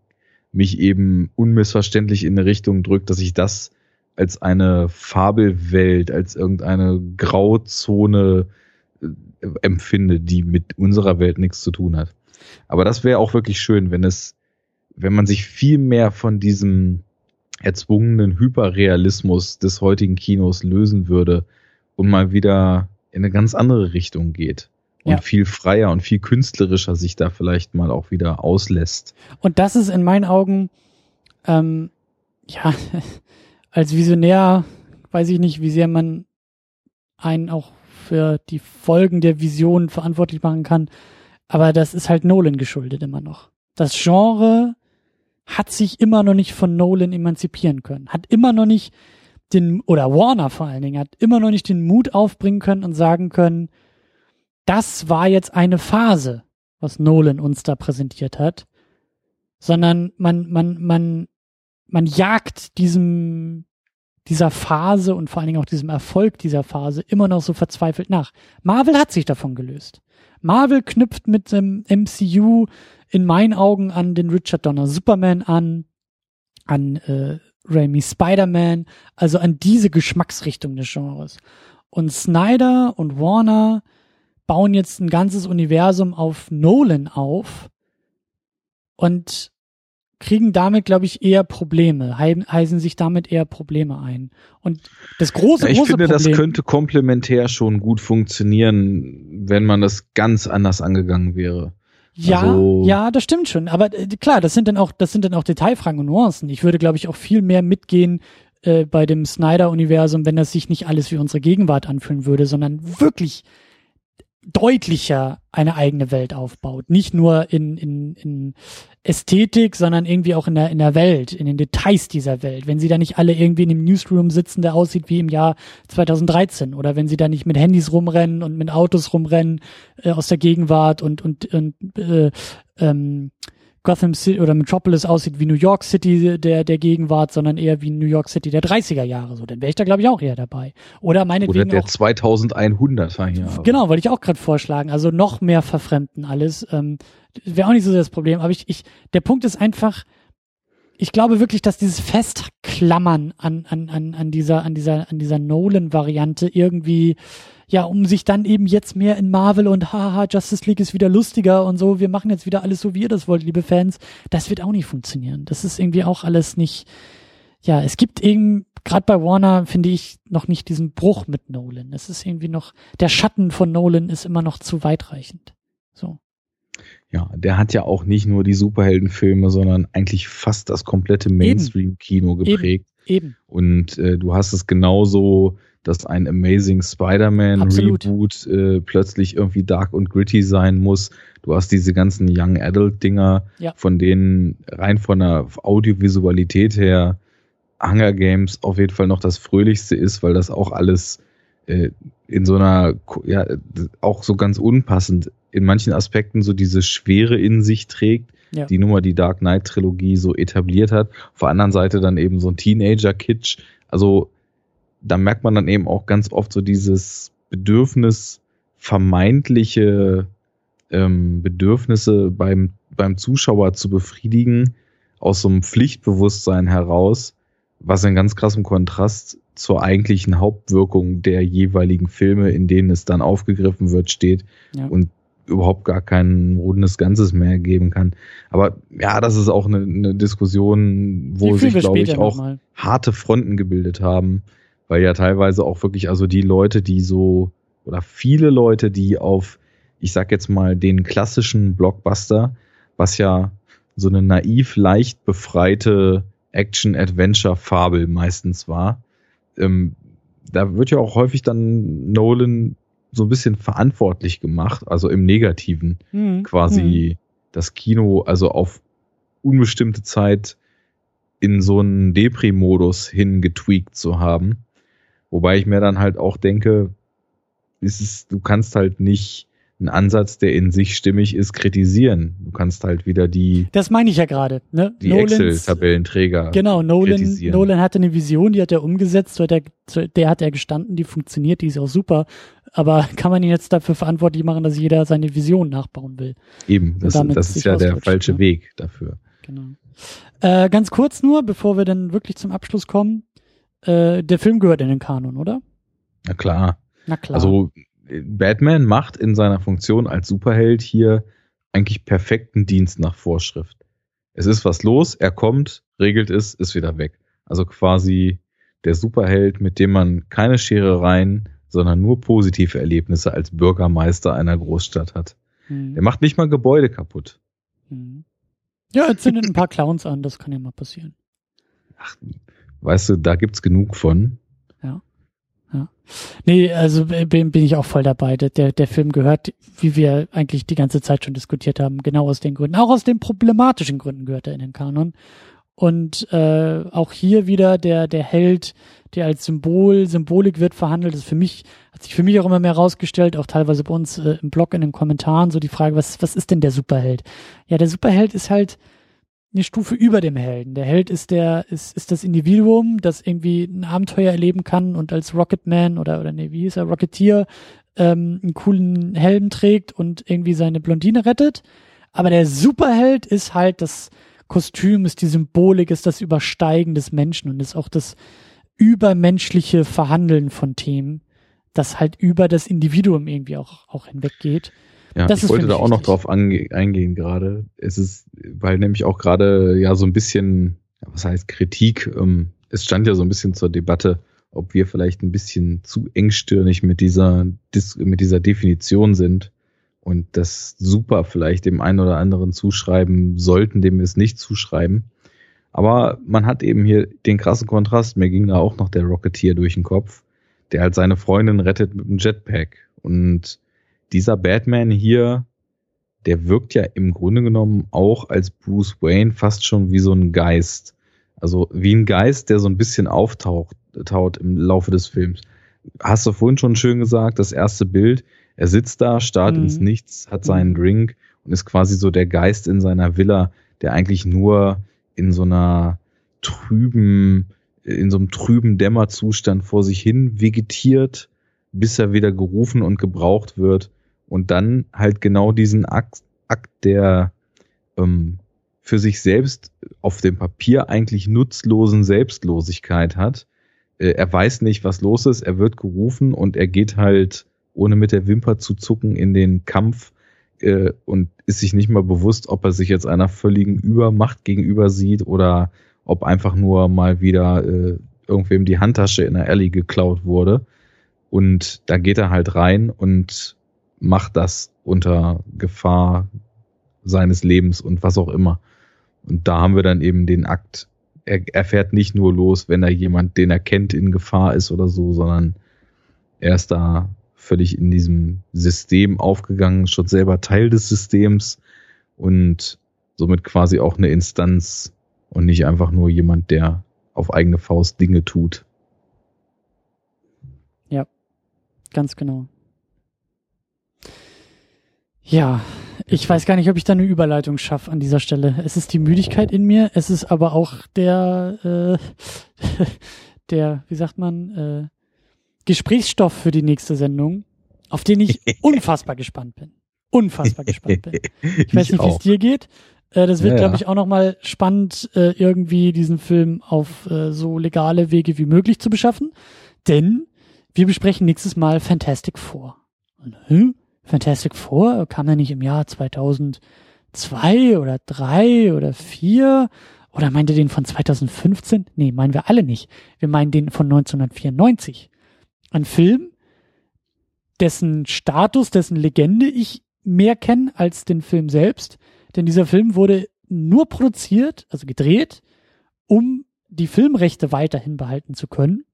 mich eben unmissverständlich in eine Richtung drückt, dass ich das als eine Fabelwelt, als irgendeine Grauzone äh, empfinde, die mit unserer Welt nichts zu tun hat. Aber das wäre auch wirklich schön, wenn es, wenn man sich viel mehr von diesem erzwungenen Hyperrealismus des heutigen Kinos lösen würde und mal wieder in eine ganz andere Richtung geht und ja. viel freier und viel künstlerischer sich da vielleicht mal auch wieder auslässt. Und das ist in meinen Augen, ähm, ja, als Visionär weiß ich nicht, wie sehr man einen auch für die Folgen der Vision verantwortlich machen kann. Aber das ist halt Nolan geschuldet immer noch. Das Genre hat sich immer noch nicht von Nolan emanzipieren können. Hat immer noch nicht den, oder Warner vor allen Dingen, hat immer noch nicht den Mut aufbringen können und sagen können, das war jetzt eine Phase, was Nolan uns da präsentiert hat, sondern man, man, man, man jagt diesem, dieser Phase und vor allen Dingen auch diesem Erfolg dieser Phase immer noch so verzweifelt nach. Marvel hat sich davon gelöst. Marvel knüpft mit dem MCU in meinen Augen an den Richard Donner Superman an, an äh, Raimi Spider-Man, also an diese Geschmacksrichtung des Genres. Und Snyder und Warner bauen jetzt ein ganzes Universum auf Nolan auf und kriegen damit, glaube ich, eher Probleme, heißen sich damit eher Probleme ein. Und das große, ja, ich große finde, Problem, das könnte komplementär schon gut funktionieren, wenn man das ganz anders angegangen wäre. Ja, also, ja, das stimmt schon. Aber äh, klar, das sind dann auch, das sind dann auch Detailfragen und Nuancen. Ich würde, glaube ich, auch viel mehr mitgehen äh, bei dem Snyder-Universum, wenn das sich nicht alles wie unsere Gegenwart anfühlen würde, sondern wirklich deutlicher eine eigene Welt aufbaut. Nicht nur in, in, in Ästhetik, sondern irgendwie auch in der, in der Welt, in den Details dieser Welt. Wenn sie da nicht alle irgendwie in einem Newsroom sitzen, der aussieht wie im Jahr 2013 oder wenn sie da nicht mit Handys rumrennen und mit Autos rumrennen äh, aus der Gegenwart und, und, und äh, ähm, Gotham City oder Metropolis aussieht wie New York City der, der Gegenwart, sondern eher wie New York City der 30er Jahre. So, dann wäre ich da, glaube ich, auch eher dabei. Oder meinetwegen. Oder der 2100er Jahre. Genau, wollte ich auch gerade vorschlagen. Also noch mehr verfremden alles. Ähm, wäre auch nicht so das Problem. Aber ich, ich, der Punkt ist einfach, ich glaube wirklich, dass dieses Festklammern an, an, an, an dieser, an dieser, an dieser Nolan-Variante irgendwie ja, um sich dann eben jetzt mehr in Marvel und haha, Justice League ist wieder lustiger und so, wir machen jetzt wieder alles so, wie ihr das wollt, liebe Fans, das wird auch nicht funktionieren. Das ist irgendwie auch alles nicht, ja, es gibt eben, gerade bei Warner finde ich noch nicht diesen Bruch mit Nolan. Es ist irgendwie noch, der Schatten von Nolan ist immer noch zu weitreichend. So. Ja, der hat ja auch nicht nur die Superheldenfilme, sondern eigentlich fast das komplette Mainstream-Kino geprägt. Eben. Eben. Und äh, du hast es genauso, dass ein Amazing Spider-Man Reboot äh, plötzlich irgendwie dark und gritty sein muss. Du hast diese ganzen Young Adult Dinger, Ja. von denen rein von der Audiovisualität her Hunger Games auf jeden Fall noch das fröhlichste ist, weil das auch alles äh, in so einer, ja, auch so ganz unpassend in manchen Aspekten so diese Schwere in sich trägt, Ja. die Nummer die Dark Knight Trilogie so etabliert hat. Auf der anderen Seite dann eben so ein Teenager-Kitsch. Also da merkt man dann eben auch ganz oft so dieses Bedürfnis, vermeintliche ähm, Bedürfnisse beim, beim Zuschauer zu befriedigen, aus so einem Pflichtbewusstsein heraus, was in ganz krassem Kontrast zur eigentlichen Hauptwirkung der jeweiligen Filme, in denen es dann aufgegriffen wird, steht Ja. und überhaupt gar kein rundes Ganzes mehr geben kann. Aber ja, das ist auch eine, eine Diskussion, wo sich, glaube ich, auch mal. harte Fronten gebildet haben, weil ja teilweise auch wirklich, also die Leute, die so, oder viele Leute, die auf, ich sag jetzt mal, den klassischen Blockbuster, was ja so eine naiv leicht befreite Action-Adventure-Fabel meistens war, ähm, da wird ja auch häufig dann Nolan so ein bisschen verantwortlich gemacht, also im Negativen Mhm. quasi das Kino also auf unbestimmte Zeit in so einen Depri-Modus hingetweakt zu haben. Wobei ich mir dann halt auch denke, ist es, du kannst halt nicht einen Ansatz, der in sich stimmig ist, kritisieren. Du kannst halt wieder die, Das meine ich ja gerade. Ne? die Excel-Tabellenträger. Genau, Nolan. Nolan hatte eine Vision, die hat er umgesetzt, so hat er, so- der hat er gestanden, die funktioniert, die ist auch super. Aber kann man ihn jetzt dafür verantwortlich machen, dass jeder seine Vision nachbauen will? Eben, das, das ist ja der falsche ne? Weg dafür. Genau. Äh, ganz kurz nur, bevor wir dann wirklich zum Abschluss kommen. Äh, der Film gehört in den Kanon, oder? Na klar. Na klar. Also äh, Batman macht in seiner Funktion als Superheld hier eigentlich perfekten Dienst nach Vorschrift. Es ist was los, er kommt, regelt es, ist wieder weg. Also quasi der Superheld, mit dem man keine Scherereien, sondern nur positive Erlebnisse als Bürgermeister einer Großstadt hat. Mhm. Er macht nicht mal Gebäude kaputt. Mhm. Ja, er zündet ein paar Clowns an, das kann ja mal passieren. Weißt du, da gibt's genug von. Nee, also bin, bin ich auch voll dabei. Der, der, Film gehört, wie wir eigentlich die ganze Zeit schon diskutiert haben, genau aus den Gründen. Auch aus den problematischen Gründen gehört er in den Kanon. Und äh, auch hier wieder der, der Held, der als Symbol, Symbolik wird verhandelt, ist für mich, hat sich für mich auch immer mehr rausgestellt, auch teilweise bei uns äh, im Blog in den Kommentaren, so die Frage, was, was ist denn der Superheld? Ja, der Superheld ist halt eine Stufe über dem Helden. Der Held ist der, ist, ist das Individuum, das irgendwie ein Abenteuer erleben kann und als Rocketman oder, oder nee, wie hieß er, Rocketeer, ähm, einen coolen Helm trägt und irgendwie seine Blondine rettet. Aber der Superheld ist halt das Kostüm, ist die Symbolik, ist das Übersteigen des Menschen und ist auch das übermenschliche Verhandeln von Themen, das halt über das Individuum irgendwie auch, auch hinweggeht. Ja, Das ich wollte da auch noch drauf eingehen gerade. Es ist, weil nämlich auch gerade ja so ein bisschen, was heißt Kritik, ähm, es stand ja so ein bisschen zur Debatte, ob wir vielleicht ein bisschen zu engstirnig mit dieser, mit dieser Definition sind und das super vielleicht dem einen oder anderen zuschreiben sollten, dem wir es nicht zuschreiben. Aber man hat eben hier den krassen Kontrast. Mir ging da auch noch der Rocketeer durch den Kopf, der halt seine Freundin rettet mit dem Jetpack. Und dieser Batman hier, der wirkt ja im Grunde genommen auch als Bruce Wayne fast schon wie so ein Geist. Also wie ein Geist, der so ein bisschen auftaucht taut im Laufe des Films. Hast du vorhin schon schön gesagt, das erste Bild, er sitzt da, starrt Mhm. ins Nichts, hat seinen Mhm. Drink und ist quasi so der Geist in seiner Villa, der eigentlich nur in so einer trüben, in so einem trüben Dämmerzustand vor sich hin vegetiert, bis er wieder gerufen und gebraucht wird und dann halt genau diesen Akt, Akt der ähm, für sich selbst auf dem Papier eigentlich nutzlosen Selbstlosigkeit hat. Äh, er weiß nicht, was los ist, er wird gerufen und er geht halt, ohne mit der Wimper zu zucken, in den Kampf äh, und ist sich nicht mal bewusst, ob er sich jetzt einer völligen Übermacht gegenüber sieht oder ob einfach nur mal wieder äh, irgendwem die Handtasche in der Alley geklaut wurde. Und da geht er halt rein und macht das unter Gefahr seines Lebens und was auch immer. Und da haben wir dann eben den Akt, er, er fährt nicht nur los, wenn er jemand, den er kennt, in Gefahr ist oder so, sondern er ist da völlig in diesem System aufgegangen, schon selber Teil des Systems und somit quasi auch eine Instanz und nicht einfach nur jemand, der auf eigene Faust Dinge tut. Ja, ganz genau. Ja, ich weiß gar nicht, ob ich da eine Überleitung schaffe an dieser Stelle. Es ist die Müdigkeit in mir, es ist aber auch der, äh, der, wie sagt man, äh, Gesprächsstoff für die nächste Sendung, auf den ich unfassbar gespannt bin. Unfassbar gespannt bin. Ich weiß nicht, wie es dir geht. Äh, das wird, ja, glaube ich, auch nochmal spannend, äh, irgendwie diesen Film auf äh, so legale Wege wie möglich zu beschaffen. Denn wir besprechen nächstes Mal Fantastic Four. Hm? Fantastic Four kam er nicht im Jahr 2002 oder 3 oder 4? Oder meint ihr den von 2015? Nee, meinen wir alle nicht. Wir meinen den von 1994. Ein Film, dessen Status, dessen Legende ich mehr kenne als den Film selbst. Denn dieser Film wurde nur produziert, also gedreht, um die Filmrechte weiterhin behalten zu können.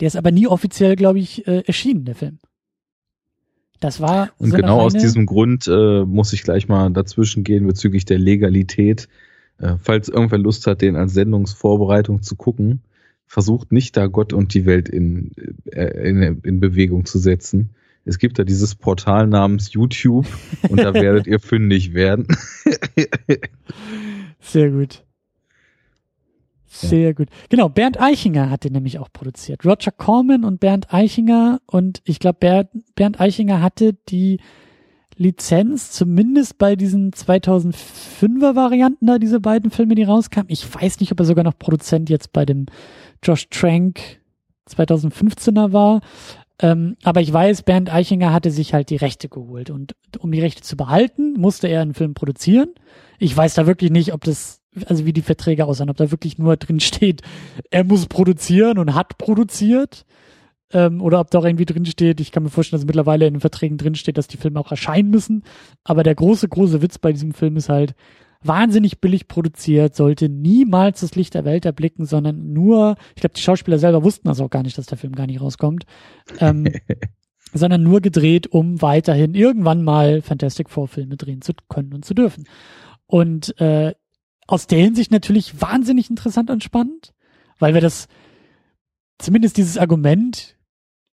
Der ist aber nie offiziell, glaube ich, äh, erschienen, der Film. Das war. Und so genau aus diesem Grund äh, muss ich gleich mal dazwischen gehen bezüglich der Legalität. Äh, falls irgendwer Lust hat, den als Sendungsvorbereitung zu gucken, versucht nicht da Gott und die Welt in, äh, in, in Bewegung zu setzen. Es gibt da dieses Portal namens YouTube und da werdet ihr fündig werden. Sehr gut. Sehr ja. gut. Genau, Bernd Eichinger hat den nämlich auch produziert. Roger Corman und Bernd Eichinger und ich glaube, Bernd, Bernd Eichinger hatte die Lizenz, zumindest bei diesen 2005er Varianten da, diese beiden Filme, die rauskamen. Ich weiß nicht, ob er sogar noch Produzent jetzt bei dem Josh Trank 2015er war. Ähm, aber ich weiß, Bernd Eichinger hatte sich halt die Rechte geholt und um die Rechte zu behalten, musste er einen Film produzieren. Ich weiß da wirklich nicht, ob das also wie die Verträge aussehen, ob da wirklich nur drin steht, er muss produzieren und hat produziert, ähm, oder ob da auch irgendwie drin steht, ich kann mir vorstellen, dass mittlerweile in den Verträgen drin steht, dass die Filme auch erscheinen müssen. Aber der große, große Witz bei diesem Film ist halt, wahnsinnig billig produziert, sollte niemals das Licht der Welt erblicken, sondern nur, ich glaube, die Schauspieler selber wussten das auch gar nicht, dass der Film gar nicht rauskommt, ähm, sondern nur gedreht, um weiterhin irgendwann mal Fantastic Four Filme drehen zu können und zu dürfen. Und äh, aus der Hinsicht natürlich wahnsinnig interessant und spannend, weil wir das, zumindest dieses Argument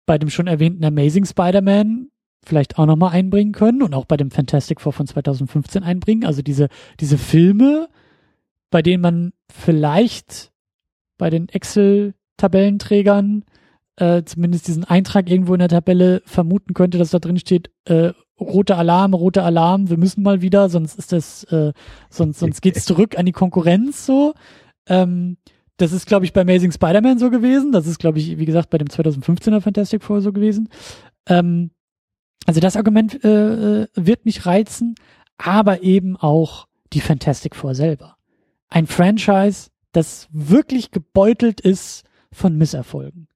bei dem schon erwähnten Amazing Spider-Man vielleicht auch nochmal einbringen können und auch bei dem Fantastic Four von 2015 einbringen. Also diese, diese Filme, bei denen man vielleicht bei den Excel-Tabellenträgern äh, zumindest diesen Eintrag irgendwo in der Tabelle vermuten könnte, dass da drin steht, äh, roter Alarm, roter Alarm, wir müssen mal wieder, sonst ist das, äh, sonst, sonst geht's zurück an die Konkurrenz so. Ähm, das ist, glaube ich, bei Amazing Spider-Man so gewesen. Das ist, glaube ich, wie gesagt, bei dem 2015er Fantastic Four so gewesen. Ähm, also das Argument äh, äh, wird mich reizen, aber eben auch die Fantastic Four selber. Ein Franchise, das wirklich gebeutelt ist von Misserfolgen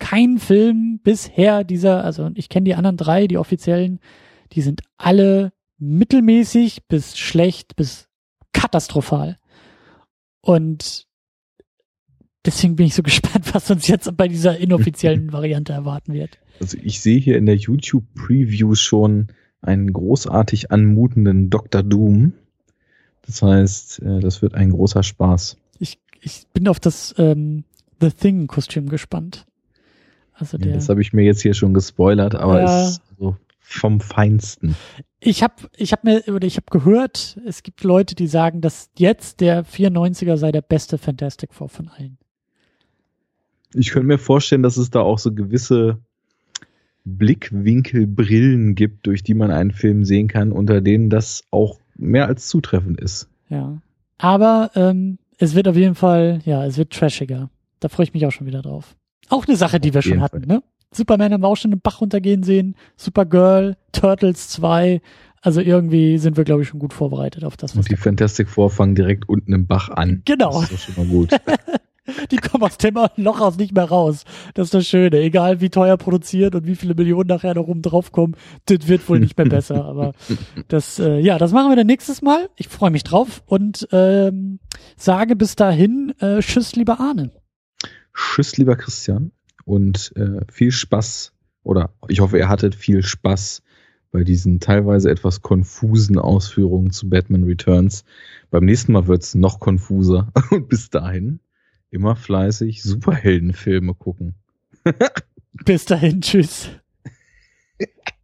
kein Film bisher dieser, also ich kenne die anderen drei, die offiziellen, die sind alle mittelmäßig bis schlecht bis katastrophal. Und deswegen bin ich so gespannt, was uns jetzt bei dieser inoffiziellen Variante erwarten wird. Also ich sehe hier in der YouTube Preview schon einen großartig anmutenden Dr. Doom. Das heißt, äh, das wird ein großer Spaß. Ich, ich bin auf das ähm, The Thing-Kostüm gespannt. Also der, ja, das habe ich mir jetzt hier schon gespoilert, aber ja, ist so vom Feinsten. Ich habe ich hab mir oder ich habe gehört, es gibt Leute, die sagen, dass jetzt der 94er sei der beste Fantastic Four von allen. Ich könnte mir vorstellen, dass es da auch so gewisse Blickwinkelbrillen gibt, durch die man einen Film sehen kann, unter denen das auch mehr als zutreffend ist. Ja. Aber ähm, es wird auf jeden Fall, ja, es wird trashiger. Da freue ich mich auch schon wieder drauf. Auch eine Sache, die wir schon hatten, ne? Superman haben wir auch schon den Bach runtergehen sehen, Supergirl, Turtles 2, Also irgendwie sind wir, glaube ich, schon gut vorbereitet auf das, was Und die Fantastic Four fangen direkt unten im Bach an. Genau. Das ist doch schon mal gut. Die kommen aus dem Loch aus nicht mehr raus. Das ist das Schöne. Egal wie teuer produziert und wie viele Millionen nachher noch oben drauf kommen, das wird wohl nicht mehr besser. Aber das, äh, ja, das machen wir dann nächstes Mal. Ich freue mich drauf und ähm, sage bis dahin, äh, tschüss, lieber Arne. Tschüss, lieber Christian. Und äh, viel Spaß, oder ich hoffe, ihr hattet viel Spaß bei diesen teilweise etwas konfusen Ausführungen zu Batman Returns. Beim nächsten Mal wird's noch konfuser. Und bis dahin immer fleißig Superheldenfilme gucken. Bis dahin, tschüss.